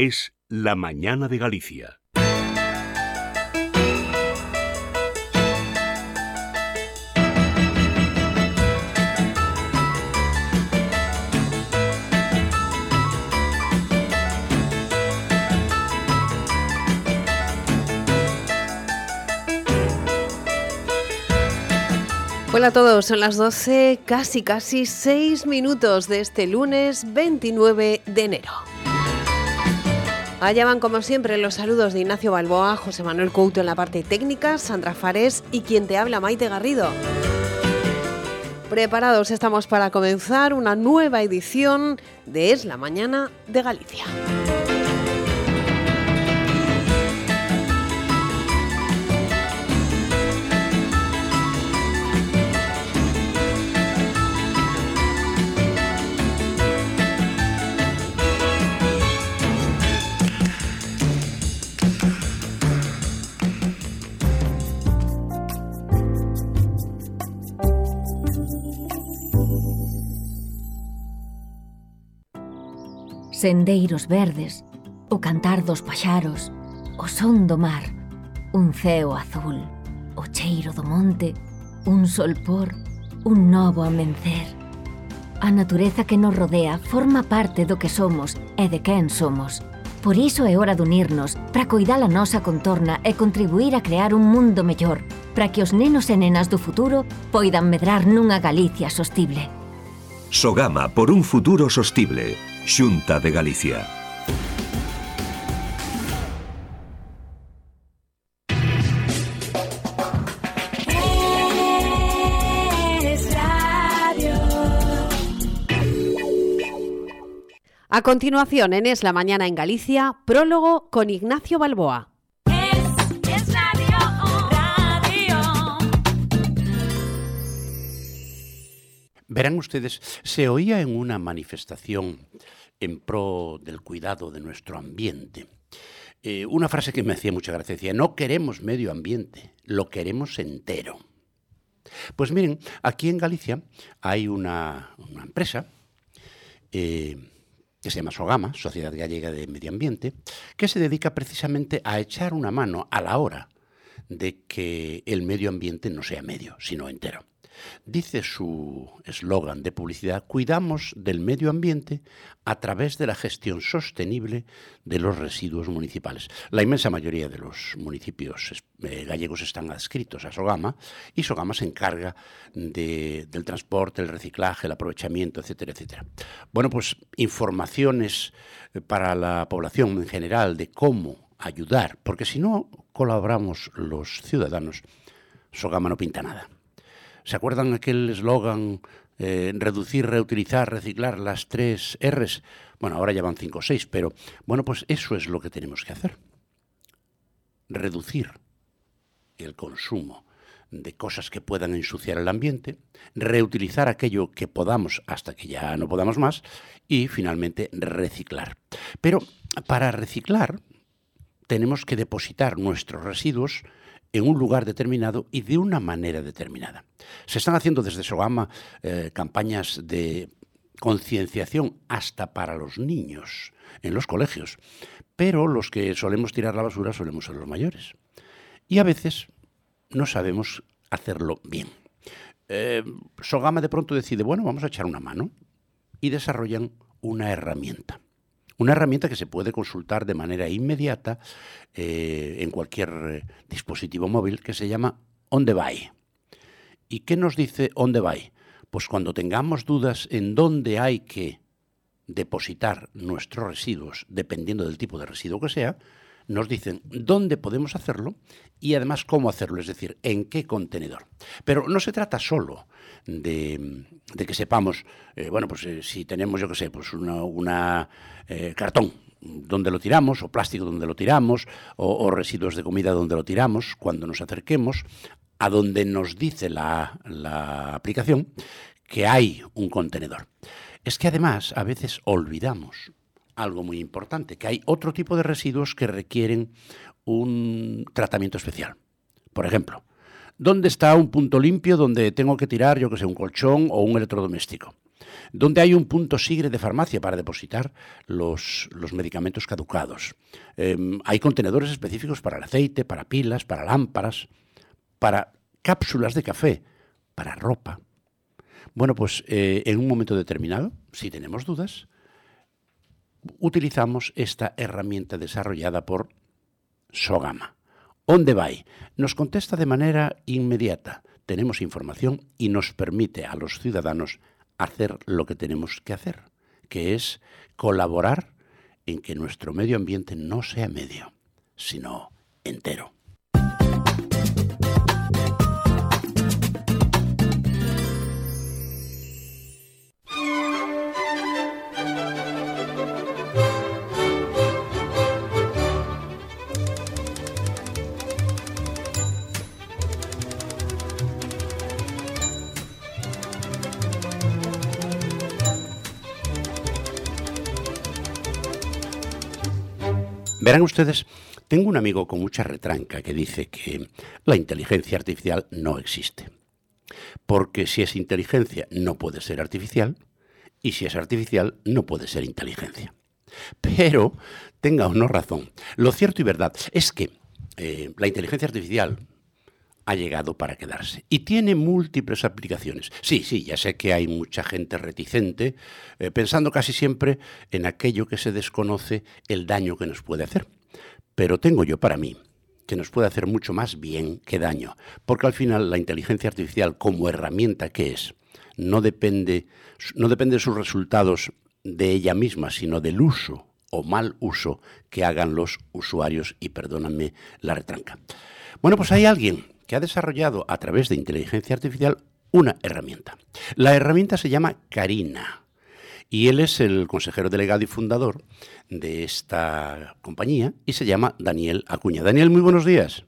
Es La Mañana de Galicia. Hola a todos, son las 12, casi casi 6 minutos de este lunes 29 de enero. Allá van como siempre los saludos de Ignacio Balboa, José Manuel Couto en la parte técnica, Sandra Fares y quien te habla Maite Garrido. Preparados estamos para comenzar una nueva edición de Es la Mañana de Galicia. sendeiros verdes, o cantar dos paxaros, o son do mar, un ceo azul, o cheiro do monte, un sol por, un novo amencer. A natureza que nos rodea forma parte do que somos e de quen somos. Por iso é hora de unirnos para coidar a nosa contorna e contribuir a crear un mundo mellor para que os nenos e nenas do futuro poidan medrar nunha Galicia sostible. Sogama por un futuro sostible. Xunta de Galicia. A continuación, en Es la Mañana en Galicia, prólogo con Ignacio Balboa. Verán ustedes, se oía en una manifestación en pro del cuidado de nuestro ambiente eh, una frase que me hacía mucha gracia. Decía, no queremos medio ambiente, lo queremos entero. Pues miren, aquí en Galicia hay una, empresa eh, que se llama Sogama, Sociedad Gallega de Medio Ambiente, que se dedica precisamente a echar una mano a la hora de que el medio ambiente no sea medio, sino entero. Dice su eslogan de publicidad, cuidamos del medio ambiente a través de la gestión sostenible de los residuos municipales. La inmensa mayoría de los municipios eh, gallegos están adscritos a Sogama y Sogama se encarga de, del transporte, el reciclaje, el aprovechamiento, etcétera, etcétera. Bueno, pues informaciones eh, para la población en general de cómo ayudar, porque si no colaboramos los ciudadanos, Sogama no pinta nada. ¿Se acuerdan aquel eslogan eh, reducir, reutilizar, reciclar las tres R's? Bueno, ahora ya van cinco o seis, pero bueno, pues eso es lo que tenemos que hacer. Reducir el consumo de cosas que puedan ensuciar el ambiente, reutilizar aquello que podamos hasta que ya no podamos más y finalmente reciclar. Pero para reciclar tenemos que depositar nuestros residuos en un lugar determinado y de una manera determinada. Se están haciendo desde Sogama eh, campañas de concienciación hasta para los niños en los colegios, pero los que solemos tirar la basura solemos ser los mayores. Y a veces no sabemos hacerlo bien. Eh, Sogama de pronto decide, bueno, vamos a echar una mano y desarrollan una herramienta. Una herramienta que se puede consultar de manera inmediata eh, en cualquier eh, dispositivo móvil que se llama On the. ¿Y qué nos dice On the? Pues cuando tengamos dudas en dónde hay que depositar nuestros residuos, dependiendo del tipo de residuo que sea, nos dicen dónde podemos hacerlo y además cómo hacerlo, es decir, en qué contenedor. Pero no se trata solo de, que sepamos, eh, bueno, pues eh, si tenemos, yo qué sé, pues una, eh, cartón, donde lo tiramos, o plástico donde lo tiramos, o, residuos de comida donde lo tiramos, cuando nos acerquemos a donde nos dice la aplicación que hay un contenedor. Es que además a veces olvidamos algo muy importante, que hay otro tipo de residuos que requieren un tratamiento especial. Por ejemplo, ¿dónde está un punto limpio donde tengo que tirar, yo que sé, un colchón o un electrodoméstico? ¿Dónde hay un punto sigre de farmacia para depositar los, los medicamentos caducados? Em, hay contenedores específicos para el aceite, para pilas, para lámparas, para cápsulas de café, para ropa. Bueno, pues eh, en un momento determinado, si tenemos dudas, utilizamos esta herramienta desarrollada por Sogama. ¿Dónde va? Nos contesta de manera inmediata. Tenemos información y nos permite a los ciudadanos hacer lo que tenemos que hacer, que es colaborar en que nuestro medio ambiente no sea medio, sino entero. Verán ustedes, tengo un amigo con mucha retranca que dice que la inteligencia artificial no existe. Porque si es inteligencia no puede ser artificial y si es artificial no puede ser inteligencia. Pero tenga o no razón. Lo cierto y verdad es que eh, la inteligencia artificial ha llegado para quedarse y tiene múltiples aplicaciones. Sí, sí, ya sé que hay mucha gente reticente, eh, pensando casi siempre en aquello que se desconoce el daño que nos puede hacer. Pero tengo yo para mí que nos puede hacer mucho más bien que daño, porque al final la inteligencia artificial como herramienta que es, no depende, no depende de sus resultados de ella misma, sino del uso o mal uso que hagan los usuarios, y perdóname la retranca. Bueno, pues hay alguien que ha desarrollado a través de inteligencia artificial una herramienta. La herramienta se llama Karina y él es el consejero delegado y fundador de esta compañía y se llama Daniel Acuña. Daniel, muy buenos días.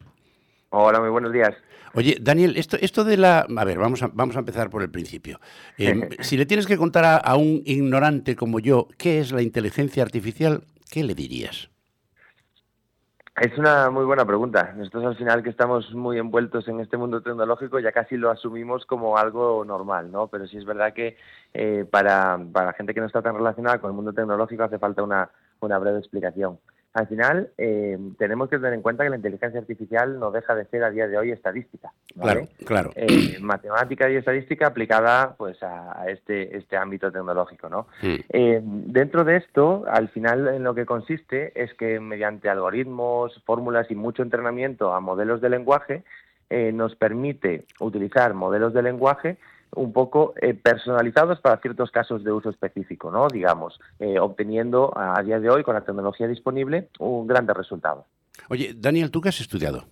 Hola, muy buenos días. Oye, Daniel, esto, esto de la... A ver, vamos a, vamos a empezar por el principio. Em, si le tienes que contar a un ignorante como yo qué es la inteligencia artificial, ¿qué le dirías? Es una muy buena pregunta. Nosotros al final que estamos muy envueltos en este mundo tecnológico ya casi lo asumimos como algo normal, ¿no? Pero sí es verdad que eh, para, para gente que no está tan relacionada con el mundo tecnológico hace falta una breve explicación. Al final, eh, tenemos que tener en cuenta que la inteligencia artificial no deja de ser a día de hoy estadística. Claro, claro. Eh, matemática y estadística aplicada pues a, este, este ámbito tecnológico. ¿no? Eh, dentro de esto, al final, en lo que consiste es que mediante algoritmos, fórmulas y mucho entrenamiento a modelos de lenguaje, nos permite utilizar modelos de lenguaje un poco eh, personalizados para ciertos casos de uso específico, ¿no? Digamos, eh, obteniendo a día de hoy con la tecnología disponible un grande resultado. Oye, Daniel, ¿tú qué has estudiado?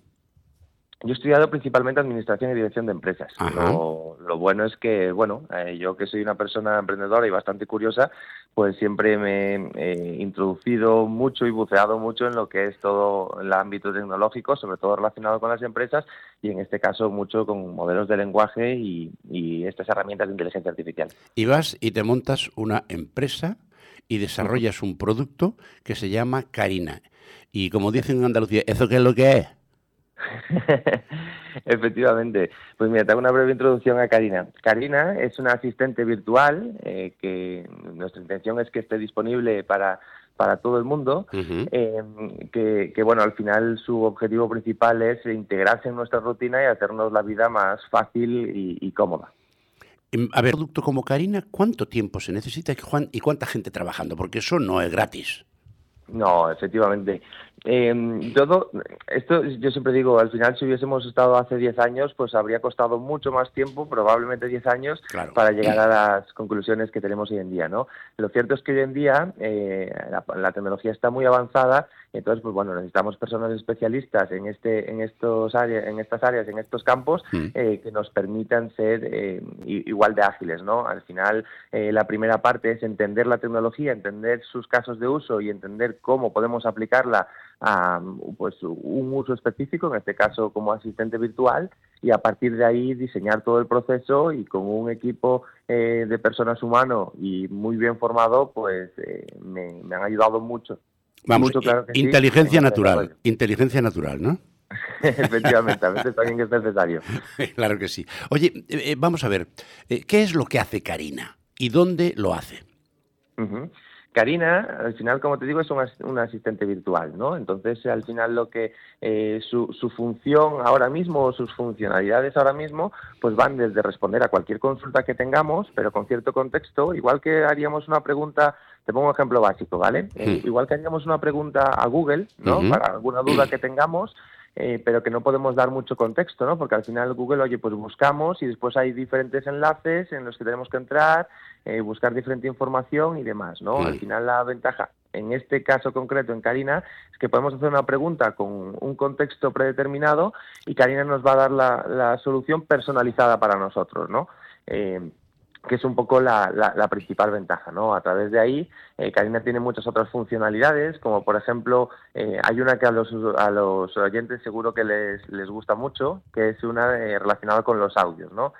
Yo he estudiado principalmente Administración y Dirección de Empresas. Lo, bueno es que, bueno, eh, yo que soy una persona emprendedora y bastante curiosa, pues siempre me he introducido mucho y buceado mucho en lo que es todo el ámbito tecnológico, sobre todo relacionado con las empresas y en este caso mucho con modelos de lenguaje y, y estas herramientas de inteligencia artificial. Y vas y te montas una empresa y desarrollas un producto que se llama Karina. Y como dicen en Andalucía, ¿eso qué es lo que es? Efectivamente. Pues mira, te hago una breve introducción a Karina. Karina es una asistente virtual eh, que nuestra intención es que esté disponible para, para todo el mundo, eh, que, que, bueno, al final su objetivo principal es integrarse en nuestra rutina y hacernos la vida más fácil y, cómoda. Em, a ver, producto como Karina, ¿cuánto tiempo se necesita y cuánta gente trabajando? Porque eso no es gratis. No, efectivamente. Eh, todo esto, yo siempre digo, al final si hubiésemos estado hace 10 años, pues habría costado mucho más tiempo, probablemente 10 años, para llegar a las conclusiones que tenemos hoy en día, ¿no? Lo cierto es que hoy en día eh, la, tecnología está muy avanzada, entonces, pues bueno, necesitamos personas especialistas en este, en estos áreas, en estas áreas, en estos campos, mm. eh, que nos permitan ser eh, igual de ágiles, ¿no? Al final, la primera parte es entender la tecnología, entender sus casos de uso y entender cómo podemos aplicarla a pues un uso específico, en este caso como asistente virtual, y a partir de ahí diseñar todo el proceso y con un equipo eh, de personas humano y muy bien formado, pues eh, me, han ayudado mucho. Vamos, inteligencia natural, inteligencia natural, ¿no? Efectivamente, a veces también es necesario. claro que sí. Oye, eh, vamos a ver, ¿qué es lo que hace Karina y dónde lo hace? Karina, al final, como te digo, es un, asistente virtual, ¿no? Entonces, al final, lo que eh, su, su, función ahora mismo o sus funcionalidades ahora mismo, pues van desde responder a cualquier consulta que tengamos, pero con cierto contexto, igual que haríamos una pregunta, te pongo un ejemplo básico, ¿vale? Eh, igual que haríamos una pregunta a Google, ¿no? Para alguna duda que tengamos, eh, pero que no podemos dar mucho contexto, ¿no? Porque al final Google, oye, pues buscamos y después hay diferentes enlaces en los que tenemos que entrar, eh, buscar diferente información y demás, ¿no? Al final la ventaja, en este caso concreto, en Karina, es que podemos hacer una pregunta con un contexto predeterminado y Karina nos va a dar la, la solución personalizada para nosotros, ¿no? Eh, que es un poco la, la, principal ventaja, ¿no? A través de ahí, eh, Karina tiene muchas otras funcionalidades, como por ejemplo, eh, hay una que a los, a los oyentes seguro que les, les gusta mucho, que es una eh, relacionada con los audios, ¿no?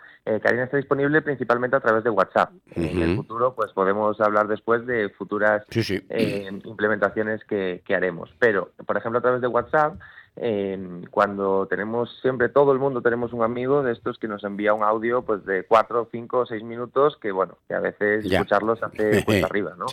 Karina está disponible principalmente a través de WhatsApp. En el futuro, pues podemos hablar después de futuras implementaciones que, que haremos. Pero, por ejemplo, a través de WhatsApp, eh, cuando tenemos siempre todo el mundo tenemos un amigo de estos que nos envía un audio pues de cuatro, cinco o seis minutos que bueno que a veces escucharlos hace cuesta arriba, ¿no?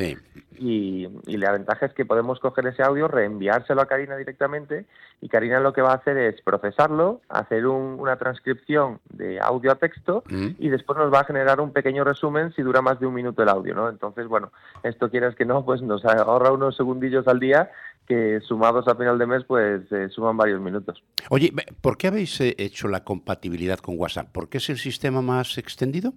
Y, la ventaja es que podemos coger ese audio, reenviárselo a Karina directamente y Karina lo que va a hacer es procesarlo, hacer una transcripción de audio a texto mm. y después nos va a generar un pequeño resumen si dura más de un minuto el audio, ¿no? Entonces, bueno, esto quieras que no, pues nos ahorra unos segundillos al día que sumados a final de mes pues eh, suman varios minutos. Oye, ¿por qué habéis eh, hecho la compatibilidad con WhatsApp? ¿Por qué es el sistema más extendido?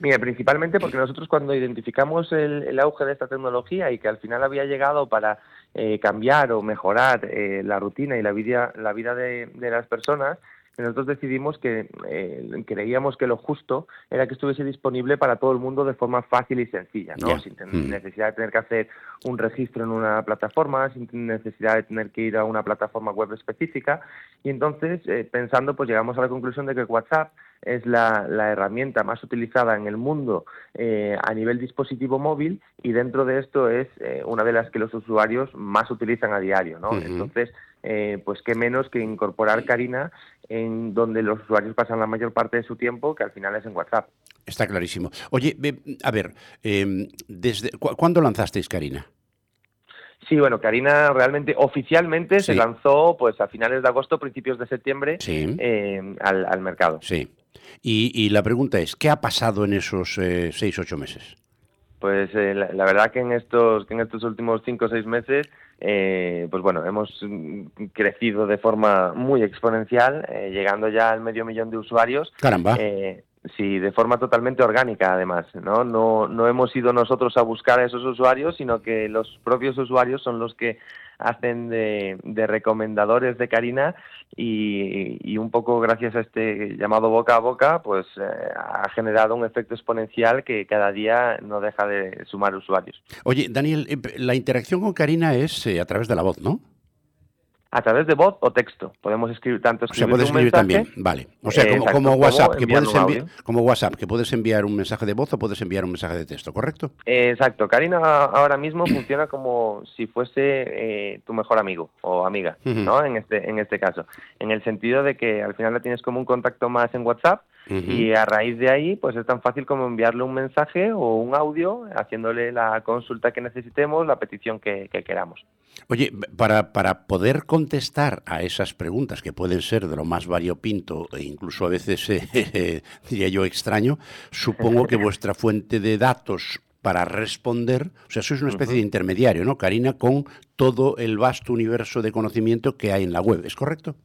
Mira, principalmente porque nosotros cuando identificamos el, auge de esta tecnología y que al final había llegado para eh, cambiar o mejorar la rutina y la vida, la vida de las personas, nosotros decidimos que eh, creíamos que lo justo era que estuviese disponible para todo el mundo de forma fácil y sencilla, ¿no? sin mm. necesidad de tener que hacer un registro en una plataforma, sin necesidad de tener que ir a una plataforma web específica. Y entonces, eh, pensando, pues llegamos a la conclusión de que WhatsApp es la, herramienta más utilizada en el mundo eh, a nivel dispositivo móvil y dentro de esto es una de las que los usuarios más utilizan a diario, ¿no? Entonces, eh, pues qué menos que incorporar Karina en donde los usuarios pasan la mayor parte de su tiempo, que al final es en WhatsApp. Está clarísimo. Oye, a ver, em, desde ¿cuándo lanzasteis Karina? Sí, bueno, Karina realmente oficialmente se lanzó pues a finales de agosto, principios de septiembre em, al, mercado. Sí. Y, la pregunta es, ¿qué ha pasado en esos eh, seis, ocho meses? Pues eh, la, verdad que en estos, que en estos últimos cinco o seis meses eh, pues bueno, hemos crecido de forma muy exponencial, eh, llegando ya al medio millón de usuarios. Caramba. Sí, de forma totalmente orgánica, además, ¿no? ¿no? No hemos ido nosotros a buscar a esos usuarios, sino que los propios usuarios son los que hacen de, recomendadores de Karina y, un poco gracias a este llamado boca a boca, pues eh, ha generado un efecto exponencial que cada día no deja de sumar usuarios. Oye, Daniel, eh, la interacción con Karina es eh, a través de la voz, ¿no? A través de voz o texto. Podemos escribir tanto escribir, o sea, escribir también, vale. O sea, como, WhatsApp, que puedes enviar, como WhatsApp, que puedes enviar un mensaje de voz o puedes enviar un mensaje de texto, ¿correcto? exacto. Karina ahora mismo funciona como si fuese eh, tu mejor amigo o amiga, ¿no? En este en este caso, en el sentido de que al final la tienes como un contacto más en WhatsApp y a raíz de ahí, pues es tan fácil como enviarle un mensaje o un audio, haciéndole la consulta que necesitemos, la petición que, queramos. Oye, para, para poder contestar a esas preguntas que pueden ser de lo más variopinto e incluso a veces, eh, diría yo, extraño, supongo que vuestra fuente de datos para responder, o sea, sois una especie de intermediario, ¿no, Karina, con todo el vasto universo de conocimiento que hay en la web, ¿es correcto?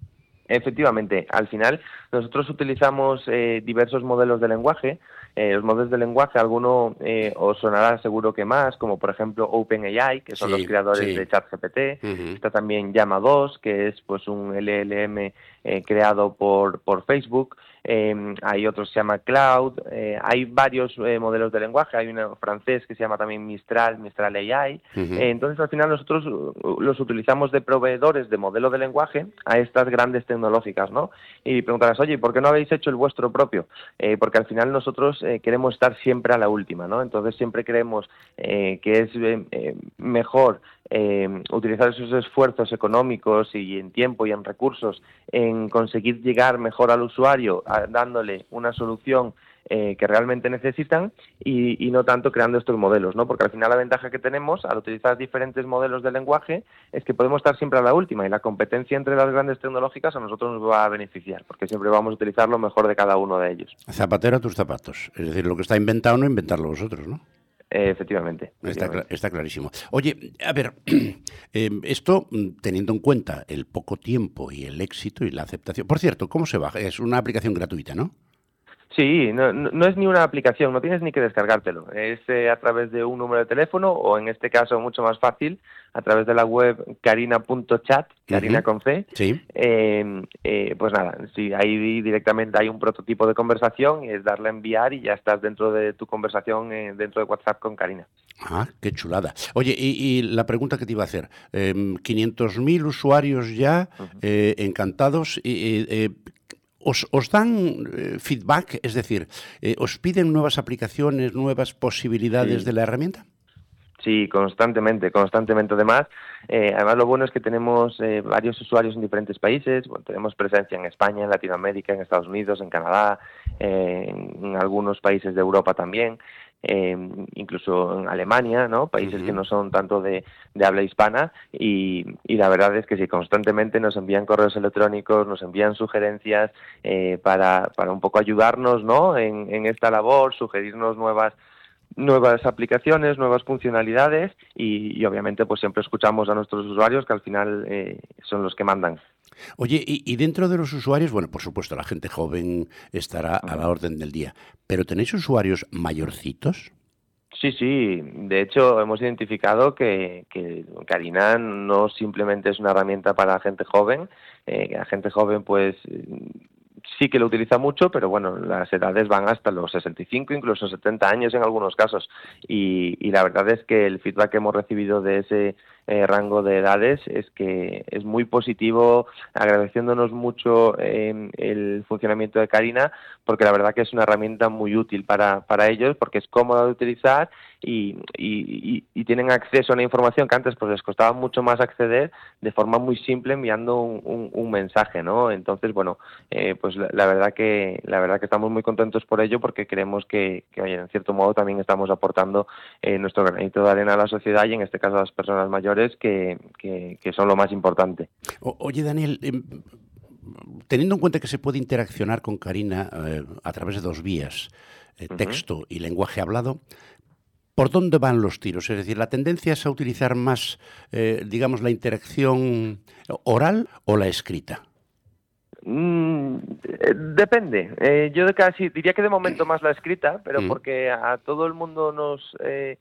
Efectivamente, al final nosotros utilizamos eh, diversos modelos de lenguaje. Eh, los modelos de lenguaje, alguno eh, os sonará seguro que más, como por ejemplo OpenAI, que son los creadores de ChatGPT. Está también Llama 2, que es pues un LLM creado por, por Facebook. Em, hay otros que se llama Cloud, eh, hay varios eh, modelos de lenguaje, hay uno francés que se llama también Mistral, Mistral AI. Eh, entonces, al final nosotros los utilizamos de proveedores de modelo de lenguaje a estas grandes tecnológicas, ¿no? Y preguntarás, oye, ¿por qué no habéis hecho el vuestro propio? porque al final nosotros queremos estar siempre a la última, ¿no? Entonces siempre creemos que es mejor utilizar esos esfuerzos económicos y en tiempo y en recursos en conseguir llegar mejor al usuario dándole una solución eh, que realmente necesitan y, no tanto creando estos modelos, ¿no? Porque al final la ventaja que tenemos al utilizar diferentes modelos de lenguaje es que podemos estar siempre a la última y la competencia entre las grandes tecnológicas a nosotros nos va a beneficiar porque siempre vamos a utilizar lo mejor de cada uno de ellos. Zapatero a tus zapatos, es decir, lo que está inventado no inventarlo vosotros, ¿no? Efectivamente. Está, clarísimo. Oye, a ver, em, esto mm, teniendo en cuenta el poco tiempo y el éxito y la aceptación. Por cierto, ¿cómo se baja? Es una aplicación gratuita, ¿no? Sí, no, no, es ni una aplicación, no tienes ni que descargártelo. Es eh, a través de un número de teléfono o en este caso mucho más fácil, a través de la web carina.chat, carina con C. Sí. Em, eh, pues nada, sí, ahí directamente hay un prototipo de conversación y es darle a enviar y ya estás dentro de tu conversación eh, dentro de WhatsApp con Karina. Ah, qué chulada. Oye, y, la pregunta que te iba a hacer, eh, em, 500.000 usuarios ya encantados. y os, dan eh, feedback, es decir, eh, os piden nuevas aplicaciones, nuevas posibilidades de la herramienta. Sí, constantemente, constantemente. Además, eh, además lo bueno es que tenemos varios usuarios en diferentes países. tenemos presencia en España, en Latinoamérica, en Estados Unidos, en Canadá, en algunos países de Europa también eh, incluso en Alemania, ¿no? Países que no son tanto de, habla hispana y, la verdad es que sí, constantemente nos envían correos electrónicos, nos envían sugerencias eh, para, para un poco ayudarnos, ¿no? En, en esta labor, sugerirnos nuevas nuevas aplicaciones, nuevas funcionalidades y, obviamente pues siempre escuchamos a nuestros usuarios que al final eh, son los que mandan. Oye, y, dentro de los usuarios, bueno, por supuesto, la gente joven estará a la orden del día, pero ¿tenéis usuarios mayorcitos? Sí, sí. De hecho, hemos identificado que, que Karina no simplemente es una herramienta para gente joven. Eh, la gente joven, pues, sí que lo utiliza mucho, pero bueno, las edades van hasta los 65, incluso 70 años en algunos casos. Y, y la verdad es que el feedback que hemos recibido de ese eh, rango de edades es que es muy positivo, agradeciéndonos mucho eh, el funcionamiento de Karina, porque la verdad que es una herramienta muy útil para, para ellos, porque es cómoda de utilizar y, y, tienen acceso a una información que antes pues les costaba mucho más acceder de forma muy simple enviando un, un, mensaje, ¿no? Entonces, bueno, eh, pues la, verdad que la verdad que estamos muy contentos por ello porque creemos que, que oye, en cierto modo también estamos aportando nuestro granito de arena a la sociedad y en este caso a las personas mayores que, son lo más importante. oye, Daniel, em, teniendo en cuenta que se puede interaccionar con Karina eh, a través de dos vías, eh, texto y lenguaje hablado, ¿por dónde van los tiros? Es decir, ¿la tendencia es a utilizar más, eh, digamos, la interacción oral o la escrita? Mm, depende. yo casi diría que de momento más la escrita, pero mm. porque a todo el mundo nos eh,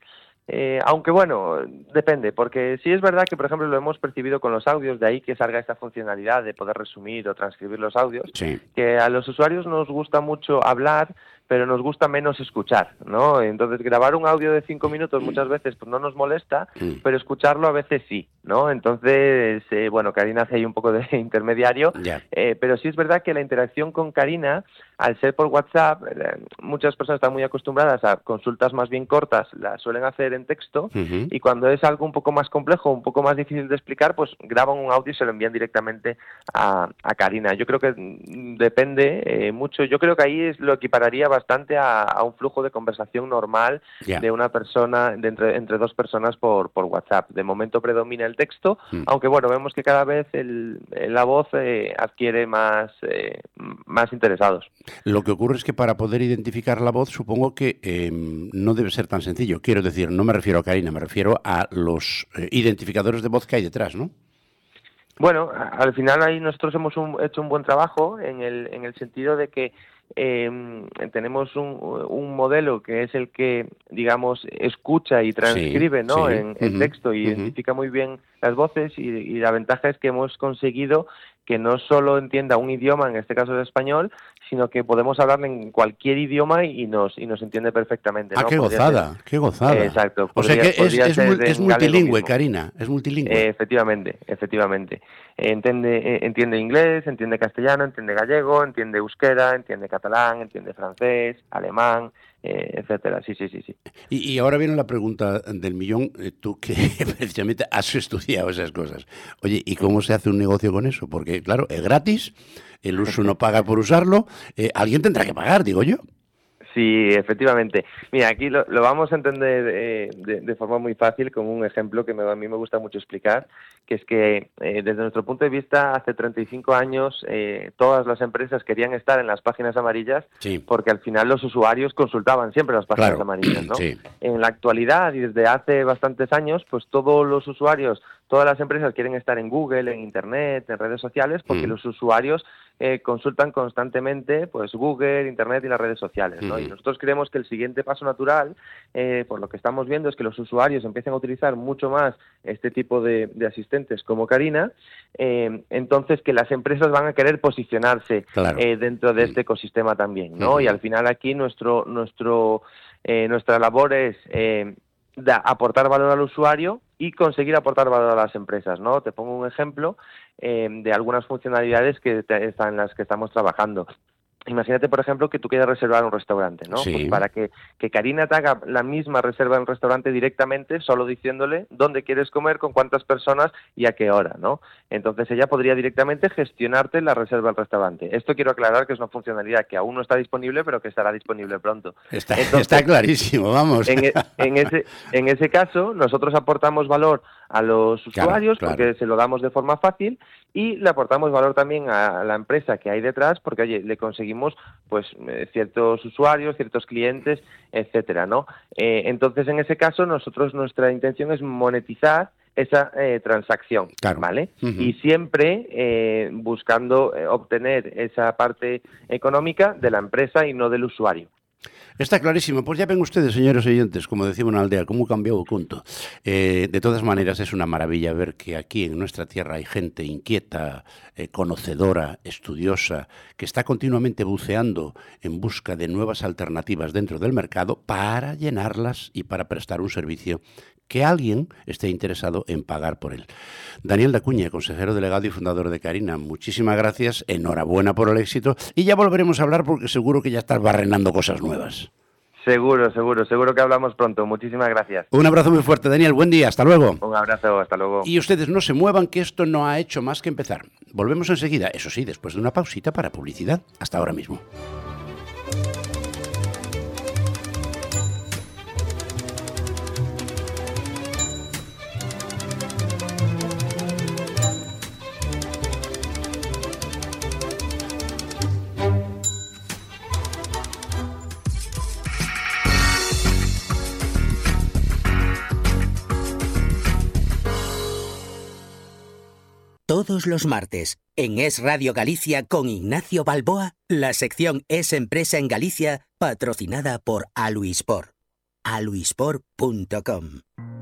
aunque bueno, depende, porque sí es verdad que, por ejemplo, lo hemos percibido con los audios, de ahí que salga esta funcionalidad de poder resumir o transcribir los audios, que a los usuarios nos gusta mucho hablar, pero nos gusta menos escuchar, ¿no? Entonces, grabar un audio de cinco minutos muchas veces pues, no nos molesta, mm. pero escucharlo a veces sí, ¿no? Entonces, eh, bueno, Karina hace ahí un poco de intermediario, eh, pero sí es verdad que la interacción con Karina, al ser por WhatsApp, eh, muchas personas están muy acostumbradas a consultas más bien cortas, las suelen hacer en texto, y cuando es algo un poco más complejo, un poco más difícil de explicar, pues graban un audio y se lo envían directamente a, a Karina. Yo creo que mm, depende mucho, yo creo que ahí es, lo equipararía bastante a, un flujo de conversación normal de una persona, de entre, entre dos personas por, por WhatsApp. De momento predomina el texto, mm. aunque bueno, vemos que cada vez el, la voz eh, adquiere más, eh, más interesados. Lo que ocurre es que para poder identificar la voz, supongo que em, no debe ser tan sencillo. Quiero decir, no me refiero a Karina, me refiero a los eh, identificadores de voz que hay detrás, ¿no? Bueno, al final ahí nosotros hemos hecho un buen trabajo en el, en el sentido de que eh, tenemos un, un, modelo que es el que, digamos, escucha y transcribe ¿no? en, texto y identifica muy bien las voces y, y, la ventaja es que hemos conseguido que no solo entienda un idioma, en este caso el español, sino que podemos hablar en cualquier idioma y nos y nos entiende perfectamente. Ah, qué gozada, qué gozada. exacto. o sea que es, multilingüe, Karina, es multilingüe. efectivamente, efectivamente. Entiende, eh, entiende inglés, entiende castellano, entiende gallego, entiende euskera, entiende catalán, entiende francés, alemán, eh, etcétera. Sí, sí, sí, sí. Y, ahora viene la pregunta del millón, eh, tú que precisamente has estudiado esas cosas. Oye, ¿y cómo se hace un negocio con eso? Porque, claro, es gratis, el uso no paga por usarlo, eh, alguien tendrá que pagar, digo yo. Sí, efectivamente. Mira, aquí lo, vamos a entender eh, de, forma muy fácil con un ejemplo que a mí me gusta mucho explicar, que es que eh, desde nuestro punto de vista, hace 35 años eh, todas las empresas querían estar en las páginas amarillas porque al final los usuarios consultaban siempre las páginas amarillas. ¿no? En la actualidad y desde hace bastantes años, pues todos los usuarios todas las empresas quieren estar en Google, en Internet, en redes sociales, porque mm. los usuarios eh, consultan constantemente pues Google, Internet y las redes sociales. ¿no? Y nosotros creemos que el siguiente paso natural, eh, por lo que estamos viendo, es que los usuarios empiecen a utilizar mucho más este tipo de, asistentes como Karina, eh, entonces que las empresas van a querer posicionarse dentro de este ecosistema también. ¿no? Y al final aquí nuestro, nuestro, nuestra labor es aportar valor al usuario y conseguir aportar valor a las empresas, ¿no? Te pongo un ejemplo eh, de algunas funcionalidades que están en las que estamos trabajando. Imagínate, por ejemplo, que tú quieres reservar un restaurante, ¿no? Pues para que, que Karina te haga la misma reserva en un restaurante directamente, solo diciéndole dónde quieres comer, con cuántas personas y a qué hora, ¿no? Entonces ella podría directamente gestionarte la reserva del restaurante. Esto quiero aclarar que es una funcionalidad que aún no está disponible, pero que estará disponible pronto. Está, está clarísimo, vamos. En, e, en, ese, en ese caso, nosotros aportamos valor a los usuarios porque se lo damos de forma fácil y le aportamos valor también a la empresa que hay detrás porque oye le conseguimos pues eh, ciertos usuarios ciertos clientes etcétera no eh, entonces en ese caso nosotros nuestra intención es monetizar esa eh, transacción, ¿vale? Y siempre buscando obtener esa parte económica de la empresa y no del usuario. Está clarísimo. Pues ya ven ustedes, señores oyentes, como decía una aldea, cómo cambió el punto. Eh, de todas maneras, es una maravilla ver que aquí en nuestra tierra hay gente inquieta, eh, conocedora, estudiosa, que está continuamente buceando en busca de nuevas alternativas dentro del mercado para llenarlas y para prestar un servicio que alguien esté interesado en pagar por él. Daniel Dacuña, consejero delegado y fundador de Karina, muchísimas gracias, enhorabuena por el éxito y ya volveremos a hablar porque seguro que ya estás barrenando cosas nuevas. Seguro, seguro, seguro que hablamos pronto. Muchísimas gracias. Un abrazo muy fuerte, Daniel. Buen día, hasta luego. Un abrazo, hasta luego. Y ustedes no se muevan, que esto no ha hecho más que empezar. Volvemos enseguida, eso sí, después de una pausita para publicidad. Hasta ahora mismo. Todos los martes, en Es Radio Galicia con Ignacio Balboa, la sección Es Empresa en Galicia, patrocinada por Aluispor. aluispor.com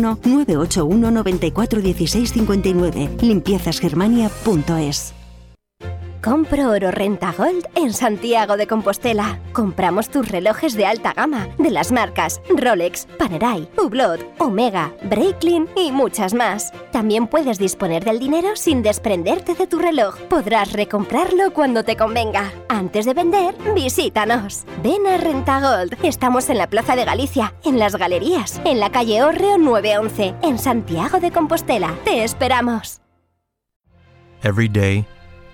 981 94 16 59. Limpiezasgermania.es. Compro oro renta gold en Santiago de Compostela. Compramos tus relojes de alta gama de las marcas Rolex, Panerai, Hublot, Omega, Breitling y muchas más. También puedes disponer del dinero sin desprenderte de tu reloj. Podrás recomprarlo cuando te convenga. Antes de vender, visítanos. Ven a Renta Gold. Estamos en la Plaza de Galicia, en las Galerías, en la calle Orreo 911, en Santiago de Compostela. Te esperamos. Every day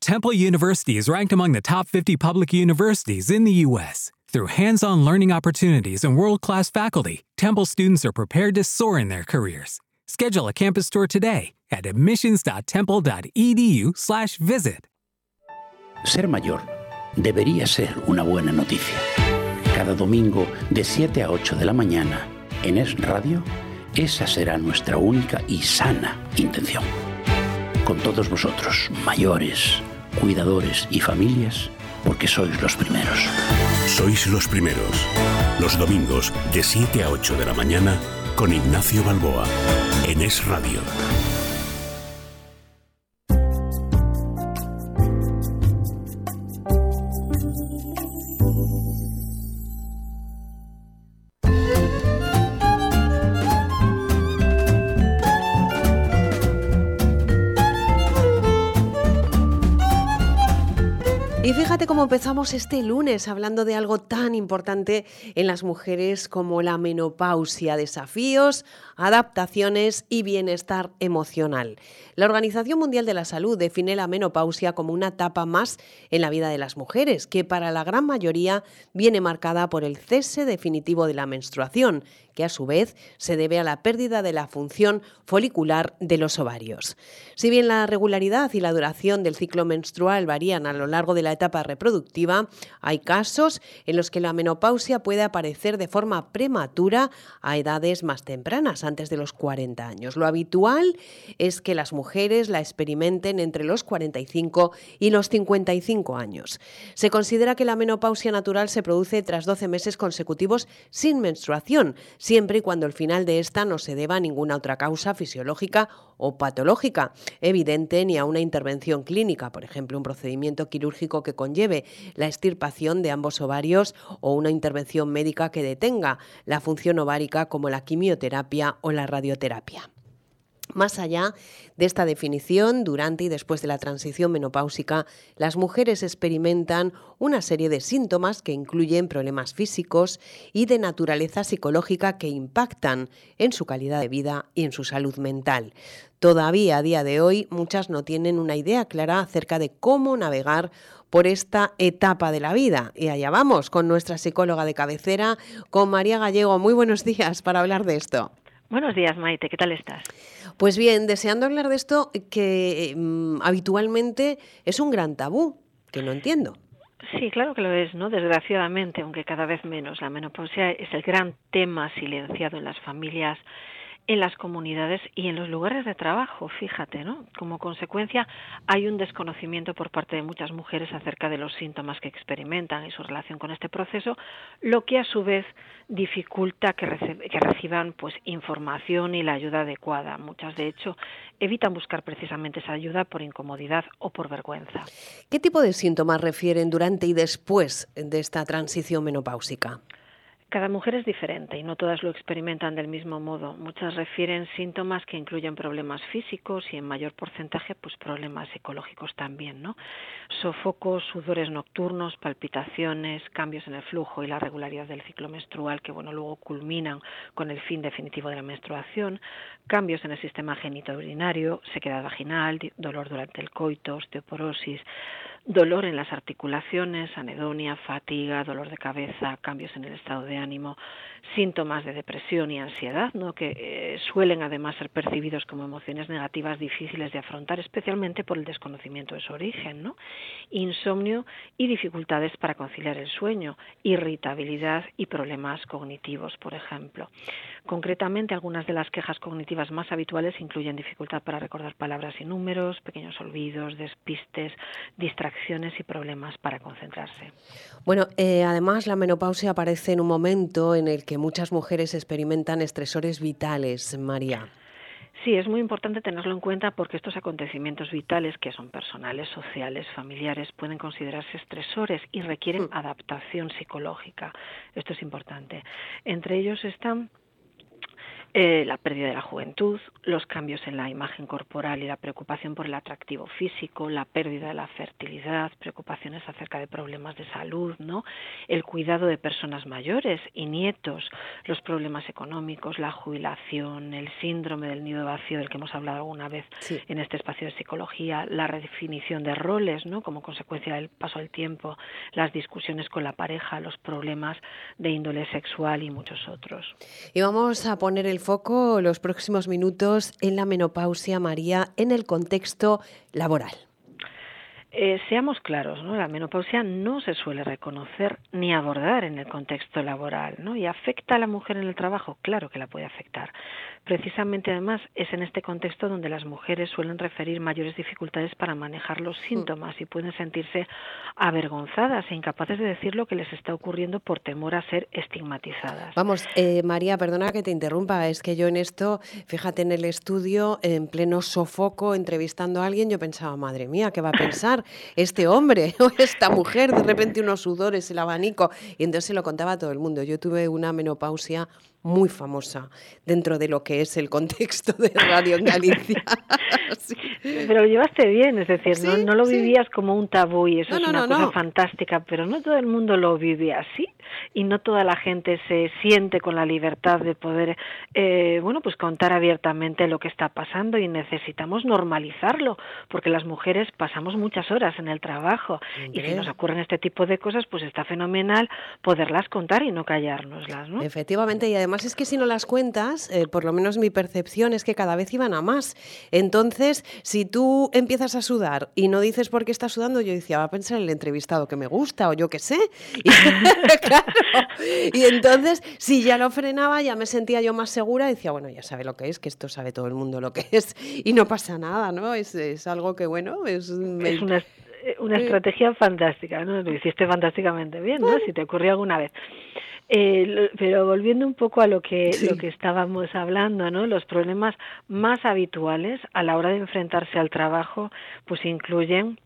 Temple University is ranked among the top 50 public universities in the U.S. Through hands on learning opportunities and world class faculty, Temple students are prepared to soar in their careers. Schedule a campus tour today at admissions.temple.edu/slash visit. Ser mayor debería ser una buena noticia. Cada domingo de 7 a 8 de la mañana en Es Radio, esa será nuestra única y sana intención. Con todos vosotros, mayores, cuidadores y familias, porque sois los primeros. Sois los primeros. Los domingos de 7 a 8 de la mañana con Ignacio Balboa en Es Radio. Cómo empezamos este lunes hablando de algo tan importante en las mujeres como la menopausia, desafíos, adaptaciones y bienestar emocional. La Organización Mundial de la Salud define la menopausia como una etapa más en la vida de las mujeres, que para la gran mayoría viene marcada por el cese definitivo de la menstruación, que a su vez se debe a la pérdida de la función folicular de los ovarios. Si bien la regularidad y la duración del ciclo menstrual varían a lo largo de la etapa reproductiva, hay casos en los que la menopausia puede aparecer de forma prematura a edades más tempranas, antes de los 40 años. Lo habitual es que las mujeres la experimenten entre los 45 y los 55 años. Se considera que la menopausia natural se produce tras 12 meses consecutivos sin menstruación, siempre y cuando el final de esta no se deba a ninguna otra causa fisiológica o patológica evidente ni a una intervención clínica, por ejemplo, un procedimiento quirúrgico que conlleve la extirpación de ambos ovarios o una intervención médica que detenga la función ovárica como la quimioterapia o la radioterapia. Más allá de esta definición, durante y después de la transición menopáusica, las mujeres experimentan una serie de síntomas que incluyen problemas físicos y de naturaleza psicológica que impactan en su calidad de vida y en su salud mental. Todavía a día de hoy muchas no tienen una idea clara acerca de cómo navegar por esta etapa de la vida. Y allá vamos con nuestra psicóloga de cabecera, con María Gallego. Muy buenos días para hablar de esto. Buenos días, Maite. ¿Qué tal estás? Pues bien, deseando hablar de esto que mm, habitualmente es un gran tabú, que no entiendo. Sí, claro que lo es, ¿no? Desgraciadamente, aunque cada vez menos. La menopausia es el gran tema silenciado en las familias en las comunidades y en los lugares de trabajo, fíjate, ¿no? Como consecuencia, hay un desconocimiento por parte de muchas mujeres acerca de los síntomas que experimentan y su relación con este proceso, lo que a su vez dificulta que, que reciban pues información y la ayuda adecuada. Muchas, de hecho, evitan buscar precisamente esa ayuda por incomodidad o por vergüenza. ¿Qué tipo de síntomas refieren durante y después de esta transición menopáusica? Cada mujer es diferente y no todas lo experimentan del mismo modo. Muchas refieren síntomas que incluyen problemas físicos y en mayor porcentaje pues problemas psicológicos también, ¿no? Sofocos, sudores nocturnos, palpitaciones, cambios en el flujo y la regularidad del ciclo menstrual que bueno, luego culminan con el fin definitivo de la menstruación, cambios en el sistema genitourinario, sequedad vaginal, dolor durante el coito, osteoporosis, dolor en las articulaciones, anedonia, fatiga, dolor de cabeza, cambios en el estado de ánimo, síntomas de depresión y ansiedad, ¿no? que eh, suelen además ser percibidos como emociones negativas difíciles de afrontar, especialmente por el desconocimiento de su origen, ¿no? insomnio y dificultades para conciliar el sueño, irritabilidad y problemas cognitivos, por ejemplo. Concretamente, algunas de las quejas cognitivas más habituales incluyen dificultad para recordar palabras y números, pequeños olvidos, despistes, distracciones y problemas para concentrarse. Bueno, eh, además la menopausia aparece en un momento en el que muchas mujeres experimentan estresores vitales, María. Sí, es muy importante tenerlo en cuenta porque estos acontecimientos vitales, que son personales, sociales, familiares, pueden considerarse estresores y requieren mm. adaptación psicológica. Esto es importante. Entre ellos están eh, la pérdida de la juventud, los cambios en la imagen corporal y la preocupación por el atractivo físico, la pérdida de la fertilidad, preocupaciones acerca de problemas de salud, ¿no? El cuidado de personas mayores y nietos, los problemas económicos, la jubilación, el síndrome del nido vacío del que hemos hablado alguna vez en este espacio de psicología, la redefinición de roles, ¿no? Como consecuencia del paso del tiempo, las discusiones con la pareja, los problemas de índole sexual y muchos otros. Y vamos a poner el foco los próximos minutos en la menopausia, María, en el contexto laboral. Eh, seamos claros, ¿no? la menopausia no se suele reconocer ni abordar en el contexto laboral, ¿no? Y afecta a la mujer en el trabajo, claro que la puede afectar, Precisamente además es en este contexto donde las mujeres suelen referir mayores dificultades para manejar los hmm. síntomas y pueden sentirse avergonzadas e incapaces de decir lo que les está ocurriendo por temor a ser estigmatizadas. Vamos, eh, María, perdona que te interrumpa, es que yo en esto, fíjate en el estudio, en pleno sofoco, entrevistando a alguien, yo pensaba, madre mía, ¿qué va a pensar este hombre o esta mujer? De repente unos sudores, el abanico, y entonces se lo contaba a todo el mundo. Yo tuve una menopausia muy famosa dentro de lo que es el contexto de radio en Galicia. Pero lo llevaste bien, es decir, no, lo vivías como un tabú y eso es una cosa fantástica, pero no todo el mundo lo vive así y no toda la gente se siente con la libertad de poder, eh, bueno, pues contar abiertamente lo que está pasando y necesitamos normalizarlo, porque las mujeres pasamos muchas horas en el trabajo y si nos ocurren este tipo de cosas, pues está fenomenal poderlas contar y no callárnoslas, ¿no? Efectivamente, y además es que si no las cuentas, eh, por lo menos mi percepción es que cada vez iban a más. Entonces, si tú empiezas a sudar y no dices por qué estás sudando, yo decía, va a pensar el entrevistado que me gusta o yo qué sé. Y, y entonces, si ya lo frenaba, ya me sentía yo más segura decía, bueno, ya sabe lo que es, que esto sabe todo el mundo lo que es y no pasa nada, ¿no? Es, es algo que, bueno, es... Es una, una estrategia fantástica, ¿no? Lo hiciste fantásticamente bien, ¿no? Si te ocurrió alguna vez. Eh, pero volviendo un poco a lo que, lo que estábamos hablando, ¿no? Los problemas más habituales a la hora de enfrentarse al trabajo, pues incluyen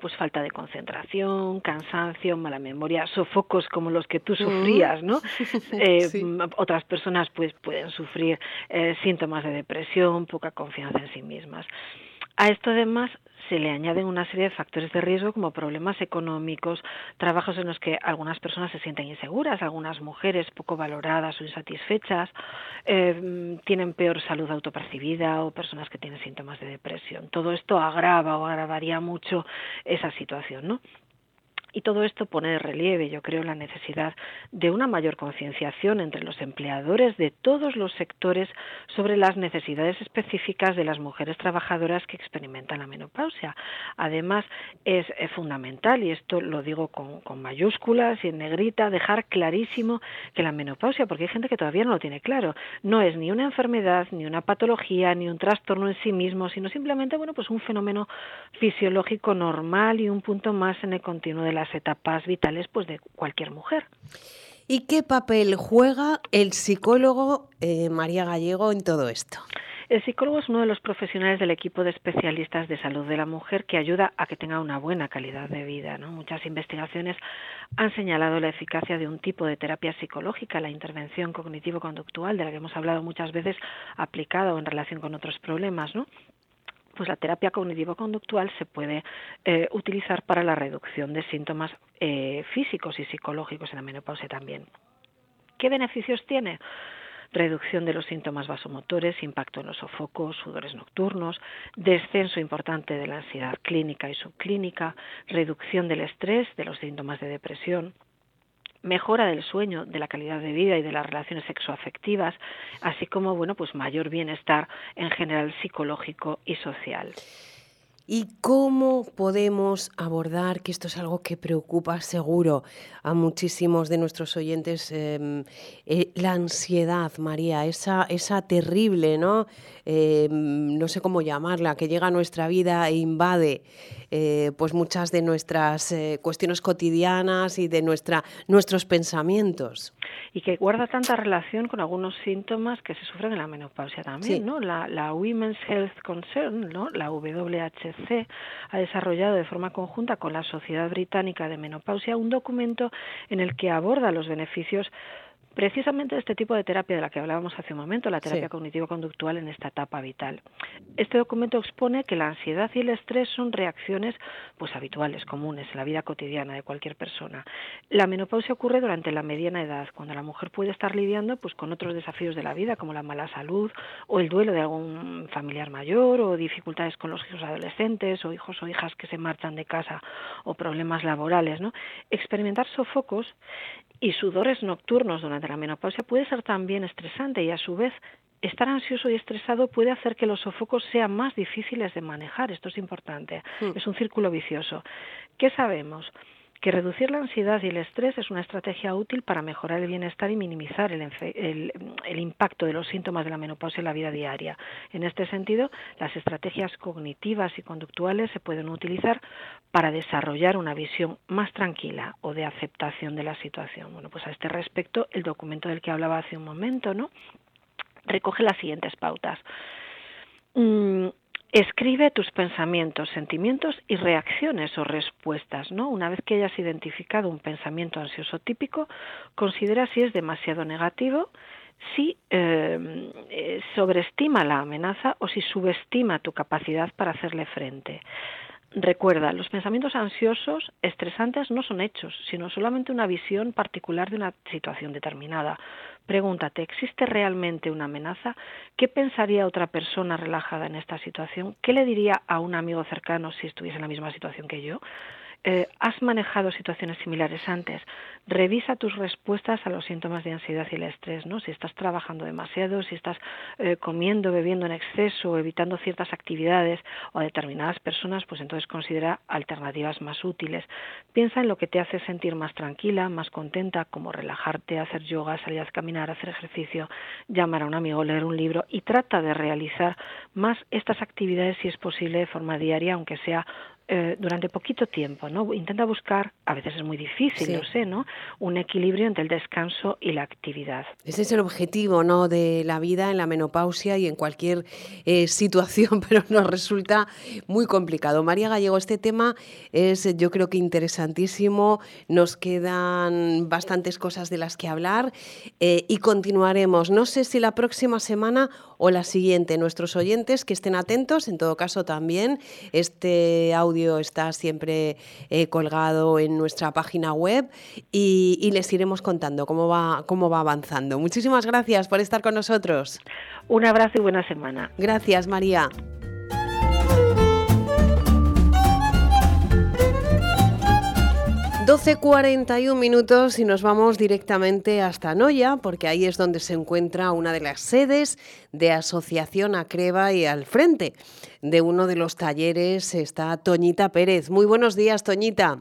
pues falta de concentración, cansancio, mala memoria, sofocos como los que tú sufrías, ¿no? Eh, otras personas pues pueden sufrir eh, síntomas de depresión, poca confianza en sí mismas. A esto además se le añaden una serie de factores de riesgo como problemas económicos, trabajos en los que algunas personas se sienten inseguras, algunas mujeres poco valoradas o insatisfechas, eh, tienen peor salud autopercibida o personas que tienen síntomas de depresión. Todo esto agrava o agravaría mucho esa situación, ¿no? Y todo esto pone de relieve, yo creo, la necesidad de una mayor concienciación entre los empleadores de todos los sectores sobre las necesidades específicas de las mujeres trabajadoras que experimentan la menopausia. Además, es, fundamental, y esto lo digo con, con, mayúsculas y en negrita, dejar clarísimo que la menopausia, porque hay gente que todavía no lo tiene claro, no es ni una enfermedad, ni una patología, ni un trastorno en sí mismo, sino simplemente, bueno, pues un fenómeno fisiológico normal y un punto más en el continuo de la las etapas vitales pues de cualquier mujer. ¿Y qué papel juega el psicólogo eh, María Gallego en todo esto? El psicólogo es uno de los profesionales del equipo de especialistas de salud de la mujer que ayuda a que tenga una buena calidad de vida. ¿no? Muchas investigaciones han señalado la eficacia de un tipo de terapia psicológica, la intervención cognitivo-conductual, de la que hemos hablado muchas veces, aplicada en relación con otros problemas, ¿no? Pues la terapia cognitivo-conductual se puede eh, utilizar para la reducción de síntomas eh, físicos y psicológicos en la menopausia también. ¿Qué beneficios tiene? reducción de los síntomas vasomotores, impacto en los sofocos, sudores nocturnos, descenso importante de la ansiedad clínica y subclínica, reducción del estrés, de los síntomas de depresión, mejora del sueño, de la calidad de vida y de las relaciones sexoafectivas, así como bueno, pues mayor bienestar en general psicológico y social. ¿Y cómo podemos abordar, que esto es algo que preocupa seguro a muchísimos de nuestros oyentes, em, eh, la ansiedad, María, esa, esa terrible, ¿no? Em, no sé cómo llamarla, que llega a nuestra vida e invade eh, pues muchas de nuestras eh, cuestiones cotidianas y de nuestra, nuestros pensamientos. Y que guarda tanta relación con algunos síntomas que se sufren en la menopausia también, ¿no? La, la Women's Health Concern, ¿no? La WHC, ha desarrollado de forma conjunta con la Sociedad Británica de Menopausia un documento en el que aborda los beneficios precisamente este tipo de terapia de la que hablábamos hace un momento, la terapia cognitivo-conductual en esta etapa vital. Este documento expone que la ansiedad y el estrés son reacciones pues habituales, comunes en la vida cotidiana de cualquier persona. La menopausia ocurre durante la mediana edad, cuando la mujer puede estar lidiando pues con otros desafíos de la vida, como la mala salud o el duelo de algún familiar mayor o dificultades con los hijos adolescentes o hijos o hijas que se marchan de casa o problemas laborales, ¿no? Experimentar sofocos y sudores nocturnos durante la menopausia puede ser también estresante y a su vez estar ansioso y estresado puede hacer que los sofocos sean más difíciles de manejar. Esto es importante. Hmm. Es un círculo vicioso. ¿Qué sabemos? Que reducir la ansiedad y el estrés es una estrategia útil para mejorar el bienestar y minimizar el, impacto de los síntomas de la menopausia en la vida diaria. En este sentido, las estrategias cognitivas y conductuales se pueden utilizar para desarrollar una visión más tranquila o de aceptación de la situación. Bueno, pues a este respecto, el documento del que hablaba hace un momento, ¿no? recoge las siguientes pautas. Mm, Escribe tus pensamientos, sentimientos y reacciones o respuestas, ¿no? Una vez que hayas identificado un pensamiento ansioso típico, considera si es demasiado negativo, si em, eh, sobreestima la amenaza o si subestima tu capacidad para hacerle frente. Recuerda, los pensamientos ansiosos, estresantes, no son hechos, sino solamente una visión particular de una situación determinada. Pregúntate, ¿existe realmente una amenaza? ¿Qué pensaría otra persona relajada en esta situación? ¿Qué le diría a un amigo cercano si estuviese en la misma situación que yo? Eh, ¿Has manejado situaciones similares antes? Revisa tus respuestas a los síntomas de ansiedad y el estrés, ¿no? Si estás trabajando demasiado, si estás eh, comiendo, bebiendo en exceso, evitando ciertas actividades o a determinadas personas, pues entonces considera alternativas más útiles. Piensa en lo que te hace sentir más tranquila, más contenta, como relajarte, hacer yoga, salir a caminar, hacer ejercicio, llamar a un amigo, leer un libro y trata de realizar más estas actividades si es posible de forma diaria, aunque sea eh, durante poquito tiempo, ¿no? Intenta buscar, a veces es muy difícil, lo sé, ¿no? Un equilibrio entre el descanso y la actividad. Ese es el objetivo, ¿no? De la vida en la menopausia y en cualquier eh, situación, pero nos resulta muy complicado. María Gallego, este tema es, yo creo que interesantísimo. Nos quedan bastantes cosas de las que hablar eh, y continuaremos. No sé si la próxima semana o la siguiente. Nuestros oyentes que estén atentos, en todo caso también este audio está siempre eh, colgado en nuestra página web y, les iremos contando cómo va, cómo va avanzando. Muchísimas gracias por estar con nosotros. Un abrazo y buena semana. Gracias, María. 12.41 minutos y nos vamos directamente hasta Noya, porque ahí es donde se encuentra una de las sedes de Asociación Acreva y al frente de uno de los talleres está Toñita Pérez. Muy buenos días, Toñita.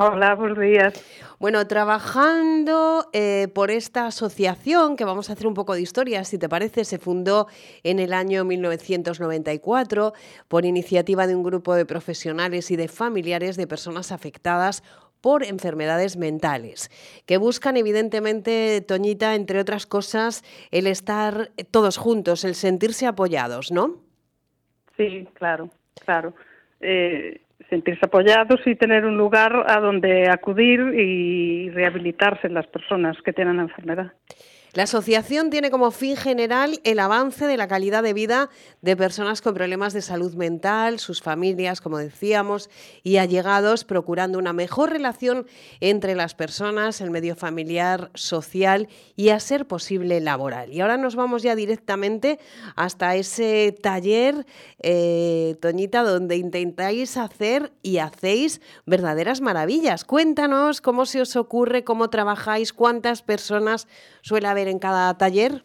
Hola, buenos días. Bueno, trabajando eh, por esta asociación, que vamos a hacer un poco de historia, si te parece, se fundó en el año 1994 por iniciativa de un grupo de profesionales y de familiares de personas afectadas por enfermedades mentales, que buscan evidentemente, Toñita, entre otras cosas, el estar todos juntos, el sentirse apoyados, ¿no? Sí, claro, claro. Eh, sentirse apoyados y tener un lugar a donde acudir y rehabilitarse las personas que tienen la enfermedad. La asociación tiene como fin general el avance de la calidad de vida de personas con problemas de salud mental, sus familias, como decíamos, y allegados, procurando una mejor relación entre las personas, el medio familiar, social y, a ser posible, laboral. Y ahora nos vamos ya directamente hasta ese taller, eh, Toñita, donde intentáis hacer y hacéis verdaderas maravillas. Cuéntanos cómo se os ocurre, cómo trabajáis, cuántas personas suele haber en cada taller?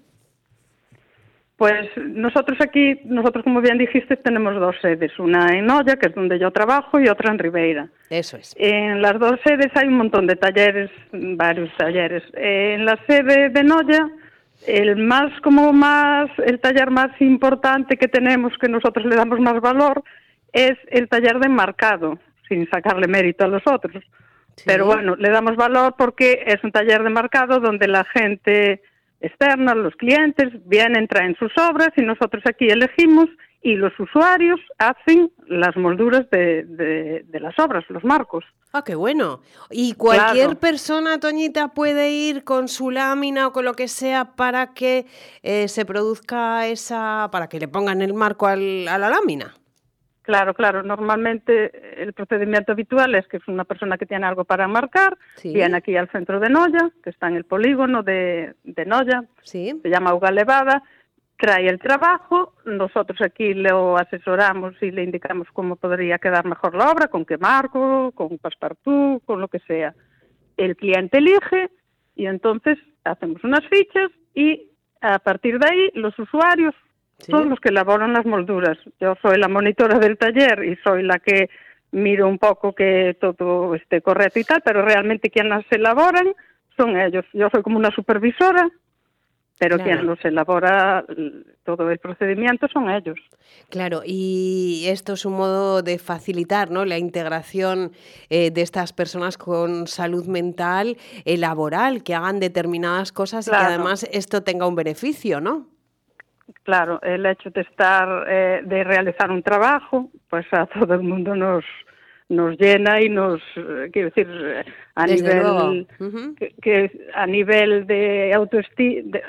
Pues nosotros aquí, nosotros como bien dijiste, tenemos dos sedes, una en Noya, que es donde yo trabajo, y otra en Ribeira. Eso es. En las dos sedes hay un montón de talleres, varios talleres. En la sede de Noya, el más como más, el taller más importante que tenemos, que nosotros le damos más valor, es el taller de marcado, sin sacarle mérito a los otros. Pero bueno, le damos valor porque es un taller de marcado donde la gente externa, los clientes, vienen, traen sus obras y nosotros aquí elegimos y los usuarios hacen las molduras de, las obras, los marcos. Ah, qué bueno. ¿Y cualquier persona, Toñita, puede ir con su lámina o con lo que sea para que eh, se produzca esa, para que le pongan el marco al, a la lámina? Claro, claro. Normalmente el procedimiento habitual es que es una persona que tiene algo para marcar, viene aquí al centro de Noya, que está en el polígono de, de Noya, se llama Uga Levada, trae el trabajo, nosotros aquí lo asesoramos y le indicamos cómo podría quedar mejor la obra, con qué marco, con passepartout, con lo que sea. El cliente elige y entonces hacemos unas fichas y a partir de ahí los usuarios son los que elaboran las molduras. Yo soy la monitora del taller y soy la que miro un poco que todo esté correcto y tal, pero realmente quienes las elaboran son ellos. Yo soy como una supervisora, pero quien los elabora todo el procedimiento son ellos. Claro, y esto es un modo de facilitar ¿no? la integración eh, de estas personas con salud mental eh, laboral, que hagan determinadas cosas y que además esto tenga un beneficio, ¿no? Claro, el hecho de estar, eh, de realizar un trabajo, pues a todo el mundo nos nos llena y nos, eh, quiero decir, a nivel que, a nivel de autoestima,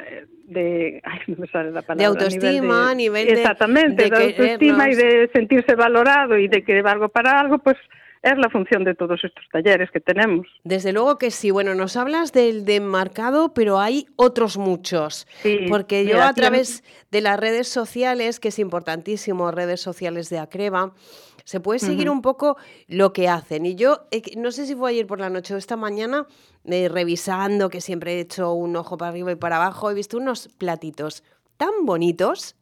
de, ay, no me sale la palabra, de autoestima, a nivel de, exactamente, de, autoestima y de sentirse valorado y de que valgo para algo, pues es la función de todos estos talleres que tenemos. Desde luego que sí. Bueno, nos hablas del de marcado, pero hay otros muchos. Sí, porque yo a través de las redes sociales, que es importantísimo, redes sociales de Acreva, se puede seguir un poco lo que hacen. Y yo, eh, no sé si fue ayer por la noche o esta mañana, eh, revisando, que siempre he hecho un ojo para arriba y para abajo, he visto unos platitos tan bonitos.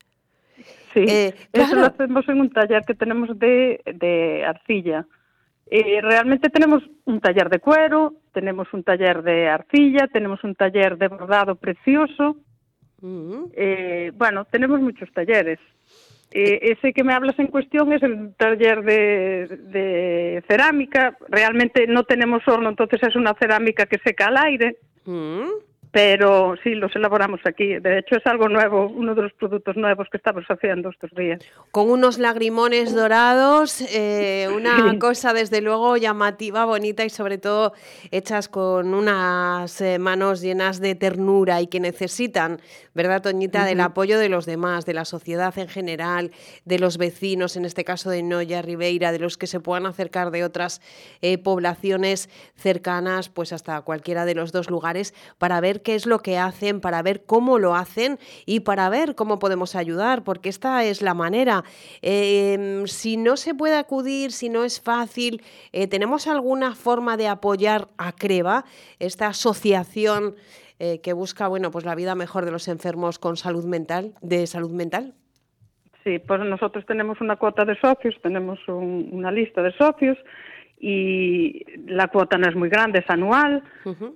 Sí, eh, eso lo hacemos en un taller que tenemos de, de arcilla. Eh, realmente tenemos un taller de cuero, tenemos un taller de arcilla, tenemos un taller de bordado precioso. Mm. Eh, bueno, tenemos muchos talleres. Eh, ese que me hablas en cuestión es el taller de, cerámica. Realmente no tenemos horno, entonces es una cerámica que seca al aire. Mm pero sí, los elaboramos aquí. De hecho, es algo nuevo, uno de los productos nuevos que estamos haciendo estos días. Con unos lagrimones dorados, eh, una cosa desde luego llamativa, bonita y sobre todo hechas con unas eh, manos llenas de ternura y que necesitan, ¿verdad, Toñita?, del apoyo de los demás, de la sociedad en general, de los vecinos, en este caso de Noya, Ribeira, de los que se puedan acercar de otras eh, poblaciones cercanas, pues hasta cualquiera de los dos lugares, para ver qué es lo que hacen, para ver cómo lo hacen y para ver cómo podemos ayudar, porque esta es la manera. Em, si no se puede acudir, si no es fácil, eh, ¿tenemos alguna forma de apoyar a CREVA, esta asociación eh, que busca bueno, pues la vida mejor de los enfermos con salud mental, de salud mental? Sí, pues nosotros tenemos una cuota de socios, tenemos una lista de socios y la cuota no es muy grande, es anual,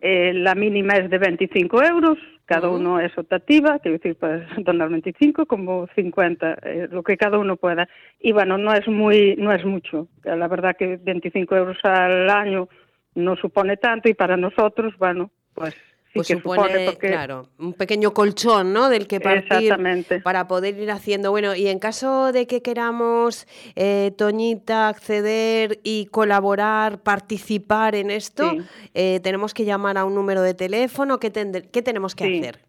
eh, la mínima es de 25 euros, cada uno es optativa, quiero decir, puedes donar 25 como 50, eh, lo que cada uno pueda. Y bueno, no es muy, no es mucho, la verdad que 25 euros al año no supone tanto y para nosotros, bueno, pues pues supone, claro, un pequeño colchón, ¿no? Del que partir para poder ir haciendo. Bueno, y en caso de que queramos, eh, Toñita, acceder y colaborar, participar en esto, eh, tenemos que llamar a un número de teléfono. ¿Qué, qué tenemos que hacer?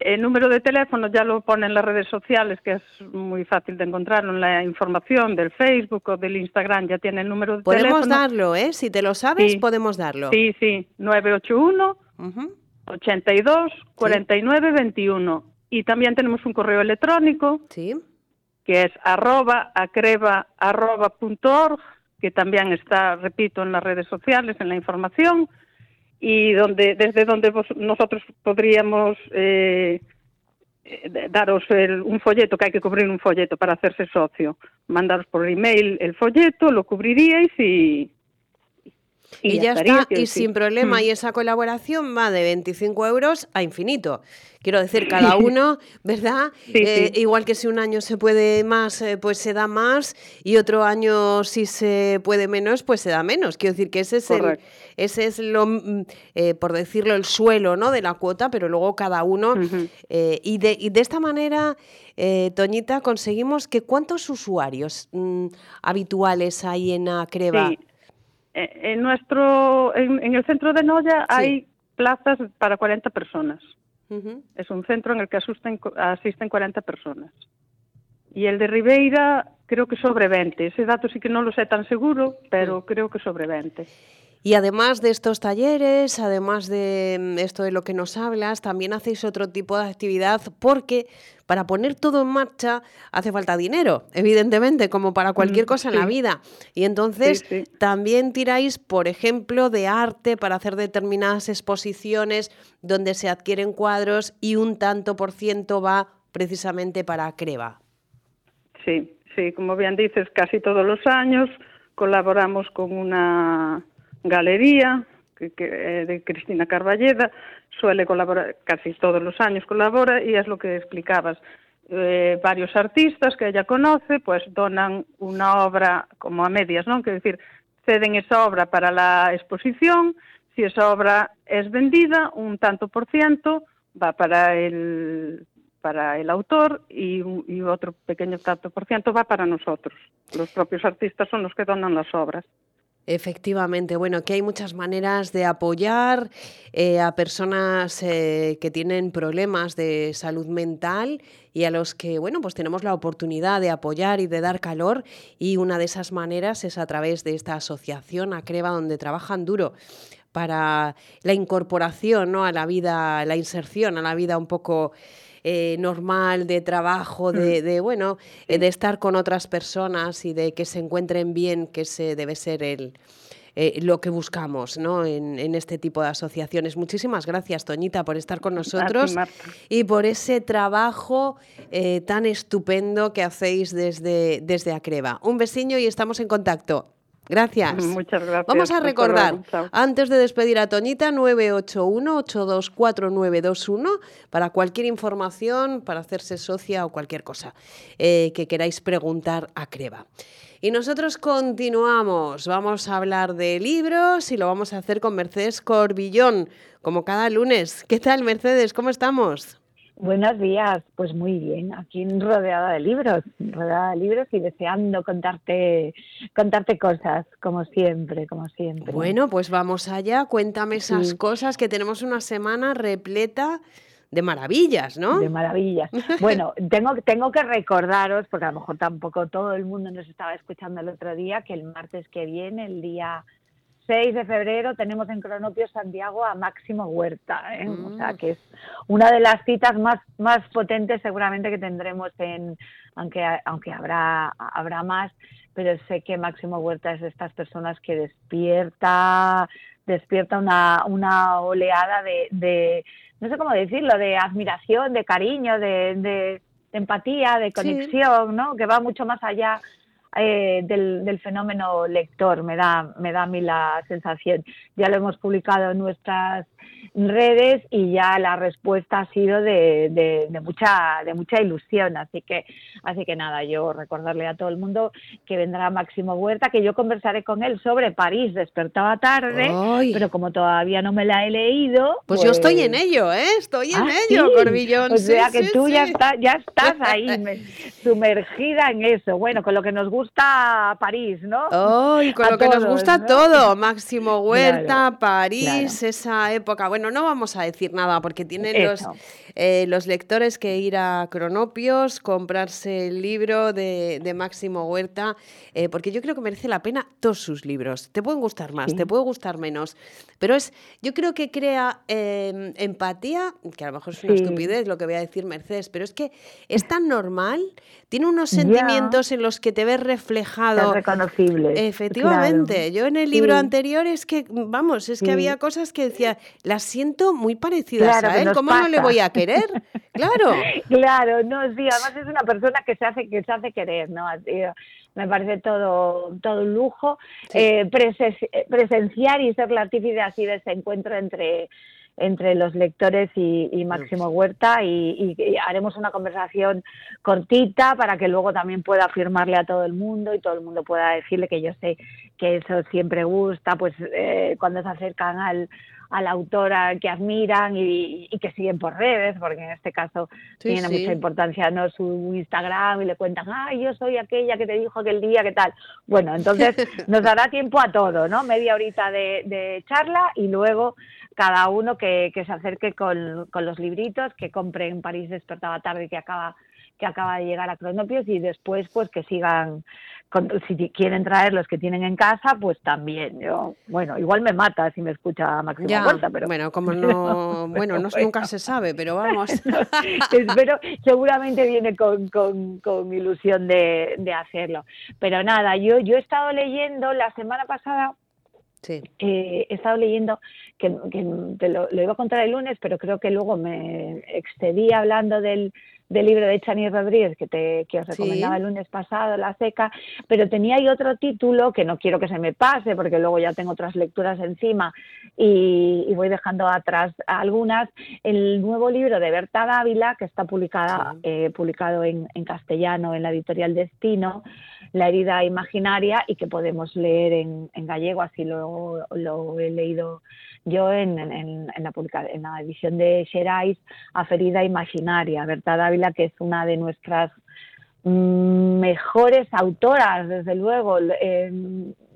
el número de teléfono ya lo pone en las redes sociales, que es muy fácil de encontrarlo en la información del Facebook o del Instagram, ya tiene el número de teléfono. Podemos darlo, ¿eh? Si te lo sabes, podemos darlo. Sí, sí, 981 82 49 21. Y también tenemos un correo electrónico, sí. que es arroba acreba arroba punto que también está, repito, en las redes sociales, en la información, y donde desde donde nosotros podríamos eh, eh, daros un folleto, que hay que cubrir un folleto para hacerse socio. Mandaros por email el folleto, lo cubriríais y, y, ya, está, y sin problema. Mm. Y esa colaboración va de 25 euros a infinito. Quiero decir, cada uno, ¿verdad? Eh, igual que si un año se puede más, eh, pues se da más, y otro año si se puede menos, pues se da menos. Quiero decir que ese es, el, ese es lo, mm, eh, por decirlo, el suelo ¿no? de la cuota, pero luego cada uno. y, de, y de esta manera, Toñita, conseguimos que cuántos usuarios mm, habituales hay en Acreva. Eh, en nuestro en, el centro de Noya hay plazas para 40 personas. Es un centro en el que asisten, asisten 40 personas. Y el de Ribeira creo que sobre 20. Ese dato sí que no lo sé tan seguro, pero creo que sobre 20. Y además de estos talleres, además de mm, esto de lo que nos hablas, también hacéis otro tipo de actividad porque para poner todo en marcha hace falta dinero, evidentemente, como para cualquier mm, cosa en la vida. Y entonces también tiráis, por ejemplo, de arte para hacer determinadas exposiciones donde se adquieren cuadros y un tanto por ciento va precisamente para Creva. Sí, sí, como bien dices, casi todos los años colaboramos con una Galería, que, eh, de Cristina Carballeda, suele colaborar, casi todos los años colabora, y es lo que explicabas. Eh, varios artistas que ella conoce, pues donan una obra como a medias, ¿no? Quiero decir, ceden esa obra para la exposición, si esa obra es vendida, un tanto por ciento va para el para el autor y, y otro pequeño tanto por ciento va para nosotros. Los propios artistas son los que donan las obras. Efectivamente, bueno, que hay muchas maneras de apoyar eh, a personas eh, que tienen problemas de salud mental y a los que, bueno, pues tenemos la oportunidad de apoyar y de dar calor y una de esas maneras es a través de esta asociación Acreva donde trabajan duro para la incorporación ¿no? a la vida, la inserción a la vida un poco eh, normal de trabajo, de, mm. de bueno, eh, de estar con otras personas y de que se encuentren bien, que ese debe ser el, eh, lo que buscamos ¿no? en, en, este tipo de asociaciones. Muchísimas gracias, Toñita, por estar con nosotros y por ese trabajo tan estupendo que hacéis desde, desde Acreva. Un besiño y estamos en contacto. Gracias. Muchas gracias. Vamos a recordar, antes de despedir a Toñita, 981-824921 para cualquier información, para hacerse socia o cualquier cosa eh, que queráis preguntar a Creva. Y nosotros continuamos, vamos a hablar de libros y lo vamos a hacer con Mercedes Corbillón, como cada lunes. ¿Qué tal, Mercedes? ¿Cómo estamos? Buenos días, pues muy bien, aquí rodeada de libros, rodeada de libros y deseando contarte, contarte cosas, como siempre, como siempre. Bueno, pues vamos allá, cuéntame esas cosas, que tenemos una semana repleta de maravillas, ¿no? De maravillas. Bueno, tengo, tengo que recordaros, porque a lo mejor tampoco todo el mundo nos estaba escuchando el otro día, que el martes que viene, el día 6 de febrero tenemos en Cronopio Santiago a Máximo Huerta, ¿eh? o sea mm. que es una de las citas más, más potentes seguramente que tendremos en, aunque, aunque habrá, habrá más, pero sé que Máximo Huerta es de estas personas que despierta, despierta una, una oleada de, de, no sé cómo decirlo, de admiración, de cariño, de, de, empatía, de conexión, ¿no? Que va mucho más allá eh, del, del, fenómeno lector, me da, me da a mí la sensación. Ya lo hemos publicado en nuestras redes y ya la respuesta ha sido de, de, mucha de mucha ilusión. Así que así que nada yo recordarle a todo el mundo que vendrá Máximo Huerta que yo conversaré con él sobre París. Despertaba tarde pero como todavía no me la he leído pues, yo estoy en pues ello eh estoy en ah, ello Corbillón o sea que tú ya estás ya estás ahí sumergida en eso. Bueno con lo que nos gusta París, ¿no? Oh, y con lo que nos gusta todo, Máximo Huerta, París, esa época. Bueno, no vamos a decir nada porque tienen los, eh, los lectores que ir a Cronopios, comprarse el libro de, Máximo Huerta, eh, porque yo creo que merece la pena todos sus libros. Te pueden gustar más, te puede gustar menos, pero es, yo creo que crea em, empatía, que a lo mejor es una estupidez lo que voy a decir Mercedes, pero es que es tan normal, tiene unos sentimientos en los que te ves reflejado. reconocible. Efectivamente, yo en el libro anterior es que, vamos, es que había cosas que decía, las siento muy parecidas a él, ¿cómo no le voy a querer? Claro. claro, no, sí, además es una persona que se hace, que se hace querer, ¿no? me parece todo, todo un lujo. Eh, presenciar y ser la artífice así de ese encuentro entre entre los lectores y, Máximo Huerta y, haremos una conversación cortita para que luego también pueda firmarle a todo el mundo y todo el mundo pueda decirle que yo sé que eso siempre gusta, pues eh, cuando se acercan al, a la autora que admiran y, que siguen por redes, porque en este caso tiene mucha importancia no su Instagram y le cuentan, ay, yo soy aquella que te dijo aquel día, ¿qué tal? Bueno, entonces nos dará tiempo a todo, ¿no? Media horita de, charla y luego cada uno que, se acerque con, con, los libritos, que compre en París despertaba tarde que acaba que acaba de llegar a Cronopios y después pues que sigan si quieren traer los que tienen en casa, pues también. Yo, bueno, igual me mata si me escucha Máximo ya, pero bueno, como no, bueno, no, nunca se sabe, pero vamos. Espero, seguramente viene con, con, ilusión de, de, hacerlo. Pero nada, yo, yo he estado leyendo la semana pasada. Sí. Eh, he estado leyendo que, que te lo, lo, iba a contar el lunes, pero creo que luego me excedí hablando del, del libro de Chani Rodríguez que, te, que os recomendaba el lunes pasado, La Seca, pero tenía ahí otro título que no quiero que se me pase porque luego ya tengo otras lecturas encima y, voy dejando atrás algunas. El nuevo libro de Berta Dávila, que está publicada, eh, publicado en, castellano en la editorial Destino, La herida imaginaria, y que podemos leer en, gallego, así lo, lo he leído yo en, en, la, en la edición de Xerais a Ferida Imaginaria, Berta Dávila, que es una de nuestras mm, mejores autoras, desde luego,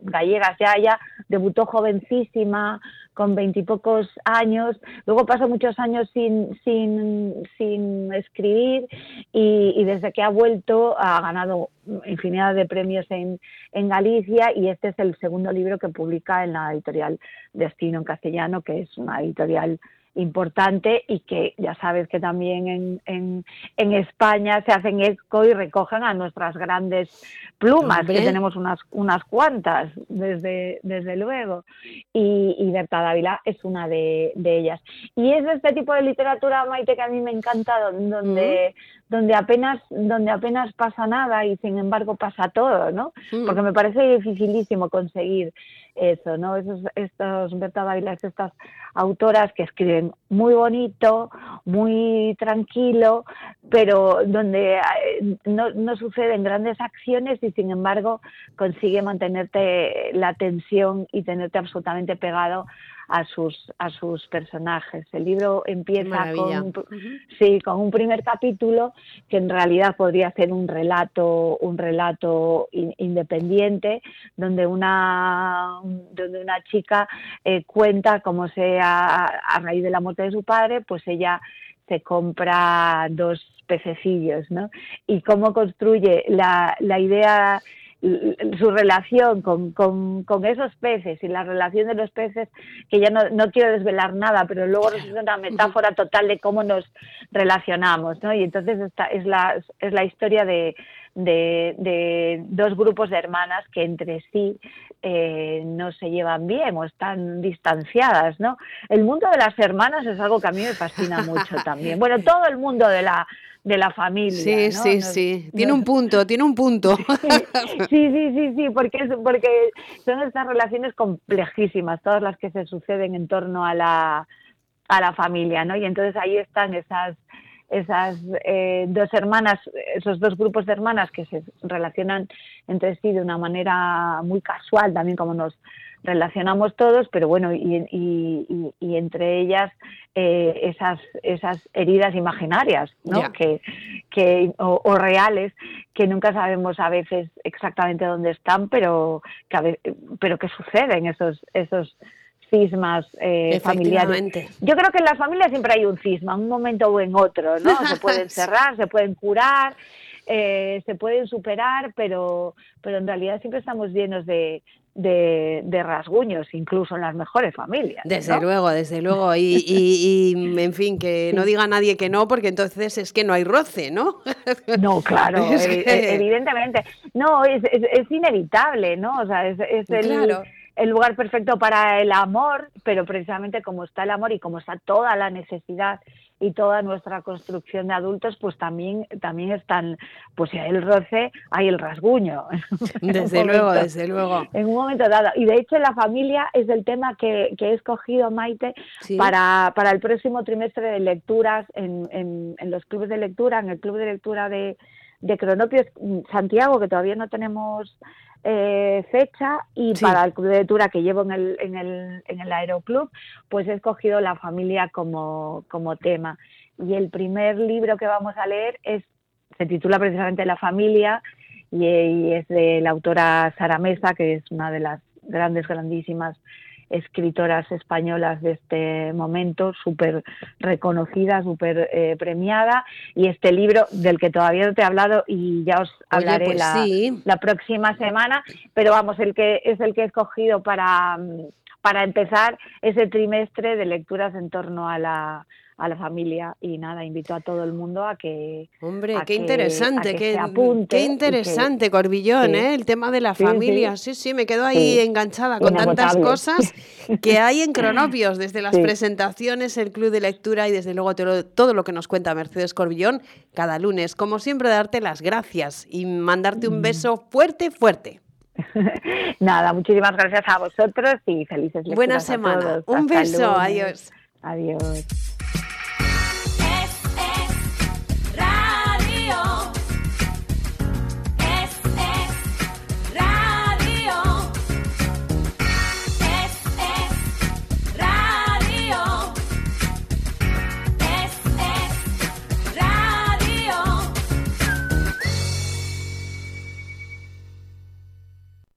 gallegas. Ya ella debutó jovencísima, con veintipocos años, luego pasó muchos años sin, sin, sin escribir y, desde que ha vuelto ha ganado infinidad de premios en, en Galicia y este es el segundo libro que publica en la editorial Destino en castellano, que es una editorial importante y que ya sabes que también en, en, España se hacen eco y recogen a nuestras grandes plumas, que tenemos unas, unas cuantas, desde, desde luego. Y, y Berta Dávila es una de, ellas. Y es este tipo de literatura, Maite, que a mí me encanta, donde, donde, apenas, donde apenas pasa nada y sin embargo pasa todo, ¿no? Porque me parece dificilísimo conseguir eso, ¿no? Esos, estos Berta Dávila, estas autoras que escriben muy bonito, muy tranquilo, pero donde eh, no, no suceden grandes acciones y sin embargo consigue mantenerte la tensión y tenerte absolutamente pegado a sus, a sus personajes. El libro empieza con, sí, con un primer capítulo que en realidad podría ser un relato, un relato independiente, donde una, donde una chica eh, cuenta cómo se a, a raíz de la muerte de su padre, pues ella se compra dos pececillos, ¿no? Y cómo construye la, la idea su relación con, con, esos peces y la relación de los peces, que ya no, no quiero desvelar nada, pero luego es una metáfora total de cómo nos relacionamos, ¿no? Y entonces esta es la, es la historia de, de, dos grupos de hermanas que entre sí eh, no se llevan bien o están distanciadas, ¿no? El mundo de las hermanas es algo que a mí me fascina mucho también. Bueno, todo el mundo de la de la familia. Sí, sí, sí. Tiene un punto, tiene un punto. Sí, sí, sí, sí, porque, es, porque son estas relaciones complejísimas, todas las que se suceden en torno a la, a la familia, ¿no? Y entonces ahí están esas esas eh, dos hermanas, esos dos grupos de hermanas que se relacionan entre sí de una manera muy casual, también como nos relacionamos todos, pero bueno, y, entre ellas eh, esas, esas heridas imaginarias, ¿no? Que, que, o, reales, que nunca sabemos a veces exactamente dónde están, pero que, pero que suceden esos, esos cismas eh, familiares. Yo creo que en las familias siempre hay un cisma, un momento o en otro, ¿no? Se pueden cerrar, se pueden curar, eh, se pueden superar, pero, pero en realidad siempre estamos llenos de, de, rasguños, incluso en las mejores familias. Desde luego, desde luego. Y, en fin, que no diga nadie que no, porque entonces es que no hay roce, ¿no? No, claro, e, e, evidentemente. No, es, es, inevitable, ¿no? O sea, es, el, el lugar perfecto para el amor, pero precisamente como está el amor y como está toda la necesidad y toda nuestra construcción de adultos, pues también, también están, pues si hay el roce, hay el rasguño. Desde luego, desde luego. En un momento dado. Y de hecho la familia es el tema que, he escogido, Maite, para, para el próximo trimestre de lecturas en, en, los clubes de lectura, en el club de lectura de, de Cronopios Santiago, que todavía no tenemos eh, fecha y para el club de lectura que llevo en el, en el, en el Aeroclub, pues he escogido la familia como, como tema. Y el primer libro que vamos a leer es, se titula precisamente La familia y es de la autora Sara Mesa, que es una de las grandes, grandísimas escritoras españolas de este momento, súper reconocida, súper eh, premiada, y este libro del que todavía no te he hablado y ya os hablaré pues la, próxima semana, pero vamos, el que es el que he escogido para, para empezar ese trimestre de lecturas en torno a la a la familia y nada, invito a todo el mundo a que... Hombre, qué interesante, qué, qué interesante, Corbillón, ¿eh? el tema de la familia. Sí, sí, me quedo ahí enganchada con tantas cosas que hay en Cronopios, desde las presentaciones, el club de lectura y desde luego todo, lo que nos cuenta Mercedes Corbillón cada lunes. Como siempre, darte las gracias y mandarte un mm. beso fuerte, fuerte. Nada, muchísimas gracias a vosotros y felices lecturas Buena semana. Un beso, adiós. Adiós.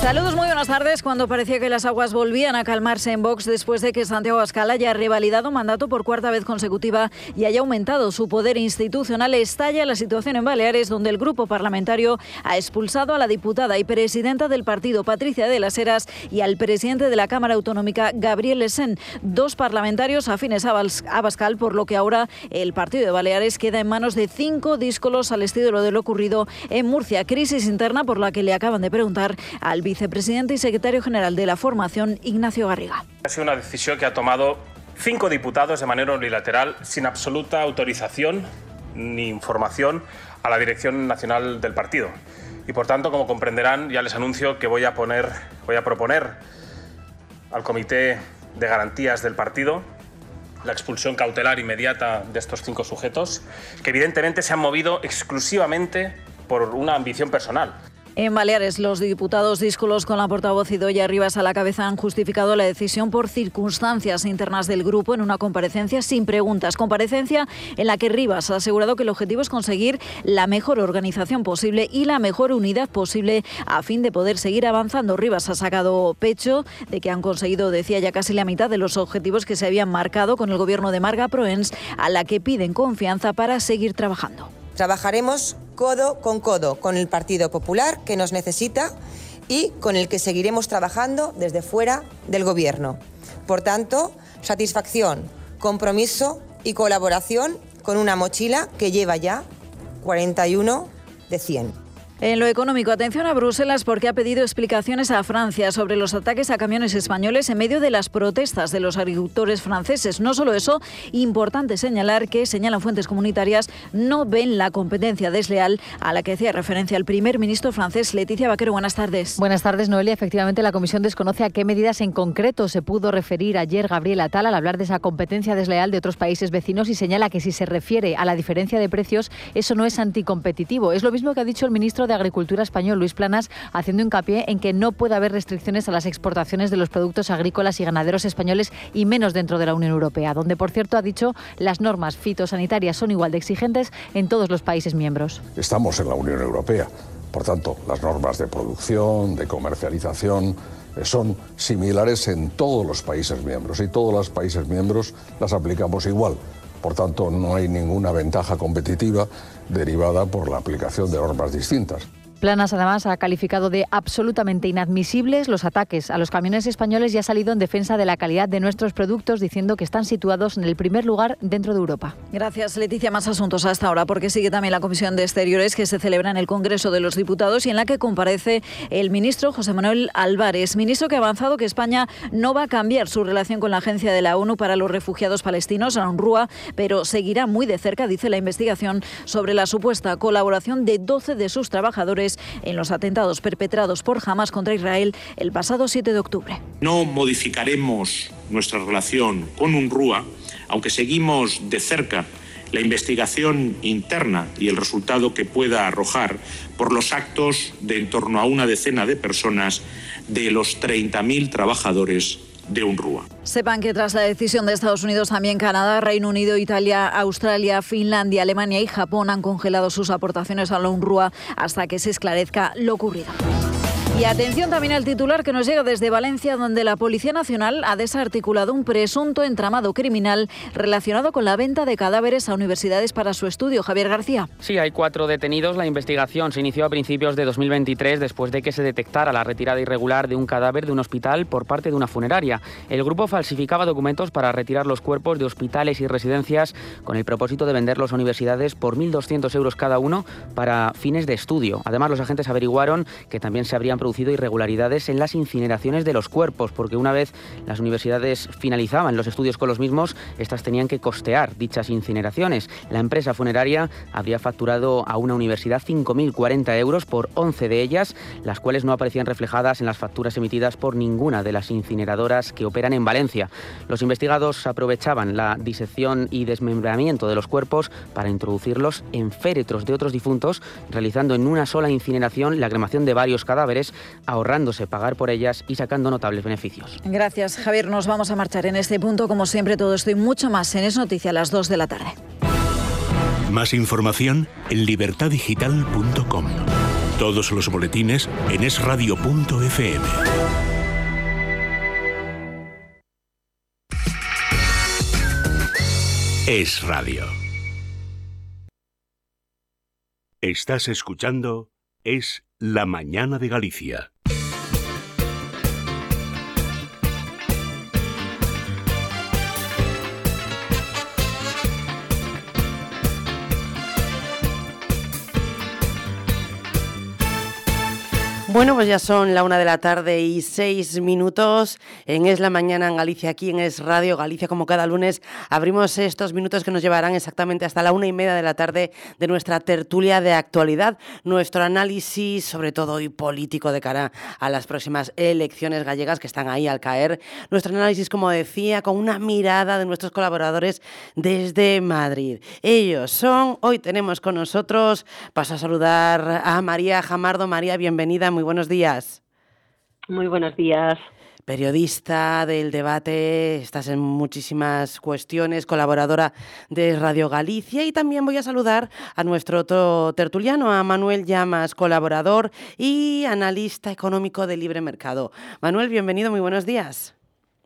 Saludos, muy buenas tardes. Cuando parecía que las aguas volvían a calmarse en Vox después de que Santiago Abascal haya revalidado mandato por cuarta vez consecutiva y haya aumentado su poder institucional, estalla la situación en Baleares, donde el grupo parlamentario ha expulsado a la diputada y presidenta del partido, Patricia de las Heras, y al presidente de la Cámara Autonómica, Gabriel Lesen, dos parlamentarios afines a Abascal, por lo que ahora el partido de Baleares queda en manos de cinco díscolos al estilo de lo ocurrido en Murcia. Crisis interna por la que le acaban de preguntar al vicepresidente y secretario general de la formación, Ignacio Garriga. Ha sido una decisión que ha tomado cinco diputados de manera unilateral, sin absoluta autorización ni información a la dirección nacional del partido. Y por tanto, como comprenderán, ya les anuncio que voy a, poner, voy a proponer al Comité de Garantías del partido la expulsión cautelar inmediata de estos cinco sujetos, que evidentemente se han movido exclusivamente por una ambición personal. En Baleares, los diputados díscolos con la portavoz Idoya Rivas a la cabeza han justificado la decisión por circunstancias internas del grupo en una comparecencia sin preguntas. Comparecencia en la que Rivas ha asegurado que el objetivo es conseguir la mejor organización posible y la mejor unidad posible a fin de poder seguir avanzando. Rivas ha sacado pecho de que han conseguido, decía ya casi la mitad de los objetivos que se habían marcado con el gobierno de Marga Proens, a la que piden confianza para seguir trabajando. Trabajaremos codo con codo con el Partido Popular, que nos necesita, y con el que seguiremos trabajando desde fuera del Gobierno. Por tanto, satisfacción, compromiso y colaboración con una mochila que lleva ya 41 de 100. En lo económico, atención a Bruselas porque ha pedido explicaciones a Francia sobre los ataques a camiones españoles en medio de las protestas de los agricultores franceses. No solo eso, importante señalar que, señalan fuentes comunitarias, no ven la competencia desleal a la que hacía referencia el primer ministro francés. Leticia Vaquero, buenas tardes. Buenas tardes, Noelia. Efectivamente, la Comisión desconoce a qué medidas en concreto se pudo referir ayer Gabriel Atal al hablar de esa competencia desleal de otros países vecinos y señala que si se refiere a la diferencia de precios, eso no es anticompetitivo. Es lo mismo que ha dicho el ministro de Agricultura español, Luis Planas, haciendo hincapié en que no puede haber restricciones a las exportaciones de los productos agrícolas y ganaderos españoles y menos dentro de la Unión Europea, donde, por cierto, ha dicho las normas fitosanitarias son igual de exigentes en todos los países miembros. Estamos en la Unión Europea. Por tanto, las normas de producción, de comercialización, eh, son similares en todos los países miembros y todos los países miembros las aplicamos igual. Por tanto, no hay ninguna ventaja competitiva derivada por la aplicación de normas distintas. Planas además ha calificado de absolutamente inadmisibles los ataques a los camiones españoles y ha salido en defensa de la calidad de nuestros productos diciendo que están situados en el primer lugar dentro de Europa. Gracias Leticia. Más asuntos hasta ahora porque sigue también la Comisión de Exteriores que se celebra en el Congreso de los Diputados y en la que comparece el ministro José Manuel Álvarez, ministro que ha avanzado que España no va a cambiar su relación con la Agencia de la ONU para los Refugiados Palestinos, la UNRWA, pero seguirá muy de cerca, dice la investigación, sobre la supuesta colaboración de 12 de sus trabajadores en los atentados perpetrados por Hamas contra Israel el pasado 7 de octubre. No modificaremos nuestra relación con UNRWA, aunque seguimos de cerca la investigación interna y el resultado que pueda arrojar por los actos de en torno a una decena de personas de los 30.000 trabajadores de. Sepan que tras la decisión de Estados Unidos, también Canadá, Reino Unido, Italia, Australia, Finlandia, Alemania y Japón han congelado sus aportaciones a la UNRWA hasta que se esclarezca lo ocurrido. Y atención también al titular que nos llega desde Valencia, donde la Policía Nacional ha desarticulado un presunto entramado criminal relacionado con la venta de cadáveres a universidades para su estudio. Javier García. Sí, hay cuatro detenidos. La investigación se inició a principios de 2023 después de que se detectara la retirada irregular de un cadáver de un hospital por parte de una funeraria. El grupo falsificaba documentos para retirar los cuerpos de hospitales y residencias con el propósito de venderlos a universidades por 1.200 euros cada uno para fines de estudio. Además, los agentes averiguaron que también se habrían producido irregularidades en las incineraciones de los cuerpos, porque una vez las universidades finalizaban los estudios con los mismos, estas tenían que costear dichas incineraciones. La empresa funeraria habría facturado a una universidad 5.040 euros por 11 de ellas, las cuales no aparecían reflejadas en las facturas emitidas por ninguna de las incineradoras que operan en Valencia. Los investigados aprovechaban la disección y desmembramiento de los cuerpos para introducirlos en féretros de otros difuntos, realizando en una sola incineración la cremación de varios cadáveres ahorrándose pagar por ellas y sacando notables beneficios. Gracias, Javier. Nos vamos a marchar en este punto. Como siempre, todo esto y mucho más en Es Noticia a las 2 de la tarde. Más información en libertadigital.com. Todos los boletines en esradio.fm. Es Radio. Estás escuchando Es la mañana de Galicia. Bueno, pues ya son la una de la tarde y seis minutos en Es la Mañana en Galicia, aquí en Es Radio Galicia, como cada lunes. Abrimos estos minutos que nos llevarán exactamente hasta la una y media de la tarde de nuestra tertulia de actualidad, nuestro análisis, sobre todo y político, de cara a las próximas elecciones gallegas que están ahí al caer. Nuestro análisis, como decía, con una mirada de nuestros colaboradores desde Madrid. Ellos son, hoy tenemos con nosotros, paso a saludar a María Jamardo. María, bienvenida buenos días. Muy buenos días. Periodista del debate, estás en muchísimas cuestiones, colaboradora de Radio Galicia y también voy a saludar a nuestro otro tertuliano, a Manuel Llamas, colaborador y analista económico de Libre Mercado. Manuel, bienvenido, muy buenos días.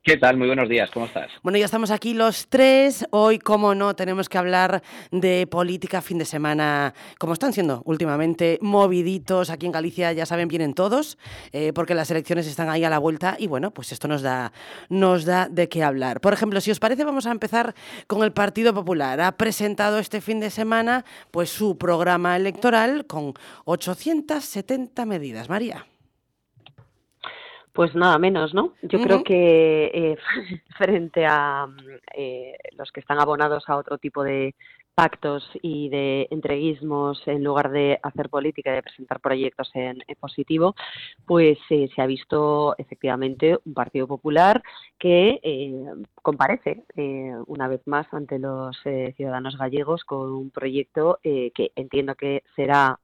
¿Qué tal? Muy buenos días, ¿cómo estás? Bueno, ya estamos aquí los tres. Hoy, como no, tenemos que hablar de política fin de semana, como están siendo últimamente, moviditos. Aquí en Galicia, ya saben, vienen todos, eh, porque las elecciones están ahí a la vuelta y bueno, pues esto nos da, nos da de qué hablar. Por ejemplo, si os parece, vamos a empezar con el Partido Popular. Ha presentado este fin de semana pues su programa electoral con 870 medidas. María. Pues nada menos, ¿no? Yo creo que eh, frente a eh, los que están abonados a otro tipo de pactos y de entreguismos en lugar de hacer política y de presentar proyectos en, positivo, pues eh, se ha visto efectivamente un Partido Popular que comparece una vez más ante los ciudadanos gallegos con un proyecto que entiendo que será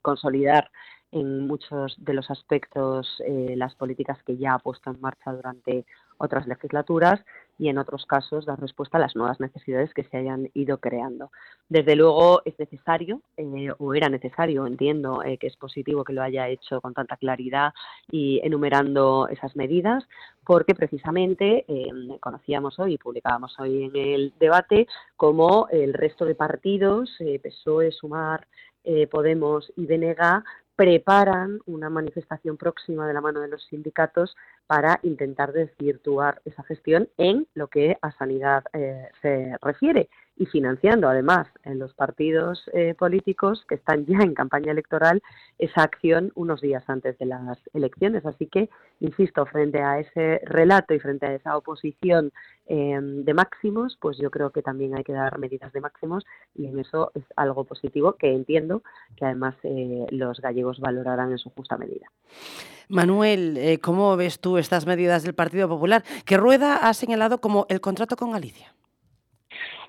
consolidar en muchos de los aspectos eh, las políticas que ya ha puesto en marcha durante otras legislaturas y en otros casos dar respuesta a las nuevas necesidades que se hayan ido creando. Desde luego es necesario, eh, o era necesario, entiendo eh, que es positivo que lo haya hecho con tanta claridad y enumerando esas medidas, porque precisamente conocíamos hoy y publicábamos hoy en el debate cómo el resto de partidos, PSOE, Sumar, Podemos y BNG preparan una manifestación próxima de la mano de los sindicatos para intentar desvirtuar esa gestión en lo que a sanidad eh, se refiere y financiando además en los partidos eh, políticos que están ya en campaña electoral esa acción unos días antes de las elecciones. Así que, insisto, frente a ese relato y frente a esa oposición em, de máximos, pues yo creo que también hay que dar medidas de máximos y en eso es algo positivo que entiendo que además eh, los gallegos valorarán en su justa medida. Manuel, eh, ¿cómo ves tú estas medidas del Partido Popular que Rueda ha señalado como el contrato con Galicia?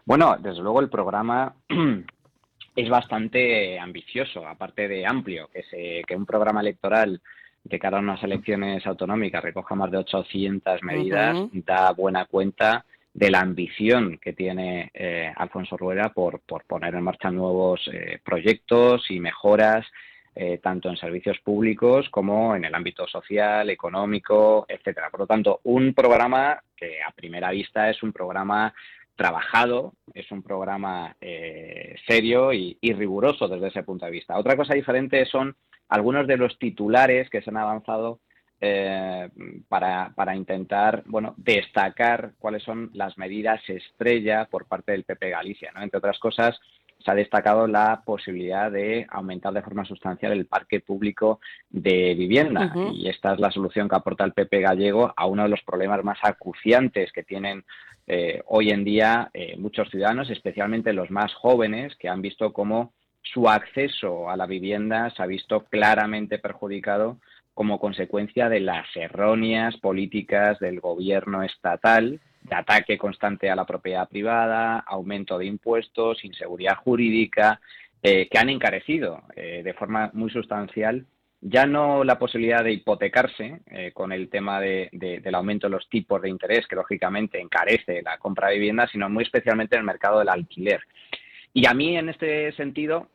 Bueno, desde luego el programa es bastante ambicioso, aparte de amplio, que, se, que un programa electoral de cara a unas elecciones autonómicas recoja más de 800 medidas, da buena cuenta de la ambición que tiene eh, Alfonso Rueda por, por, poner en marcha nuevos eh, proyectos y mejoras, eh, tanto en servicios públicos como en el ámbito social, económico, etcétera. Por lo tanto, un programa que a primera vista es un programa trabajado, es un programa eh, serio y, riguroso desde ese punto de vista. Otra cosa diferente son algunos de los titulares que se han avanzado eh, para, para, intentar bueno, destacar cuáles son las medidas estrella por parte del PP Galicia. ¿no? Entre otras cosas, se ha destacado la posibilidad de aumentar de forma sustancial el parque público de vivienda. Y esta es la solución que aporta el PP gallego a uno de los problemas más acuciantes que tienen eh, hoy en día eh, muchos ciudadanos, especialmente los más jóvenes, que han visto cómo su acceso a la vivienda se ha visto claramente perjudicado como consecuencia de las erróneas políticas del gobierno estatal de ataque constante a la propiedad privada, aumento de impuestos, inseguridad jurídica, eh, que han encarecido de forma muy sustancial ya no la posibilidad de hipotecarse eh, con el tema de, del aumento de los tipos de interés, que lógicamente encarece la compra de vivienda, sino muy especialmente en el mercado del alquiler. Y a mí, en este sentido,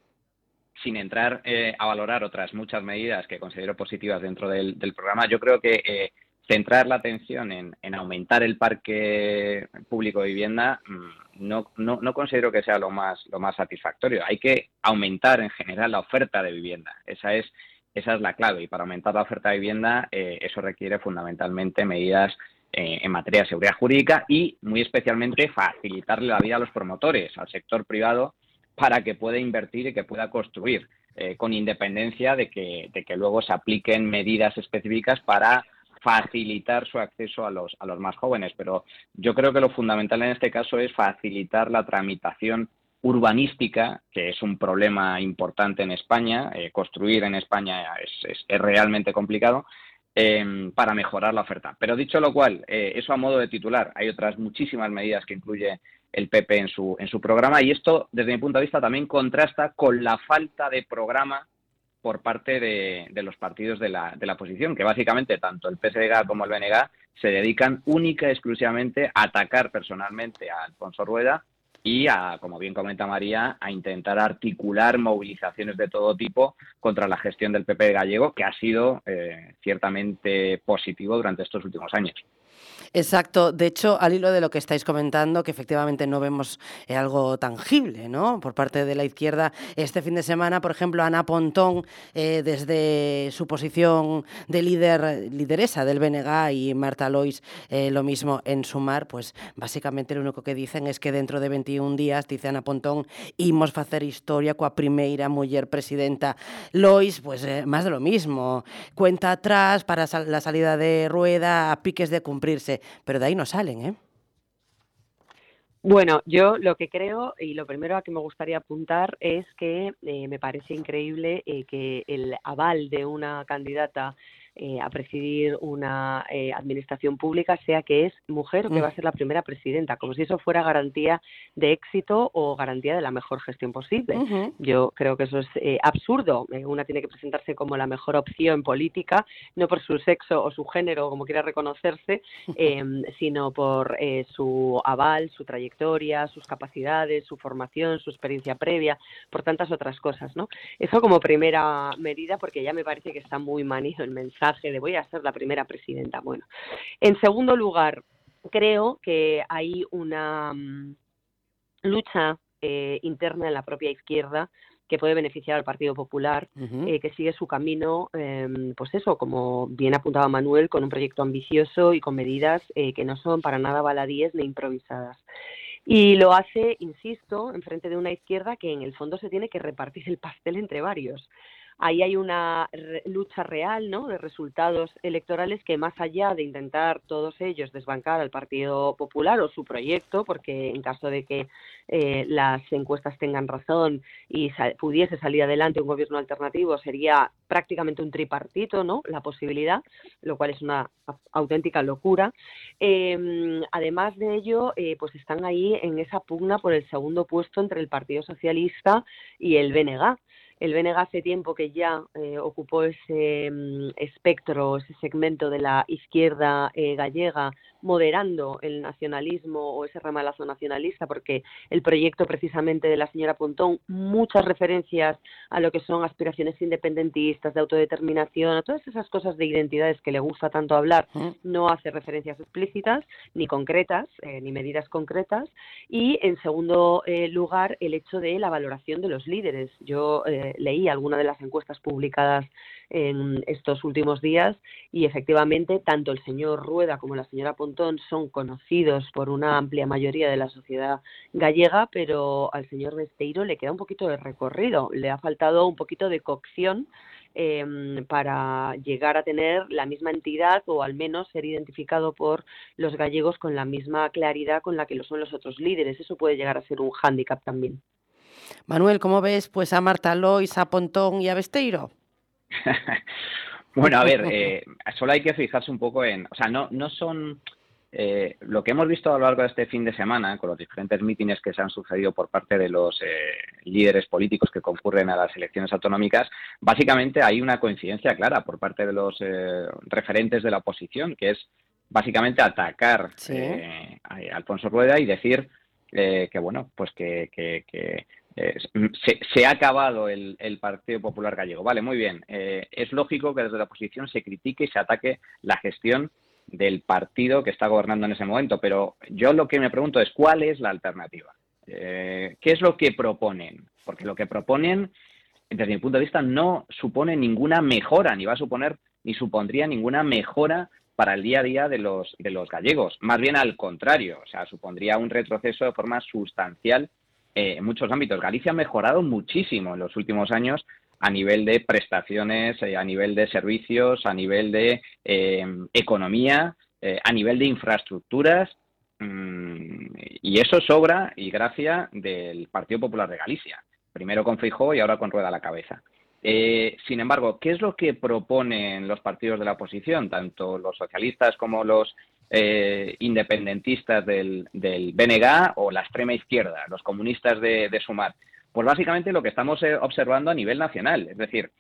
sin entrar a valorar otras muchas medidas que considero positivas dentro del, programa, yo creo que centrar la atención en, aumentar el parque público de vivienda mm, no, no, considero que sea lo más, lo más satisfactorio. Hay que aumentar en general la oferta de vivienda. Esa es, esa es la clave. Y para aumentar la oferta de vivienda, eh, eso requiere fundamentalmente medidas eh, en materia de seguridad jurídica y, muy especialmente, facilitarle la vida a los promotores, al sector privado, para que pueda invertir y que pueda construir, eh, con independencia de que, de que luego se apliquen medidas específicas para facilitar su acceso a los, a los más jóvenes, pero yo creo que lo fundamental en este caso es facilitar la tramitación urbanística, que es un problema importante en España. Eh, construir en España es, realmente complicado. Em, para mejorar la oferta. Pero dicho lo cual, eh, eso a modo de titular, hay otras muchísimas medidas que incluye el PP en su, en su programa y esto, desde mi punto de vista, también contrasta con la falta de programa por parte de, los partidos de la, de la, oposición, que básicamente tanto el PSDG como el BNG se dedican única y exclusivamente a atacar personalmente a Alfonso Rueda y a, como bien comenta María, a intentar articular movilizaciones de todo tipo contra la gestión del PP gallego, que ha sido eh, ciertamente positivo durante estos últimos años. Exacto. De hecho, al hilo de lo que estáis comentando, que efectivamente no vemos eh, algo tangible, ¿no? Por parte de la izquierda. Este fin de semana, por ejemplo, Ana Pontón, eh, desde su posición de líder, lideresa del BNG y Marta Lois, eh, lo mismo en Sumar, pues básicamente lo único que dicen es que dentro de 21 días, dice Ana Pontón, imos hacer historia coa primeira mujer presidenta. Lois, pues más de lo mismo. Cuenta atrás para la salida de rueda a piques de cumplirse pero de ahí no salen, ¿eh? Bueno, yo lo que creo y lo primero a que me gustaría apuntar es que eh, me parece increíble eh, que el aval de una candidata eh, a presidir una eh, administración pública sea que es mujer o que va a mm. ser la primera presidenta, como si eso fuera garantía de éxito o garantía de la mejor gestión posible. Yo creo que eso es eh, absurdo. una tiene que presentarse como la mejor opción política, no por su sexo o su género, como quiera reconocerse, em, sino por su aval, su trayectoria, sus capacidades, su formación, su experiencia previa, por tantas otras cosas. ¿no? Eso como primera medida, porque ya me parece que está muy manido el mensaje de voy a ser la primera presidenta. Bueno, en segundo lugar, creo que hay una mm, lucha eh, interna en la propia izquierda que puede beneficiar al Partido Popular, eh, que sigue su camino, em, pues eso, como bien apuntaba Manuel, con un proyecto ambicioso y con medidas eh, que no son para nada baladíes ni improvisadas. Y lo hace, insisto, en frente de una izquierda que en el fondo se tiene que repartir el pastel entre varios ahí hay una lucha real ¿no? de resultados electorales que más allá de intentar todos ellos desbancar al Partido Popular o su proyecto, porque en caso de que eh, las encuestas tengan razón y pudiese salir adelante un gobierno alternativo, sería prácticamente un tripartito, ¿no? La posibilidad, lo cual es una auténtica locura. Em, además de ello, eh, pues están ahí en esa pugna por el segundo puesto entre el Partido Socialista y el BNG. El BNG hace tiempo que ya eh, ocupó ese mm, espectro, ese segmento de la izquierda eh, gallega, moderando el nacionalismo o ese ramalazo nacionalista, porque el proyecto precisamente de la señora Pontón, muchas referencias a lo que son aspiraciones independentistas, de autodeterminación, a todas esas cosas de identidades que le gusta tanto hablar, mm. no hace referencias explícitas, ni concretas, eh, ni medidas concretas. Y, en segundo lugar, el hecho de la valoración de los líderes. Yo leí alguna de las encuestas publicadas en estos últimos días y efectivamente tanto el señor Rueda como la señora Pontón son conocidos por una amplia mayoría de la sociedad gallega, pero al señor Besteiro le queda un poquito de recorrido, le ha faltado un poquito de cocción em, para llegar a tener la misma entidad o al menos ser identificado por los gallegos con la misma claridad con la que lo son los otros líderes. Eso puede llegar a ser un hándicap también. Manuel, ¿cómo ves pues a Marta Lois, a Pontón y a Besteiro? bueno, a ver, eh, solo hay que fijarse un poco en, o sea, no, no son eh, lo que hemos visto a lo largo de este fin de semana, con los diferentes mítines que se han sucedido por parte de los eh, líderes políticos que concurren a las elecciones autonómicas, básicamente hay una coincidencia clara por parte de los referentes de la oposición, que es básicamente atacar a Alfonso Rueda y decir que, bueno, pues que, que eh, se, ha acabado el, Partido Popular Gallego. Vale, muy bien. Eh, es lógico que desde la oposición se critique y se ataque la gestión del partido que está gobernando en ese momento, pero yo lo que me pregunto es cuál es la alternativa. Eh, ¿Qué es lo que proponen? Porque lo que proponen, desde mi punto de vista, no supone ninguna mejora, ni va a suponer, ni supondría ninguna mejora para el día a día de los, de los gallegos. Más bien al contrario, o sea, supondría un retroceso de forma sustancial eh, en muchos ámbitos. Galicia ha mejorado muchísimo en los últimos años a nivel de prestaciones, eh, a nivel de servicios, a nivel de eh, economía, a nivel de infraestructuras. Mm, y eso sobra y gracia del Partido Popular de Galicia. Primero con Fijó y ahora con Rueda a la cabeza. sin embargo, ¿qué es lo que proponen los partidos de la oposición, tanto los socialistas como los eh, independentistas del, del, BNG o la extrema izquierda, los comunistas de, Sumar? Pues básicamente lo que estamos eh, observando a nivel nacional, es decir,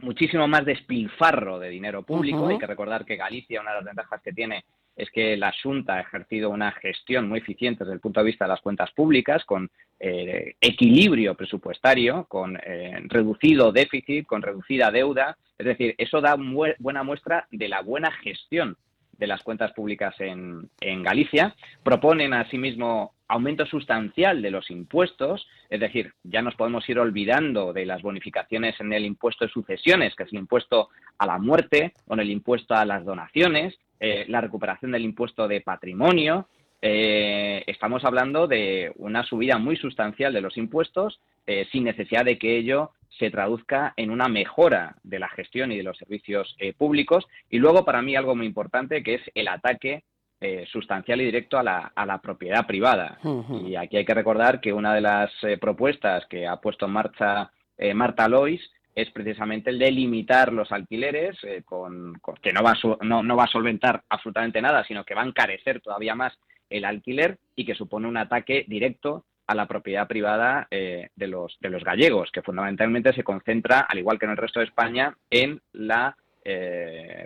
muchísimo más despilfarro de dinero público. Hay que recordar que Galicia, una de las ventajas que tiene es que la Junta ha ejercido una gestión muy eficiente desde el punto de vista de las cuentas públicas, con eh, equilibrio presupuestario, con reducido déficit, con reducida deuda. Es decir, eso da buena muestra de la buena gestión de las cuentas públicas en, en Galicia. Proponen asimismo aumento sustancial de los impuestos, es decir, ya nos podemos ir olvidando de las bonificaciones en el impuesto de sucesiones, que es el impuesto a la muerte, o en el impuesto a las donaciones, eh, la recuperación del impuesto de patrimonio. Eh, estamos hablando de una subida muy sustancial de los impuestos eh, sin necesidad de que ello se traduzca en una mejora de la gestión y de los servicios públicos. Y luego, para mí, algo muy importante, que es el ataque eh, sustancial y directo a la, a la propiedad privada. Y aquí hay que recordar que una de las eh, propuestas que ha puesto en marcha eh, Marta Lois es precisamente el de limitar los alquileres, con, que no va, a no, no va a solventar absolutamente nada, sino que va a encarecer todavía más el alquiler y que supone un ataque directo a la propiedad privada de, los, de los gallegos, que fundamentalmente se concentra, al igual que en el resto de España, en la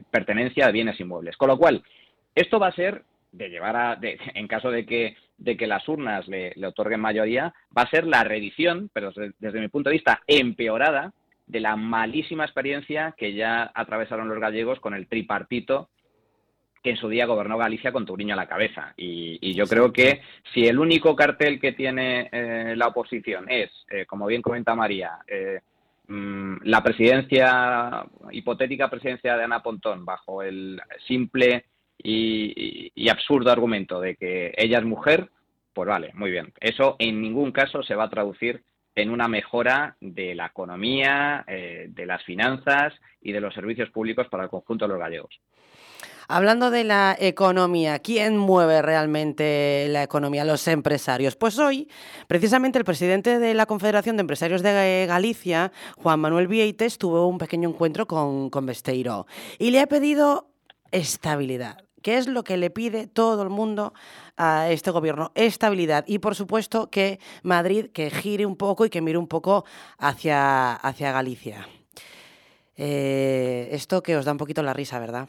pertenencia de bienes inmuebles. Con lo cual, esto va a ser de llevar a, en caso de que, de que las urnas le, otorguen mayoría, va a ser la reedición, pero desde, mi punto de vista empeorada, de la malísima experiencia que ya atravesaron los gallegos con el tripartito que en su día gobernó Galicia con Turiño a la cabeza. Y, yo creo que si el único cartel que tiene eh, la oposición es, eh, como bien comenta María, eh, mm, la presidencia, hipotética presidencia de Ana Pontón, bajo el simple y, absurdo argumento de que ella es mujer, pues vale, muy bien. Eso en ningún caso se va a traducir en una mejora de la economía, eh, de las finanzas y de los servicios públicos para el conjunto de los gallegos. Hablando de la economía, ¿quién mueve realmente la economía? Los empresarios. Pues hoy, precisamente, el presidente de la Confederación de Empresarios de Galicia, Juan Manuel Vieites, tuvo un pequeño encuentro con, con Besteiro y le ha pedido estabilidad que es lo que le pide todo el mundo a este gobierno, estabilidad y por supuesto que Madrid que gire un poco y que mire un poco hacia, hacia Galicia. Eh, esto que os da un poquito la risa, ¿verdad?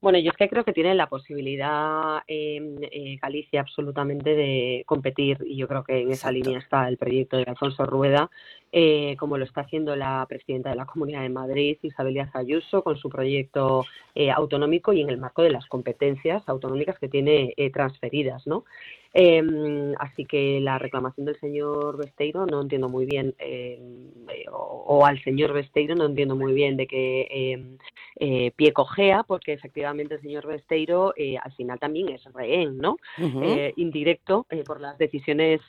Bueno, yo es que creo que tiene la posibilidad eh, Galicia absolutamente de competir y yo creo que en esa línea está el proyecto de Alfonso Rueda, eh, como lo está haciendo la presidenta de la Comunidad de Madrid, Isabel Díaz Ayuso, con su proyecto eh, autonómico y en el marco de las competencias autonómicas que tiene eh, transferidas, ¿no? Em, así que la reclamación del señor Besteiro no entiendo muy bien, em, eh, o, al señor Besteiro no entiendo muy bien de qué em, pie cojea, porque efectivamente el señor Besteiro eh, al final también es rehén, ¿no? indirecto por las decisiones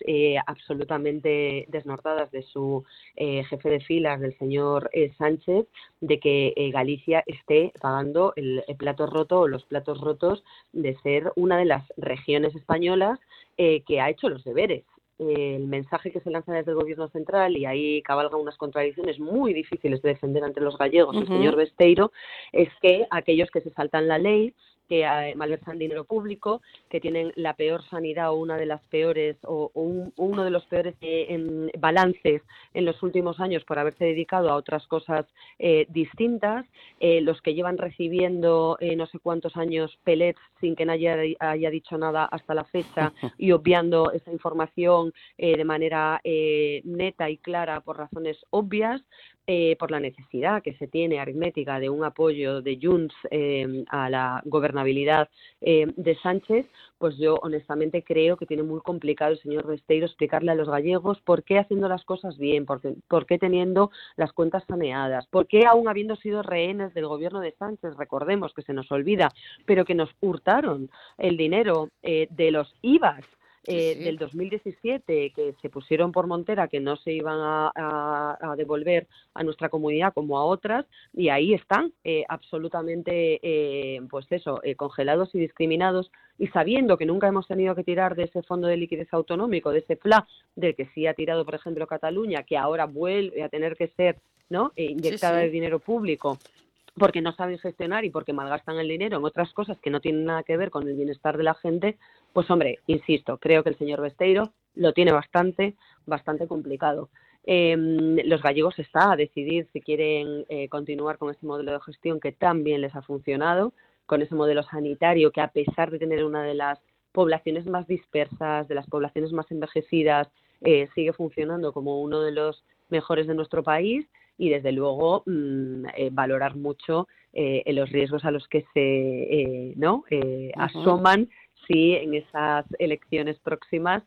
absolutamente desnortadas de su jefe de filas, del señor Sánchez, de que Galicia esté pagando el plato roto o los platos rotos de ser una de las regiones españolas eh, que ha hecho los deberes. el mensaje que se lanza desde el gobierno central, y ahí cabalgan unas contradicciones muy difíciles de defender ante los gallegos, el señor Besteiro, es que aquellos que se saltan la ley, que eh, malversan dinero público, que tienen la peor sanidad o una de las peores o, uno de los peores eh, balances en los últimos años por haberse dedicado a otras cosas eh, distintas, los que llevan recibiendo no sé cuántos años pellets sin que nadie haya dicho nada hasta la fecha y obviando esa información de manera neta y clara por razones obvias, eh, por la necesidad que se tiene aritmética de un apoyo de Junts eh, a la gobernabilidad eh, de Sánchez, pues yo honestamente creo que tiene muy complicado el señor Besteiro explicarle a los gallegos por qué haciendo las cosas bien, por por qué teniendo las cuentas saneadas, por qué aún habiendo sido rehenes del gobierno de Sánchez, recordemos que se nos olvida, pero que nos hurtaron el dinero de los IVAs eh, del 2017 que se pusieron por montera que no se iban a, devolver a nuestra comunidad como a otras y ahí están eh, absolutamente eh, pues eso congelados y discriminados y sabiendo que nunca hemos tenido que tirar de ese fondo de liquidez autonómico de ese FLA del que sí ha tirado por ejemplo Cataluña que ahora vuelve a tener que ser no inyectada de dinero público porque no saben gestionar y porque malgastan el dinero en otras cosas que no tienen nada que ver con el bienestar de la gente, pues hombre, insisto, creo que el señor Besteiro lo tiene bastante, bastante complicado. Em, los gallegos está a decidir si quieren eh, continuar con este modelo de gestión que tan bien les ha funcionado, con ese modelo sanitario que a pesar de tener una de las poblaciones más dispersas, de las poblaciones más envejecidas, eh, sigue funcionando como uno de los mejores de nuestro país y desde luego mm, valorar mucho los riesgos a los que se no asoman si en esas elecciones próximas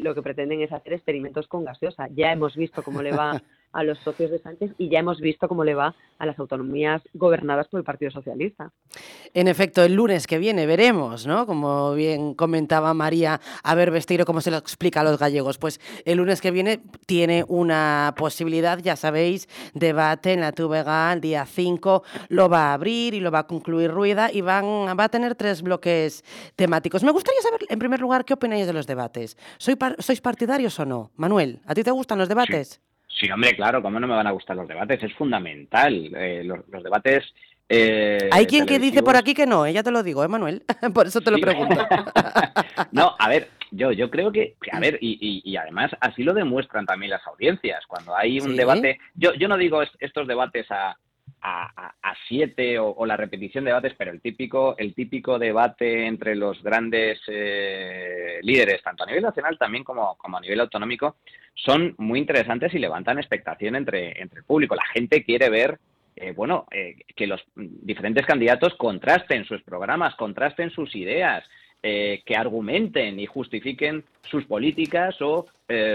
lo que pretenden es hacer experimentos con gaseosa. Ya hemos visto cómo le va a los socios de Sánchez y ya hemos visto cómo le va a las autonomías gobernadas por el Partido Socialista. En efecto, el lunes que viene veremos, ¿no? Como bien comentaba María, a ver Besteiro cómo se lo explica a los gallegos. Pues el lunes que viene tiene una posibilidad, ya sabéis, debate en la TVG el día 5, lo va a abrir y lo va a concluir Ruida y van, va a tener tres bloques temáticos. Me gustaría saber, en primer lugar, qué opináis de los debates. ¿Sois partidarios o no? Manuel, ¿a ti te gustan los debates? Sí, hombre, claro, ¿cómo no me van a gustar los debates? Es fundamental. Eh, los, debates. Eh, Hay quien que dice por aquí que no, eh, ya te lo digo, ¿eh, Manuel? por eso te lo pregunto. no, a ver, yo, yo creo que, a ver, y, y, además así lo demuestran también las audiencias. Cuando hay un debate, yo, yo no digo estos debates a, a, siete o, la repetición de debates, pero el típico, el típico debate entre los grandes eh, líderes, tanto a nivel nacional también como, como, a nivel autonómico, son muy interesantes y levantan expectación entre, entre el público. La gente quiere ver eh, bueno, eh, que los diferentes candidatos contrasten sus programas, contrasten sus ideas, que argumenten y justifiquen sus políticas o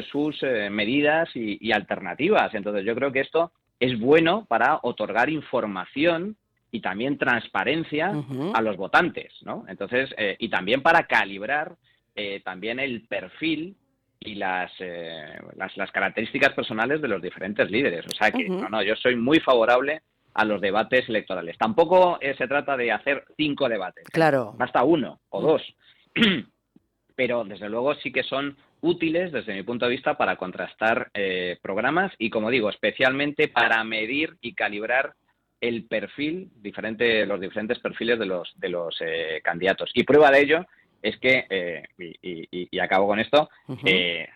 sus medidas y, alternativas. Entonces, yo creo que esto es bueno para otorgar información y también transparencia a los votantes, ¿no? Entonces, eh, y también para calibrar eh, también el perfil y las, eh, las, las, características personales de los diferentes líderes. O sea que, no, no, yo soy muy favorable a los debates electorales. Tampoco se trata de hacer cinco debates. Claro. Basta uno o dos. Pero, desde luego, sí que son útiles desde mi punto de vista para contrastar eh, programas y, como digo, especialmente para medir y calibrar el perfil, diferente, los diferentes perfiles de los, de los eh, candidatos. Y prueba de ello es que, eh, y, acabo con esto,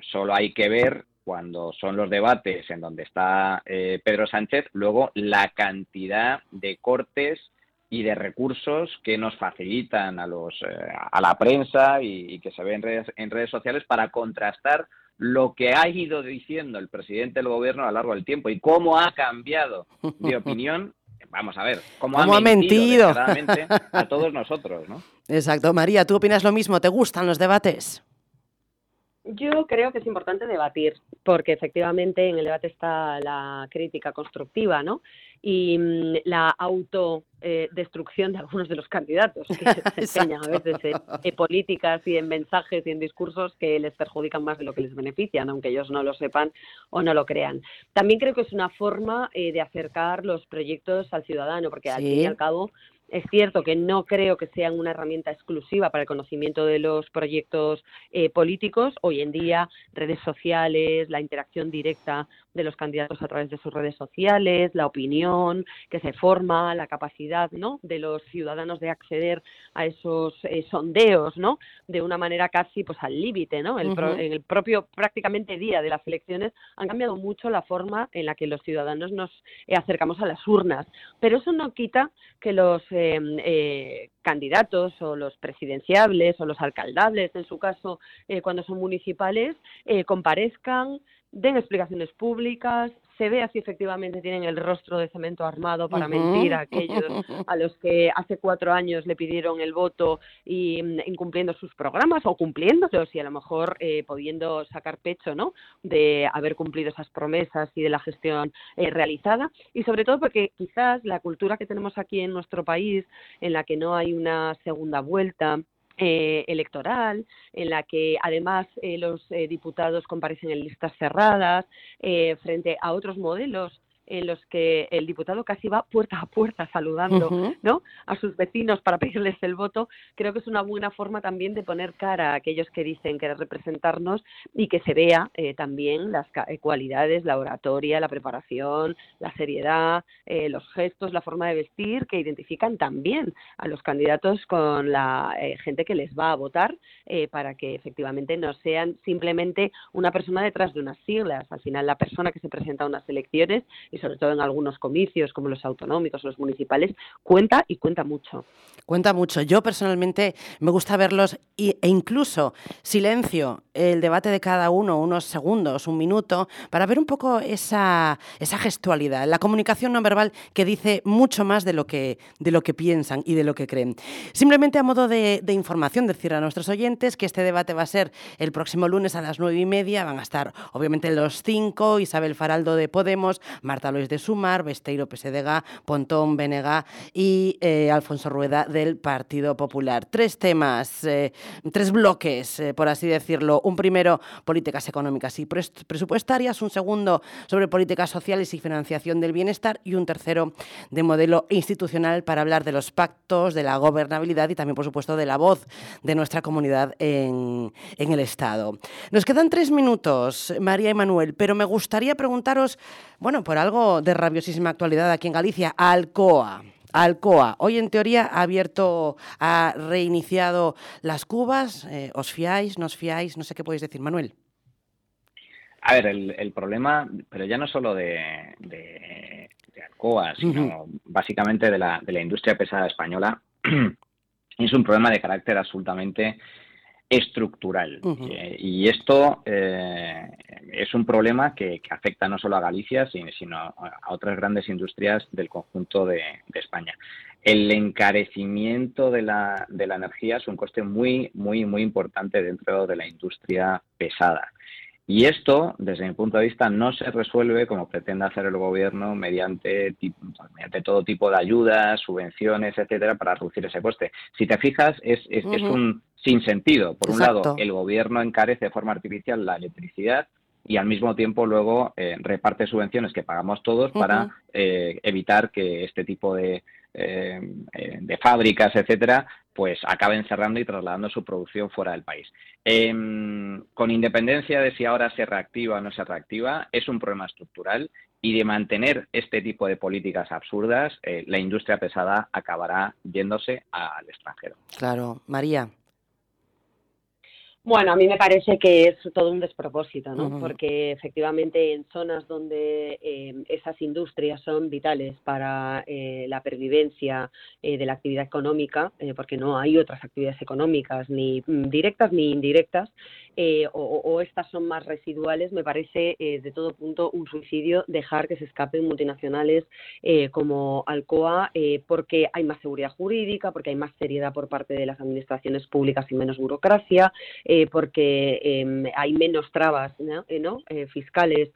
solo hay que ver cuando son los debates en donde está Pedro Sánchez, luego la cantidad de cortes y de recursos que nos facilitan a los eh, a la prensa y, que se ven en redes, en redes sociales para contrastar lo que ha ido diciendo el presidente del gobierno a lo largo del tiempo y cómo ha cambiado de opinión vamos a ver, cómo, ha mentido, a todos nosotros, ¿no? Exacto. María, ¿tú opinas lo mismo? ¿Te gustan los debates? Yo creo que es importante debatir, porque efectivamente en el debate está la crítica constructiva, ¿no? y mm, la autodestrucción de algunos de los candidatos que se empeñan a veces en, políticas y en mensajes y en discursos que les perjudican más de lo que les benefician, aunque ellos no lo sepan o no lo crean. También creo que es una forma eh, de acercar los proyectos al ciudadano, porque al fin y al cabo es cierto que no creo que sean una herramienta exclusiva para el conocimiento de los proyectos eh, políticos. Hoy en día, redes sociales, la interacción directa de los candidatos a través de sus redes sociales, la opinión que se forma, la capacidad ¿no? de los ciudadanos de acceder a esos eh, sondeos ¿no? de una manera casi pues al límite. ¿no? en el propio prácticamente día de las elecciones han cambiado mucho la forma en la que los ciudadanos nos eh, acercamos a las urnas. Pero eso no quita que los eh, candidatos o los presidenciables o los alcaldables, en su caso, cuando son municipales, comparezcan, den explicaciones públicas, se vea si efectivamente tienen el rostro de cemento armado para mentir a aquellos a los que hace cuatro años le pidieron el voto y mm, incumpliendo sus programas o cumpliéndolos y a lo mejor eh, pudiendo sacar pecho ¿no? de haber cumplido esas promesas y de la gestión eh, realizada y sobre todo porque quizás la cultura que tenemos aquí en nuestro país en la que no hay una segunda vuelta eh, electoral, en la que además eh, los eh, diputados comparecen en listas cerradas, frente a otros modelos en los que el diputado casi va puerta a puerta saludando ¿no? a sus vecinos para pedirles el voto, creo que es una buena forma también de poner cara a aquellos que dicen querer representarnos y que se vea eh, también las eh, cualidades, la oratoria, la preparación, la seriedad, eh, los gestos, la forma de vestir que identifican también a los candidatos con la gente que les va a votar para que efectivamente no sean simplemente una persona detrás de unas siglas. Al final, la persona que se presenta a unas elecciones y sobre todo en algunos comicios como los autonómicos los municipales, cuenta y cuenta mucho. Cuenta mucho. Yo personalmente me gusta verlos e incluso silencio el debate de cada uno, unos segundos, un minuto, para ver un poco esa, esa gestualidad, la comunicación no verbal que dice mucho más de lo que, de lo que piensan y de lo que creen. Simplemente a modo de, de información, decir a nuestros oyentes que este debate va a ser el próximo lunes a las nueve y media. Van a estar, obviamente, los cinco, Isabel Faraldo de Podemos, Marta Luis de Sumar, Besteiro PSDG, Pontón Benega y eh, Alfonso Rueda del Partido Popular. Tres temas, eh, tres bloques, eh, por así decirlo. Un primero, políticas económicas y presupuestarias. Un segundo, sobre políticas sociales y financiación del bienestar. Y un tercero, de modelo institucional para hablar de los pactos, de la gobernabilidad y también, por supuesto, de la voz de nuestra comunidad en, en el Estado. Nos quedan tres minutos, María y Manuel, pero me gustaría preguntaros, bueno, por algo de rabiosísima actualidad aquí en Galicia, Alcoa. Alcoa, hoy en teoría ha abierto, ha reiniciado las cubas. Eh, ¿Os fiáis? ¿No os fiáis? No sé qué podéis decir, Manuel. A ver, el, problema, pero ya no solo de, de, Alcoa, sino básicamente de la, de la industria pesada española, es un problema de carácter absolutamente estructural. Eh, y esto eh, es un problema que, afecta no solo a Galicia, sino, a otras grandes industrias del conjunto de, España. El encarecimiento de la, de la energía es un coste muy, muy, muy importante dentro de la industria pesada. Y esto, desde mi punto de vista, no se resuelve como pretende hacer el gobierno mediante, mediante todo tipo de ayudas, subvenciones, etcétera, para reducir ese coste. Si te fijas, es, es, es un sin sentido. Por un lado, el gobierno encarece de forma artificial la electricidad y al mismo tiempo luego eh, reparte subvenciones que pagamos todos para eh, evitar que este tipo de, eh, de fábricas, etcétera, pues acaben cerrando y trasladando su producción fuera del país. Em, con independencia de si ahora se reactiva o no se reactiva, es un problema estructural y de mantener este tipo de políticas absurdas, la industria pesada acabará yéndose al extranjero. Claro, María. Bueno, a mí me parece que es todo un despropósito, ¿no? Porque efectivamente en zonas donde eh, esas industrias son vitales para eh, la pervivencia eh, de la actividad económica, porque no hay otras actividades económicas ni mm, directas ni indirectas, o, estas son más residuales, me parece de todo punto un suicidio dejar que se escapen multinacionales como Alcoa, porque hay más seguridad jurídica, porque hay más seriedad por parte de las administraciones públicas y menos burocracia. Eh, porque em, hay menos trabas eh, eh, fiscales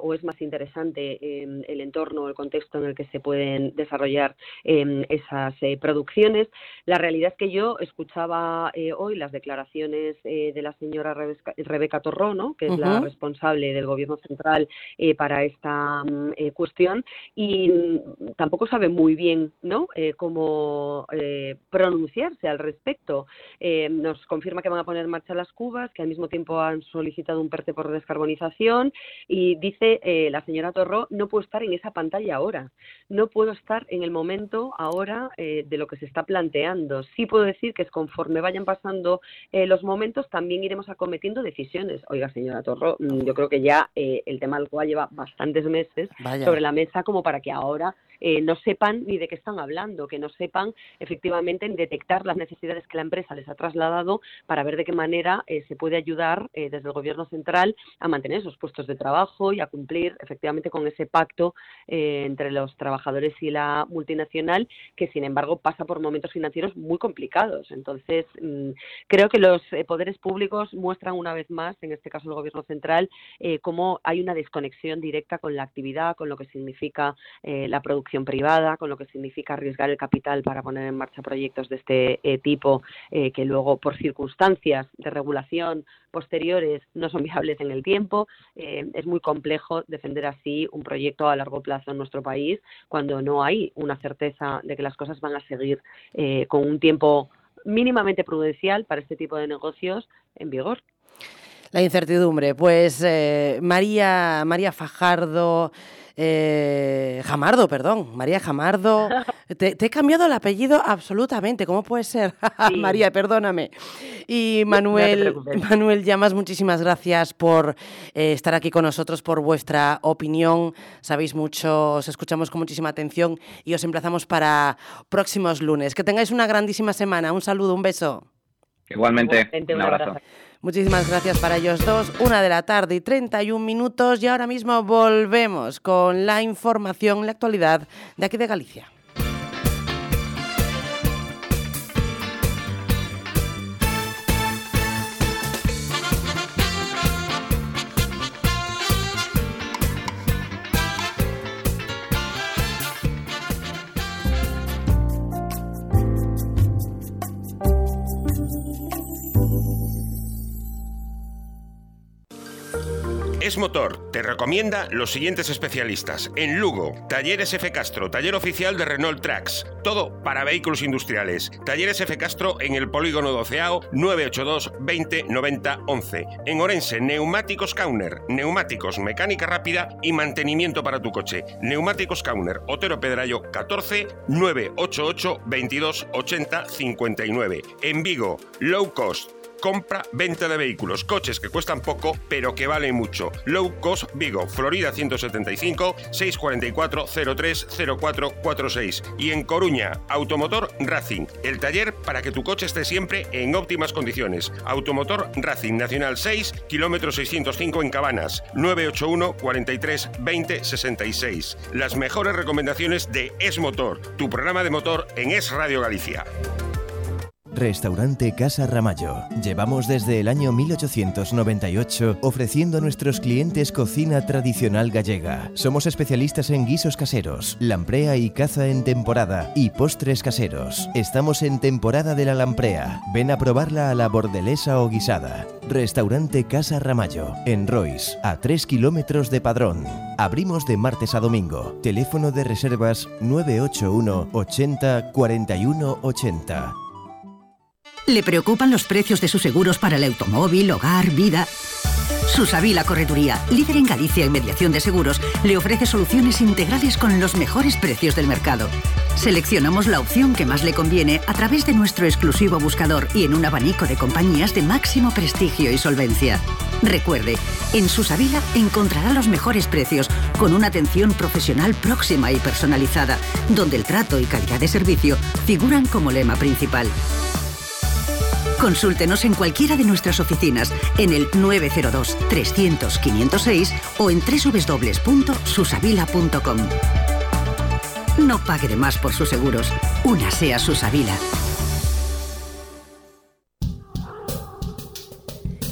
o es más interesante em, el entorno, el contexto en el que se pueden desarrollar em, esas producciones. La realidad es que yo escuchaba hoy las declaraciones de la señora Rebeca Torró, que es la responsable del Gobierno central para esta mm, cuestión, y mm, tampoco sabe muy bien ¿no? cómo pronunciarse al respecto. nos confirma que van a poner en marcha las cubas, que al mismo tiempo han solicitado un PERTE por descarbonización y dice eh, la señora Torró, no puedo estar en esa pantalla ahora, no puedo estar en el momento ahora eh, de lo que se está planteando. Sí puedo decir que es conforme vayan pasando eh, los momentos, también iremos acometiendo decisiones. Oiga, señora Torró, mm, yo creo que ya el tema del cual lleva bastantes meses sobre la mesa como para que ahora no sepan ni de qué están hablando, que no sepan efectivamente en detectar las necesidades que la empresa les ha trasladado para ver de qué manera eh, se puede ayudar eh, desde el Gobierno central a mantener esos puestos de trabajo y a cumplir efectivamente con ese pacto eh, entre los trabajadores y la multinacional, que sin embargo pasa por momentos financieros muy complicados. Entonces, mm, creo que los poderes públicos muestran una vez más, en este caso el Gobierno central, cómo hay una desconexión directa con la actividad, con lo que significa la producción privada, con lo que significa arriesgar el capital para poner en marcha proyectos de este tipo que luego, por circunstancias de regulación posteriores no son viables en el tiempo. Eh, es muy complejo defender así un proyecto a largo plazo en nuestro país cuando no hay una certeza de que las cosas van a seguir eh, con un tiempo mínimamente prudencial para este tipo de negocios en vigor. La incertidumbre. Pues eh, María, María Fajardo, eh, Jamardo, perdón, María Jamardo. te, he cambiado el apellido absolutamente, ¿cómo puede ser? María, perdóname. Y Manuel, Manuel Llamas, muchísimas gracias por eh, estar aquí con nosotros, por vuestra opinión. Sabéis mucho, os escuchamos con muchísima atención y os emplazamos para próximos lunes. Que tengáis una grandísima semana. Un saludo, un beso. Igualmente, un abrazo. Muchísimas gracias para ellos dos. Una de la tarde y 31 minutos y ahora mismo volvemos con la información, la actualidad de aquí de Galicia. Motor te recomienda los siguientes especialistas. En Lugo, Talleres F. Castro, taller oficial de Renault Tracks. Todo para vehículos industriales. Talleres F. Castro en el polígono doceao 982 20 90 11. En Orense, Neumáticos Kauner. Neumáticos, mecánica rápida y mantenimiento para tu coche. Neumáticos Kauner, Otero Pedrayo 14 988 22 80 59. En Vigo, Low Cost compra, venta de vehículos, coches que cuestan poco, pero que valen mucho. Low Cost Vigo, Florida 175 644 03 0446. Y en Coruña, Automotor Racing, el taller para que tu coche esté siempre en óptimas condiciones. Automotor Racing Nacional 6, kilómetro 605 en Cabanas, 981 43 20 66. Las mejores recomendaciones de Es Motor, tu programa de motor en Es Radio Galicia. Restaurante Casa Ramallo. Llevamos desde el año 1898 ofreciendo a nuestros clientes cocina tradicional gallega. Somos especialistas en guisos caseros, lamprea y caza en temporada y postres caseros. Estamos en temporada de la lamprea. Ven a probarla a la bordelesa o guisada. Restaurante Casa Ramallo, en Royce, a 3 kilómetros de Padrón. Abrimos de martes a domingo. Teléfono de reservas 981 80 41 80. ¿Le preocupan los precios de sus seguros para el automóvil, hogar, vida? Susavila Correduría, líder en Galicia en mediación de seguros, le ofrece soluciones integrales con los mejores precios del mercado. Seleccionamos la opción que más le conviene a través de nuestro exclusivo buscador y en un abanico de compañías de máximo prestigio y solvencia. Recuerde, en Susavila encontrará los mejores precios con una atención profesional próxima y personalizada, donde el trato y calidad de servicio figuran como lema principal. Consúltenos en cualquiera de nuestras oficinas en el 902 300 506 o en www.susavila.com. No pague de más por sus seguros. Una sea Susavila.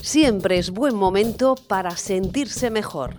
Siempre es buen momento para sentirse mejor.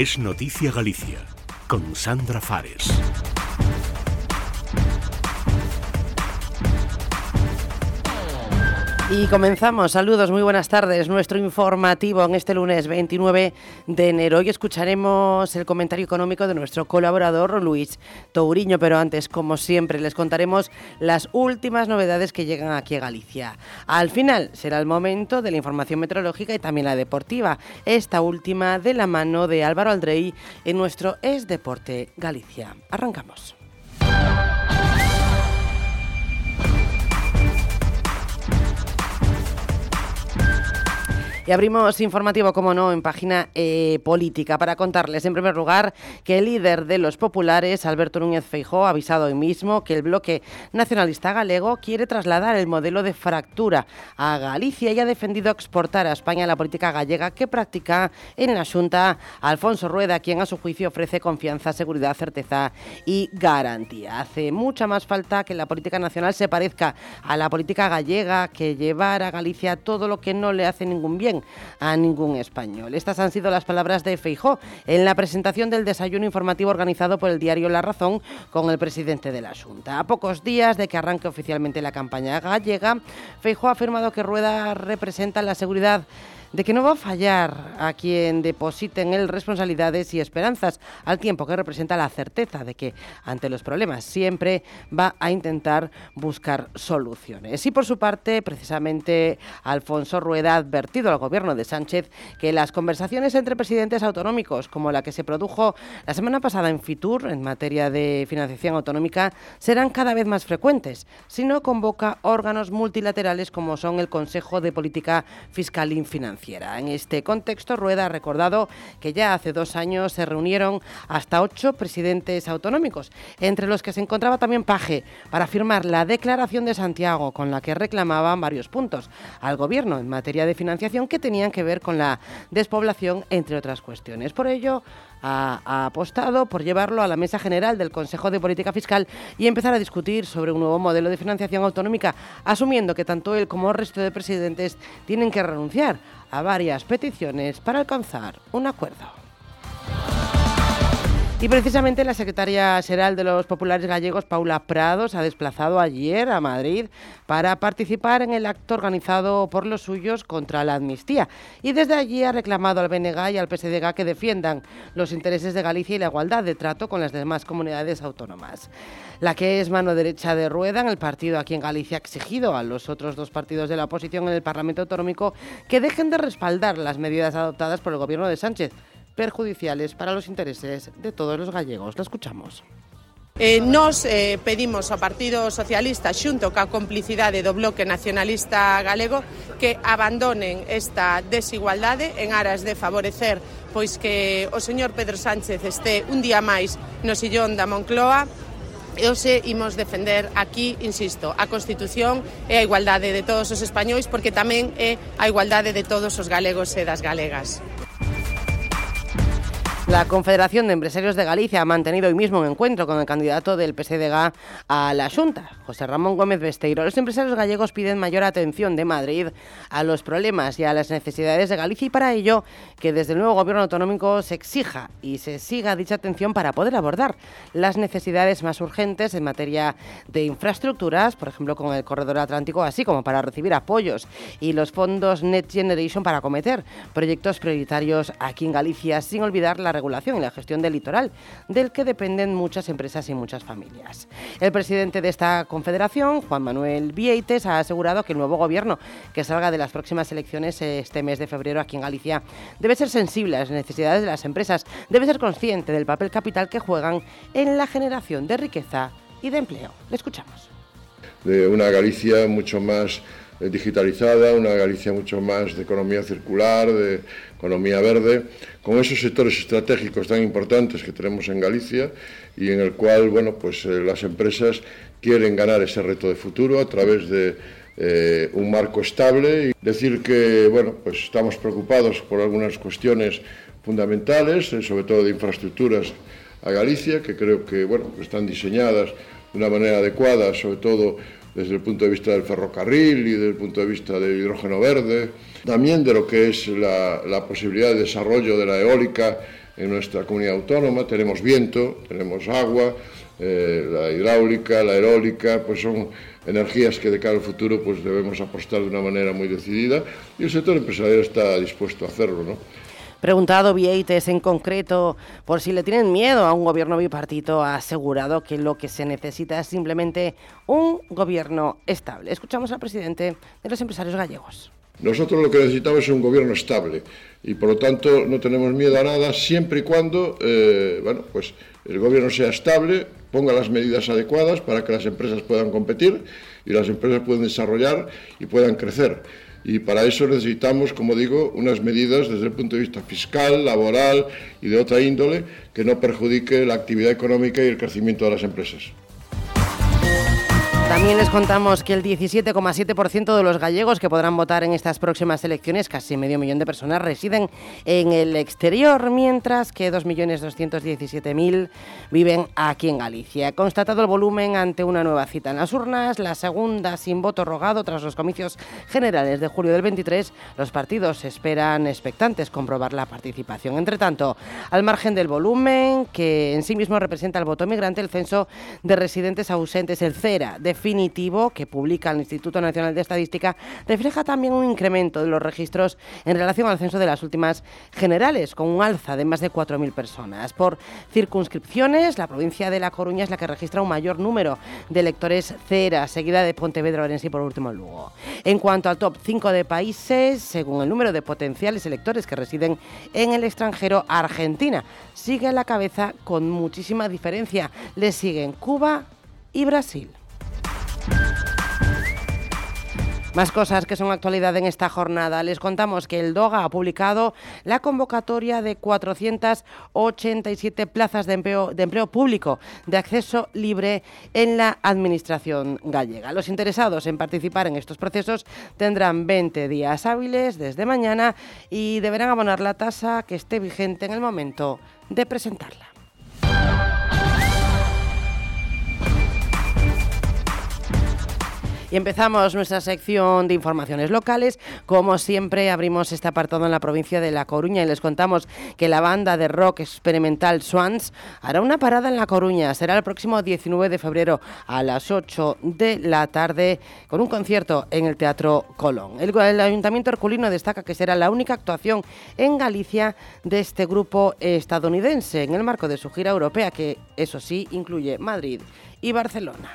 Es Noticia Galicia, con Sandra Fares. Y comenzamos. Saludos, muy buenas tardes. Nuestro informativo en este lunes 29 de enero. Hoy escucharemos el comentario económico de nuestro colaborador Luis Touriño, pero antes, como siempre, les contaremos las últimas novedades que llegan aquí a Galicia. Al final será el momento de la información meteorológica y también la deportiva. Esta última de la mano de Álvaro Aldrey en nuestro Es Deporte Galicia. Arrancamos. Y abrimos informativo, como no, en página eh, política para contarles, en primer lugar, que el líder de los populares, Alberto Núñez Feijó, ha avisado hoy mismo que el bloque nacionalista galego quiere trasladar el modelo de fractura a Galicia y ha defendido exportar a España la política gallega que practica en la Junta Alfonso Rueda, quien a su juicio ofrece confianza, seguridad, certeza y garantía. Hace mucha más falta que la política nacional se parezca a la política gallega que llevar a Galicia todo lo que no le hace ningún bien a ningún español. Estas han sido las palabras de Feijó en la presentación del desayuno informativo organizado por el diario La Razón con el presidente de la Junta. A pocos días de que arranque oficialmente la campaña gallega, Feijó ha afirmado que Rueda representa la seguridad de que no va a fallar a quien deposite en él responsabilidades y esperanzas, al tiempo que representa la certeza de que ante los problemas siempre va a intentar buscar soluciones. Y por su parte, precisamente, Alfonso Rueda ha advertido al gobierno de Sánchez que las conversaciones entre presidentes autonómicos, como la que se produjo la semana pasada en Fitur en materia de financiación autonómica, serán cada vez más frecuentes si no convoca órganos multilaterales como son el Consejo de Política Fiscal y Financiera. En este contexto, Rueda ha recordado que ya hace dos años se reunieron hasta ocho presidentes autonómicos, entre los que se encontraba también Paje, para firmar la Declaración de Santiago, con la que reclamaban varios puntos al Gobierno en materia de financiación que tenían que ver con la despoblación, entre otras cuestiones. Por ello, ha, apostado por llevarlo a la mesa general del Consejo de Política Fiscal y empezar a discutir sobre un nuevo modelo de financiación autonómica, asumiendo que tanto él como el resto de presidentes tienen que renunciar a varias peticiones para alcanzar un acuerdo. Y precisamente la secretaria general de los populares gallegos, Paula Prados, ha desplazado ayer a Madrid para participar en el acto organizado por los suyos contra la amnistía. Y desde allí ha reclamado al BNG y al PSDG que defiendan los intereses de Galicia y la igualdad de trato con las demás comunidades autónomas. La que es mano derecha de Rueda en el partido aquí en Galicia ha exigido a los otros dos partidos de la oposición en el Parlamento Autonómico que dejen de respaldar las medidas adoptadas por el gobierno de Sánchez perjudiciales para los intereses de todos los gallegos. La escuchamos. Eh, nos eh, pedimos ao Partido Socialista xunto ca complicidade do Bloque Nacionalista Galego que abandonen esta desigualdade en aras de favorecer pois que o señor Pedro Sánchez este un día máis no sillón da Moncloa e hoxe imos defender aquí, insisto, a Constitución e a igualdade de todos os españois porque tamén é a igualdade de todos os galegos e das galegas. La Confederación de Empresarios de Galicia ha mantenido hoy mismo un encuentro con el candidato del PSDG a la Junta, José Ramón Gómez Besteiro. Los empresarios gallegos piden mayor atención de Madrid a los problemas y a las necesidades de Galicia y para ello que desde el nuevo gobierno autonómico se exija y se siga dicha atención para poder abordar las necesidades más urgentes en materia de infraestructuras, por ejemplo con el corredor atlántico, así como para recibir apoyos y los fondos Net Generation para acometer proyectos prioritarios aquí en Galicia, sin olvidar la regulación y la gestión del litoral, del que dependen muchas empresas y muchas familias. El presidente de esta confederación, Juan Manuel Vieites, ha asegurado que el nuevo gobierno que salga de las próximas elecciones este mes de febrero aquí en Galicia debe ser sensible a las necesidades de las empresas, debe ser consciente del papel capital que juegan en la generación de riqueza y de empleo. Le escuchamos. De una Galicia mucho más digitalizada, una Galicia mucho más de economía circular, de economía verde, con esos sectores estratégicos tan importantes que tenemos en Galicia y en el cual, bueno, pues eh, las empresas quieren ganar ese reto de futuro a través de eh, un marco estable y decir que, bueno, pues estamos preocupados por algunas cuestiones fundamentales, sobre todo de infraestructuras a Galicia, que creo que, bueno, están diseñadas de una manera adecuada, sobre todo desde el punto de vista del ferrocarril y desde el punto de vista del hidrógeno verde, también de lo que es la, la posibilidad de desarrollo de la eólica en nuestra comunidad autónoma. Tenemos viento, tenemos agua, eh, la hidráulica, la eólica, pues son energías que de cara al futuro pues debemos apostar de una manera muy decidida y el sector empresarial está dispuesto a hacerlo, ¿no? Preguntado Vieites en concreto por si le tienen miedo a un gobierno bipartito, ha asegurado que lo que se necesita es simplemente un gobierno estable. Escuchamos al presidente de los empresarios gallegos. Nosotros lo que necesitamos es un gobierno estable y por lo tanto no tenemos miedo a nada siempre y cuando eh, bueno, pues el gobierno sea estable, ponga las medidas adecuadas para que las empresas puedan competir y las empresas puedan desarrollar y puedan crecer. Y para eso necesitamos, como digo, unas medidas desde el punto de vista fiscal, laboral y de otra índole que no perjudique la actividad económica y el crecimiento de las empresas. También les contamos que el 17,7% de los gallegos que podrán votar en estas próximas elecciones, casi medio millón de personas, residen en el exterior, mientras que 2.217.000 viven aquí en Galicia. Constatado el volumen ante una nueva cita en las urnas, la segunda sin voto rogado tras los comicios generales de julio del 23, los partidos esperan expectantes comprobar la participación. Entre tanto, al margen del volumen, que en sí mismo representa el voto migrante, el censo de residentes ausentes, el CERA, de definitivo que publica el Instituto Nacional de Estadística refleja también un incremento de los registros en relación al censo de las últimas generales, con un alza de más de 4.000 personas. Por circunscripciones, la provincia de La Coruña es la que registra un mayor número de electores cera, seguida de Pontevedra, Orense y por último Lugo. En cuanto al top 5 de países, según el número de potenciales electores que residen en el extranjero, Argentina sigue a la cabeza con muchísima diferencia. Le siguen Cuba y Brasil. Más cosas que son actualidad en esta jornada. Les contamos que el DOGA ha publicado la convocatoria de 487 plazas de empleo, de empleo público de acceso libre en la Administración gallega. Los interesados en participar en estos procesos tendrán 20 días hábiles desde mañana y deberán abonar la tasa que esté vigente en el momento de presentarla. Y empezamos nuestra sección de informaciones locales. Como siempre, abrimos este apartado en la provincia de La Coruña y les contamos que la banda de rock experimental Swans hará una parada en La Coruña. Será el próximo 19 de febrero a las 8 de la tarde con un concierto en el Teatro Colón. El, el Ayuntamiento Herculino destaca que será la única actuación en Galicia de este grupo estadounidense en el marco de su gira europea, que eso sí incluye Madrid y Barcelona.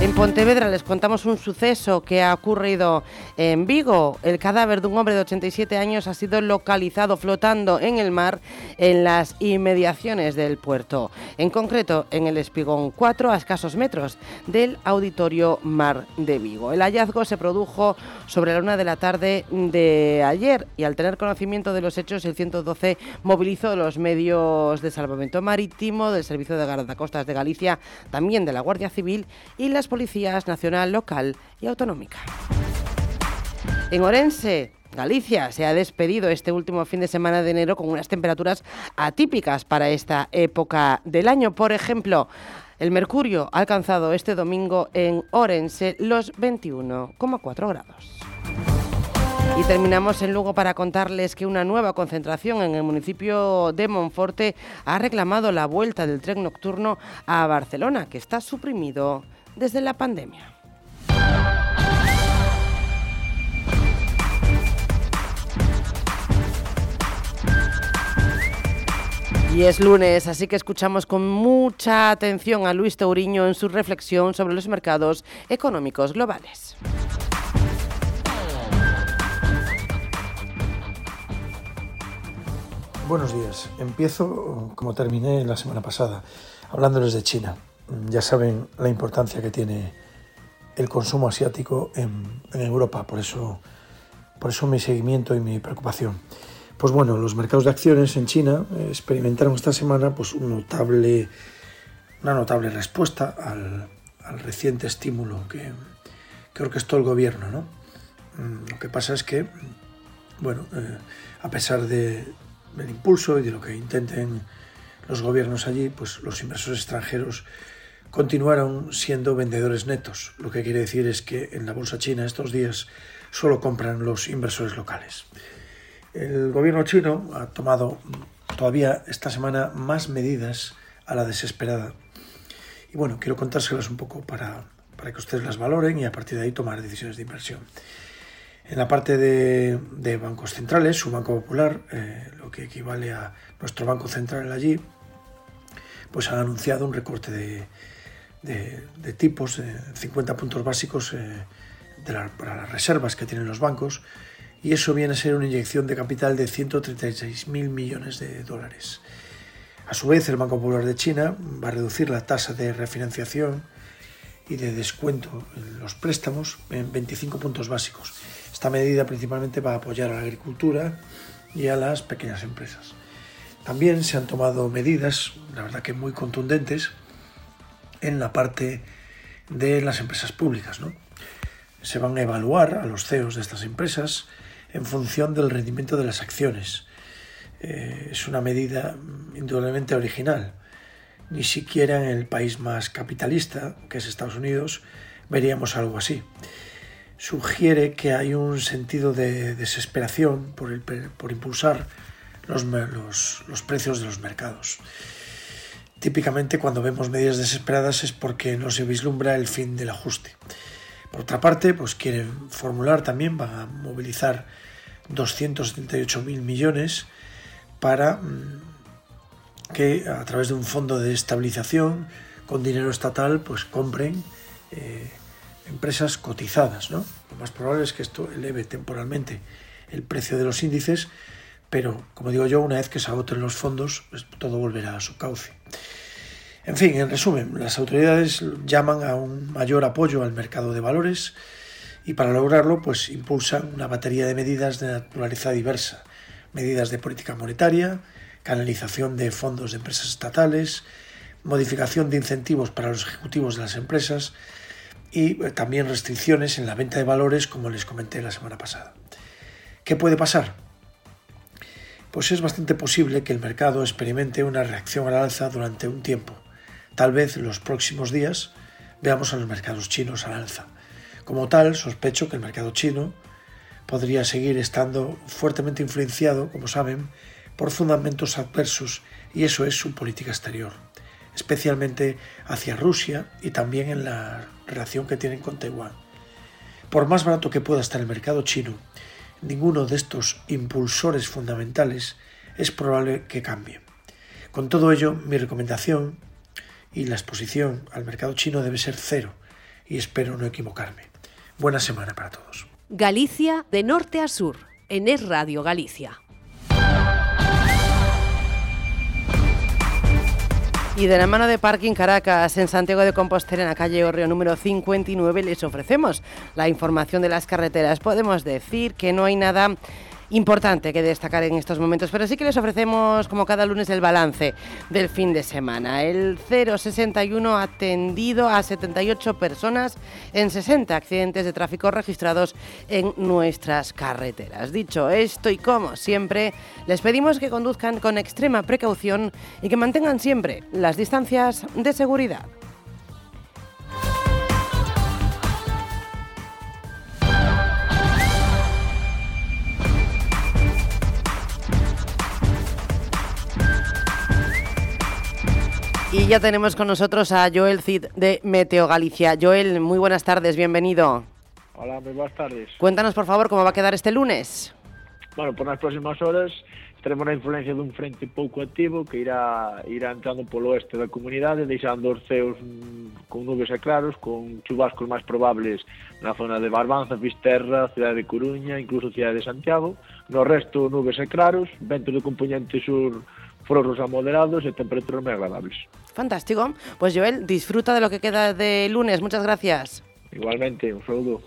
En Pontevedra les contamos un suceso que ha ocurrido en Vigo. El cadáver de un hombre de 87 años ha sido localizado flotando en el mar en las inmediaciones del puerto, en concreto en el Espigón 4 a escasos metros del Auditorio Mar de Vigo. El hallazgo se produjo sobre la una de la tarde de ayer y al tener conocimiento de los hechos el 112 movilizó los medios de salvamento marítimo del Servicio de Guardacostas de Galicia, también de la Guardia Civil y las policías nacional, local y autonómica. En Orense, Galicia se ha despedido este último fin de semana de enero con unas temperaturas atípicas para esta época del año. Por ejemplo, el mercurio ha alcanzado este domingo en Orense los 21,4 grados. Y terminamos en Lugo para contarles que una nueva concentración en el municipio de Monforte ha reclamado la vuelta del tren nocturno a Barcelona, que está suprimido desde la pandemia. Y es lunes, así que escuchamos con mucha atención a Luis Tauriño en su reflexión sobre los mercados económicos globales. Buenos días. Empiezo como terminé la semana pasada, hablándoles de China ya saben la importancia que tiene el consumo asiático en, Europa, por eso, por eso mi seguimiento y mi preocupación. Pues bueno, los mercados de acciones en China experimentaron esta semana pues, un notable, una notable respuesta al, reciente estímulo que, que, orquestó el gobierno. ¿no? Mm, lo que pasa es que, bueno, eh, a pesar de, del impulso y de lo que intenten los gobiernos allí, pues los inversores extranjeros continuaron siendo vendedores netos, lo que quiere decir es que en la bolsa china estos días solo compran los inversores locales. El gobierno chino ha tomado todavía esta semana más medidas a la desesperada. Y bueno, quiero contárselas un poco para, para que ustedes las valoren y a partir de ahí tomar decisiones de inversión. En la parte de, bancos centrales, su Banco Popular, eh, lo que equivale a nuestro Banco Central allí, pues han anunciado un recorte de, de, tipos, 50 puntos básicos eh, para las reservas que tienen los bancos, y eso viene a ser una inyección de capital de 136.000 millones de dólares. A su vez, el Banco Popular de China va a reducir la tasa de refinanciación y de descuento en los préstamos en 25 puntos básicos. Esta medida principalmente va a apoyar a la agricultura y a las pequeñas empresas. También se han tomado medidas, la verdad que muy contundentes, en la parte de las empresas públicas. ¿no? Se van a evaluar a los CEOs de estas empresas en función del rendimiento de las acciones. Eh, es una medida indudablemente original. Ni siquiera en el país más capitalista, que es Estados Unidos, veríamos algo así. Sugiere que hay un sentido de desesperación por, impulsar los precios de los mercados. Típicamente cuando vemos medidas desesperadas es porque no se vislumbra el fin del ajuste. Por otra parte, pues quieren formular también, van a movilizar 278.000 millones para mm, que a través de un fondo de estabilización con dinero estatal pues compren eh, empresas cotizadas. ¿no? Lo más probable es que esto eleve temporalmente el precio de los índices, pero como digo yo, una vez que se agoten los fondos, pues, todo volverá a su cauce. En fin, en resumen, las autoridades llaman a un mayor apoyo al mercado de valores y para lograrlo pues impulsan una batería de medidas de naturaleza diversa, medidas de política monetaria, canalización de fondos de empresas estatales, modificación de incentivos para los ejecutivos de las empresas y eh, también restricciones en la venta de valores como les comenté la semana pasada. ¿Qué puede pasar? Pues es bastante posible que el mercado experimente una reacción al alza durante un tiempo Tal vez en los próximos días veamos a los mercados chinos al alza. Como tal, sospecho que el mercado chino podría seguir estando fuertemente influenciado, como saben, por fundamentos adversos y eso es su política exterior, especialmente hacia Rusia y también en la relación que tienen con Taiwán. Por más barato que pueda estar el mercado chino, ninguno de estos impulsores fundamentales es probable que cambie. Con todo ello, mi recomendación y la exposición al mercado chino debe ser cero y espero no equivocarme. Buena semana para todos. Galicia de norte a sur, en Es Radio Galicia. Y de la mano de Parking Caracas, en Santiago de Compostela, en la calle Orreo número 59, les ofrecemos la información de las carreteras. Podemos decir que no hay nada importante que destacar en estos momentos, pero sí que les ofrecemos como cada lunes el balance del fin de semana. El 061 ha atendido a 78 personas en 60 accidentes de tráfico registrados en nuestras carreteras. Dicho esto y como siempre, les pedimos que conduzcan con extrema precaución y que mantengan siempre las distancias de seguridad. Y ya tenemos con nosotros a Joel Cid de Meteo Galicia. Joel, muy buenas tardes, bienvenido. Hola, muy buenas tardes. Cuéntanos, por favor, cómo va a quedar este lunes. Bueno, por nas próximas horas teremos a influencia dun frente pouco activo que irá, irá entrando polo oeste da comunidade, deixando os ceos mm, con nubes e claros, con chubascos máis probables na zona de Barbanza, Fisterra, Cidade de Coruña, incluso Cidade de Santiago. No resto, nubes e claros, vento de componente sur foros a moderados e temperaturas moi agradables. Fantástico. Pues Joel, disfruta de lo que queda de lunes. Muchas gracias. Igualmente, un saludo.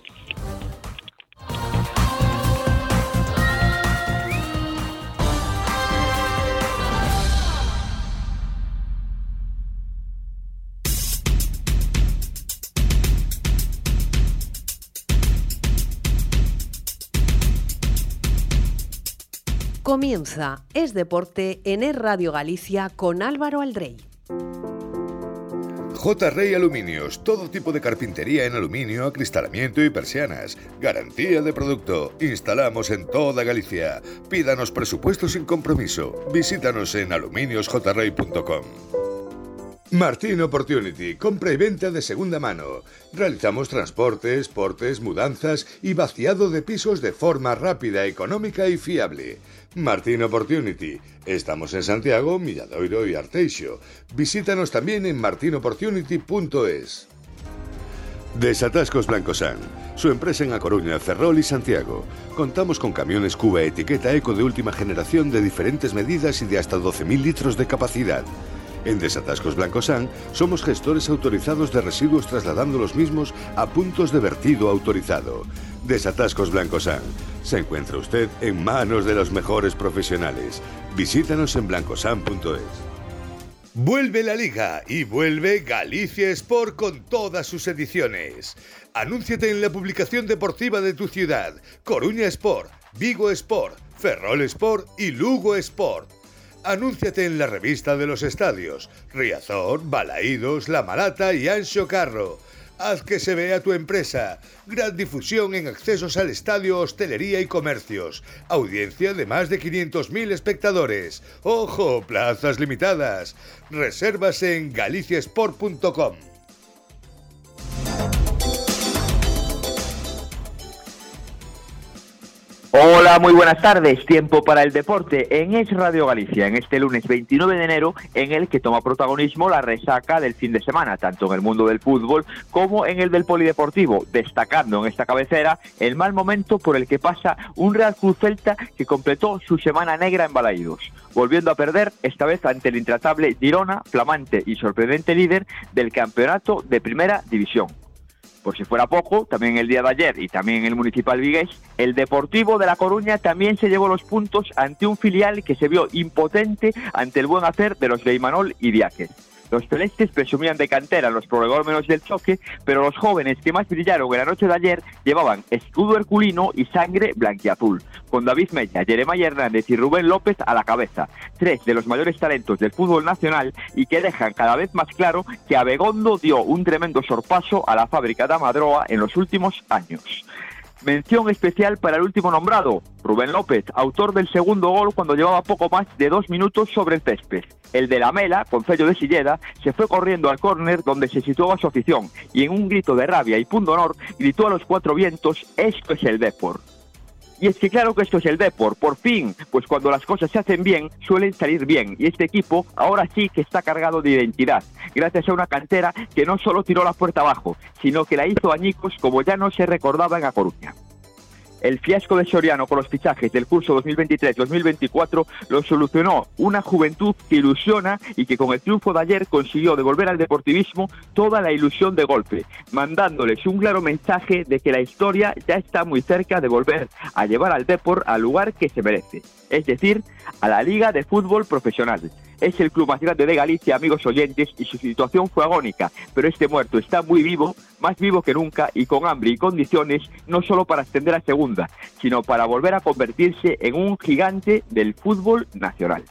Comienza Es Deporte en Es Radio Galicia con Álvaro Aldrey. J. Rey Aluminios, todo tipo de carpintería en aluminio, acristalamiento y persianas. Garantía de producto. Instalamos en toda Galicia. Pídanos presupuesto sin compromiso. Visítanos en aluminiosjrey.com. Martín Opportunity, compra y venta de segunda mano. Realizamos transportes, portes, mudanzas y vaciado de pisos de forma rápida, económica y fiable. Martín Opportunity. Estamos en Santiago, Milladoiro y Arteixo. Visítanos también en martinopportunity.es. Desatascos Blancosan, su empresa en A Coruña, Ferrol y Santiago. Contamos con camiones Cuba etiqueta eco de última generación de diferentes medidas y de hasta 12.000 litros de capacidad. En Desatascos Blancosan somos gestores autorizados de residuos trasladando los mismos a puntos de vertido autorizado. Desatascos Blancosan. Se encuentra usted en manos de los mejores profesionales. Visítanos en blancosan.es. Vuelve la liga y vuelve Galicia Sport con todas sus ediciones. Anúnciate en la publicación deportiva de tu ciudad. Coruña Sport, Vigo Sport, Ferrol Sport y Lugo Sport. Anúnciate en la revista de los estadios, Riazor, Balaídos, La Malata y Ancho Carro. Haz que se vea tu empresa. Gran difusión en accesos al estadio, hostelería y comercios. Audiencia de más de 500.000 espectadores. Ojo, plazas limitadas. Reservas en galiciasport.com. Hola, muy buenas tardes. Tiempo para el deporte en Es Radio Galicia, en este lunes 29 de enero, en el que toma protagonismo la resaca del fin de semana, tanto en el mundo del fútbol como en el del polideportivo, destacando en esta cabecera el mal momento por el que pasa un Real Cruz Celta que completó su semana negra en Balaídos, volviendo a perder esta vez ante el intratable Girona, flamante y sorprendente líder del campeonato de Primera División. Por si fuera poco, también el día de ayer y también en el Municipal Vigués, el Deportivo de La Coruña también se llevó los puntos ante un filial que se vio impotente ante el buen hacer de los de Imanol y Diáquez. Los celestes presumían de cantera los prolegómenos del choque, pero los jóvenes que más brillaron en la noche de ayer llevaban escudo herculino y sangre blanquiazul, con David Mella, Jeremiah Hernández y Rubén López a la cabeza, tres de los mayores talentos del fútbol nacional y que dejan cada vez más claro que Abegondo dio un tremendo sorpaso a la fábrica de Amadroa en los últimos años. Mención especial para el último nombrado, Rubén López, autor del segundo gol cuando llevaba poco más de dos minutos sobre el césped. El de la Mela, con sello de Silleda, se fue corriendo al córner donde se situaba su afición y en un grito de rabia y pundonor gritó a los cuatro vientos, esto es el Depor. Y es que claro que esto es el Depor, por fin, pues cuando las cosas se hacen bien, suelen salir bien. Y este equipo ahora sí que está cargado de identidad, gracias a una cantera que no solo tiró la puerta abajo, sino que la hizo añicos como ya no se recordaba en A Coruña. El fiasco de Soriano con los fichajes del curso 2023-2024 lo solucionó una juventud que ilusiona y que con el triunfo de ayer consiguió devolver al deportivismo toda la ilusión de golpe, mandándoles un claro mensaje de que la historia ya está muy cerca de volver a llevar al Depor al lugar que se merece, es decir, a la Liga de Fútbol Profesional. Es el club más grande de Galicia, amigos oyentes, y su situación fue agónica, pero este muerto está muy vivo, más vivo que nunca y con hambre y condiciones, no solo para ascender a segunda, sino para volver a convertirse en un gigante del fútbol nacional.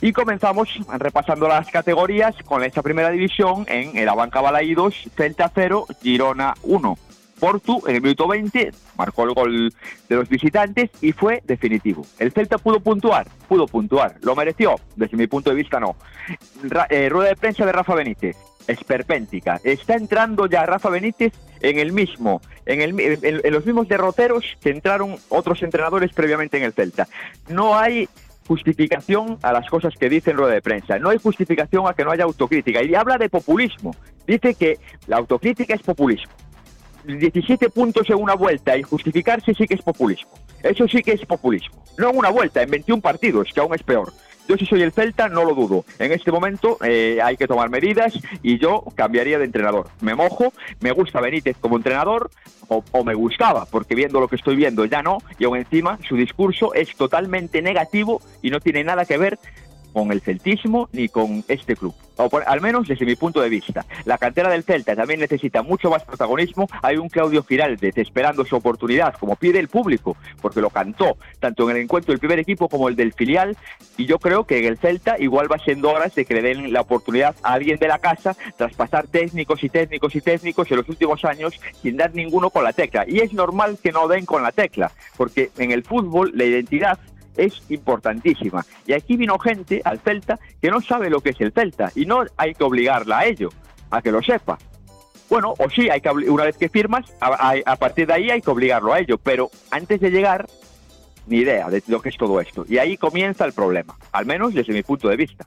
Y comenzamos repasando las categorías con esta primera división en el Abanca Balaídos, Celta 0, Girona 1. Portu en el minuto 20 marcó el gol de los visitantes y fue definitivo. El Celta pudo puntuar, pudo puntuar, lo mereció, desde mi punto de vista no. Eh, rueda de prensa de Rafa Benítez, esperpéntica. Está entrando ya Rafa Benítez en el mismo, en, el, en- en los mismos derroteros que entraron otros entrenadores previamente en el Celta. No hay justificación a las cosas que dice en rueda de prensa. No hay justificación a que no haya autocrítica. Y habla de populismo. Dice que la autocrítica es populismo. 17 puntos en una vuelta y justificarse sí que es populismo. Eso sí que es populismo. No en una vuelta, en 21 partidos, que aún es peor. Yo si soy el Celta no lo dudo. En este momento eh, hay que tomar medidas y yo cambiaría de entrenador. Me mojo, me gusta Benítez como entrenador o, o me gustaba, porque viendo lo que estoy viendo ya no, y aún encima su discurso es totalmente negativo y no tiene nada que ver con el celtismo ni con este club. O por- al menos desde mi punto de vista. La cantera del Celta también necesita mucho más protagonismo. Hay un Claudio Giraldez esperando su oportunidad, como pide el público, porque lo cantó tanto en el encuentro del primer equipo como el del filial. Y yo creo que en el Celta igual va siendo horas de que le den la oportunidad a alguien de la casa tras pasar técnicos y técnicos y técnicos en los últimos años sin dar ninguno con la tecla. Y es normal que no den con la tecla, porque en el fútbol la identidad es importantísima. Y aquí vino gente al Celta que no sabe lo que es el Celta y no hay que obligarla a ello, a que lo sepa. Bueno, o sí, hay que una vez que firmas, a, a- a partir de ahí hay que obligarlo a ello, pero antes de llegar, ni idea de lo que es todo esto. Y ahí comienza el problema, al menos desde mi punto de vista.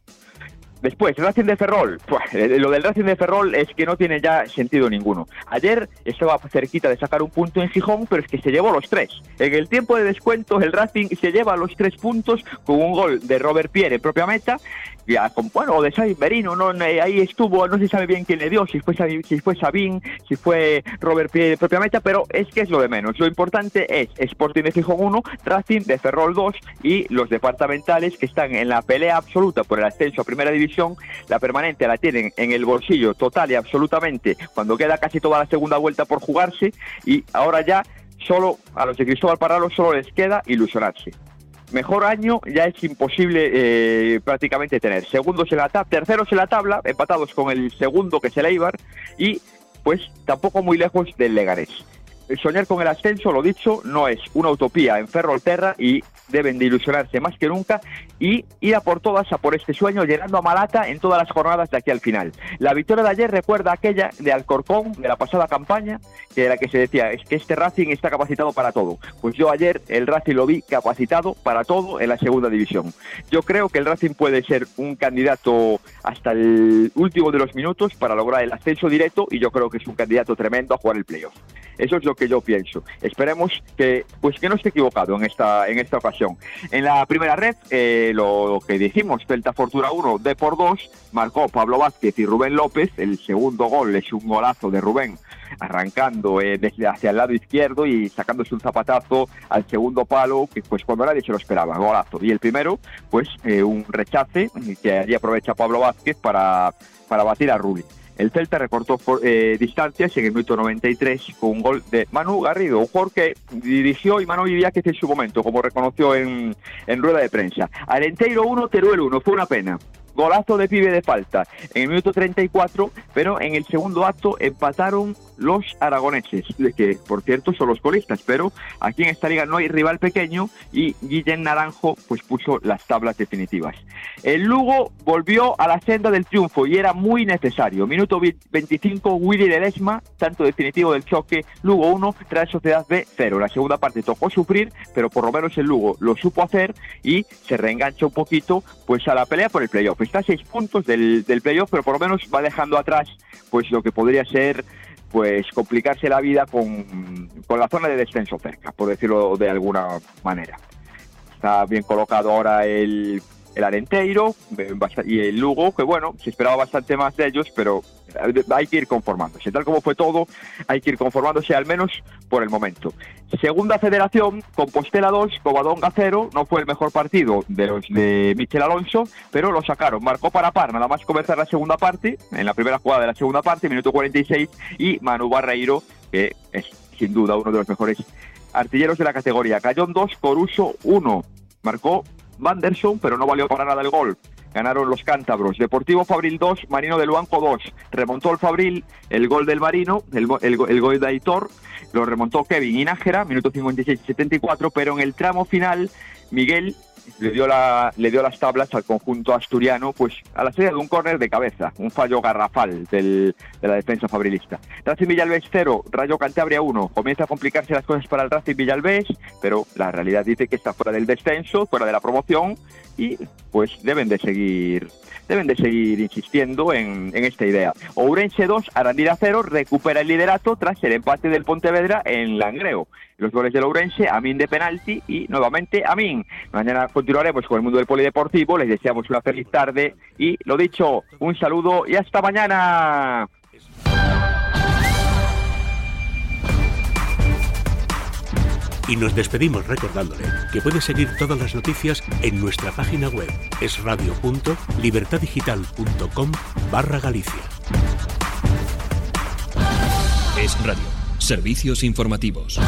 Después, Racing de Ferrol. Pues, lo del Racing de Ferrol es que no tiene ya sentido ninguno. Ayer estaba cerquita de sacar un punto en Gijón, pero es que se llevó los tres. En el tiempo de descuento, el Racing se lleva los tres puntos con un gol de Robert Pierre en propia meta ya, con, bueno, de Sabin Merino, ¿no? ahí estuvo, no se sabe bien quién le dio, si fue, si fue Sabin, si fue Robert Pie propiamente, pero es que es lo de menos. Lo importante es Sporting de Gijón 1, Racing de Ferrol 2 y los departamentales que están en la pelea absoluta por el ascenso a Primera División. La permanente la tienen en el bolsillo total y absolutamente cuando queda casi toda la segunda vuelta por jugarse y ahora ya solo a los de Cristóbal Parralo solo les queda ilusionarse mejor año ya es imposible eh, prácticamente tener. Segundos en la tabla, terceros en la tabla, empatados con el segundo que es el Eibar y pues tampoco muy lejos del Leganés soñar con el ascenso, lo dicho, no es una utopía en Ferrolterra y deben de ilusionarse más que nunca y ir a por todas, a por este sueño, llenando a Malata en todas las jornadas de aquí al final. La victoria de ayer recuerda aquella de Alcorcón, de la pasada campaña, que era que se decía, es que este Racing está capacitado para todo. Pues yo ayer el Racing lo vi capacitado para todo en la segunda división. Yo creo que el Racing puede ser un candidato hasta el último de los minutos para lograr el ascenso directo y yo creo que es un candidato tremendo a jugar el playoff. Eso es lo que yo pienso. Esperemos que, pues que no esté equivocado en esta, en esta ocasión. En la primera red, eh, lo que dijimos, Celta Fortuna 1, D por 2, marcó Pablo Vázquez y Rubén López. El segundo gol es un golazo de Rubén, arrancando eh, desde hacia el lado izquierdo y sacándose un zapatazo al segundo palo, que pues cuando nadie se lo esperaba, golazo. Y el primero, pues eh, un rechace que allí aprovecha Pablo Vázquez para, para batir a Rubén. El Celta recortó eh, distancias en el minuto 93 con un gol de Manu Garrido, un jugador que dirigió y Manu que en su momento, como reconoció en, rueda de prensa. Alenteiro 1, Teruel 1, fue una pena golazo de pibe de falta en el minuto 34, pero en el segundo acto empataron los aragoneses, que por cierto son los colistas, pero aquí en esta liga no hay rival pequeño y Guillén Naranjo pues puso las tablas definitivas. El Lugo volvió a la senda del triunfo y era muy necesario. Minuto 25, Willy Ledesma, tanto definitivo del choque, Lugo 1, Real Sociedad B 0. La segunda parte tocó sufrir, pero por lo menos el Lugo lo supo hacer y se reengancha un poquito pues a la pelea por el playoff. Está a seis puntos del, del playoff, pero por lo menos va dejando atrás pues lo que podría ser pues complicarse la vida con, con la zona de descenso cerca, por decirlo de alguna manera. Está bien colocado ahora el el Arenteiro y el Lugo, que bueno, se esperaba bastante más de ellos, pero hay que ir conformándose. Tal como fue todo, hay que ir conformándose al menos por el momento. Segunda federación, Compostela 2, Covadonga 0, no fue el mejor partido de los de Michel Alonso, pero lo sacaron. Marcó para par, nada más comenzar la segunda parte, en la primera jugada de la segunda parte, minuto 46, y Manu Barreiro, que es sin duda uno de los mejores artilleros de la categoría. Cayón 2, Coruso 1. Marcó Vanderson, pero no valió para nada el gol. Ganaron los cántabros. Deportivo Fabril 2, Marino del Banco 2. Remontó el Fabril, el gol del Marino, el, el, gol de Aitor, lo remontó Kevin Inájera, minuto 56-74, pero en el tramo final Miguel le dio, la, le dio las tablas al conjunto asturiano, pues a la serie de un córner de cabeza, un fallo garrafal del, de la defensa fabrilista. Racing Villalbés 0, Rayo Cantabria 1. Comienza a complicarse las cosas para el Racing Villalbés, pero la realidad dice que está fuera del descenso, fuera de la promoción y pues deben de seguir deben de seguir insistiendo en, en esta idea. Ourense 2, Arandira 0, recupera el liderato tras el empate del Pontevedra en Langreo. Los goles del Ourense, Amin de penalti y nuevamente Amin. Mañana continuaremos con el mundo del polideportivo, les deseamos una feliz tarde y lo dicho, un saludo y hasta mañana. Y nos despedimos recordándole que puede seguir todas las noticias en nuestra página web esradio.libertadigital.com barra Galicia. Es Radio. Servicios informativos.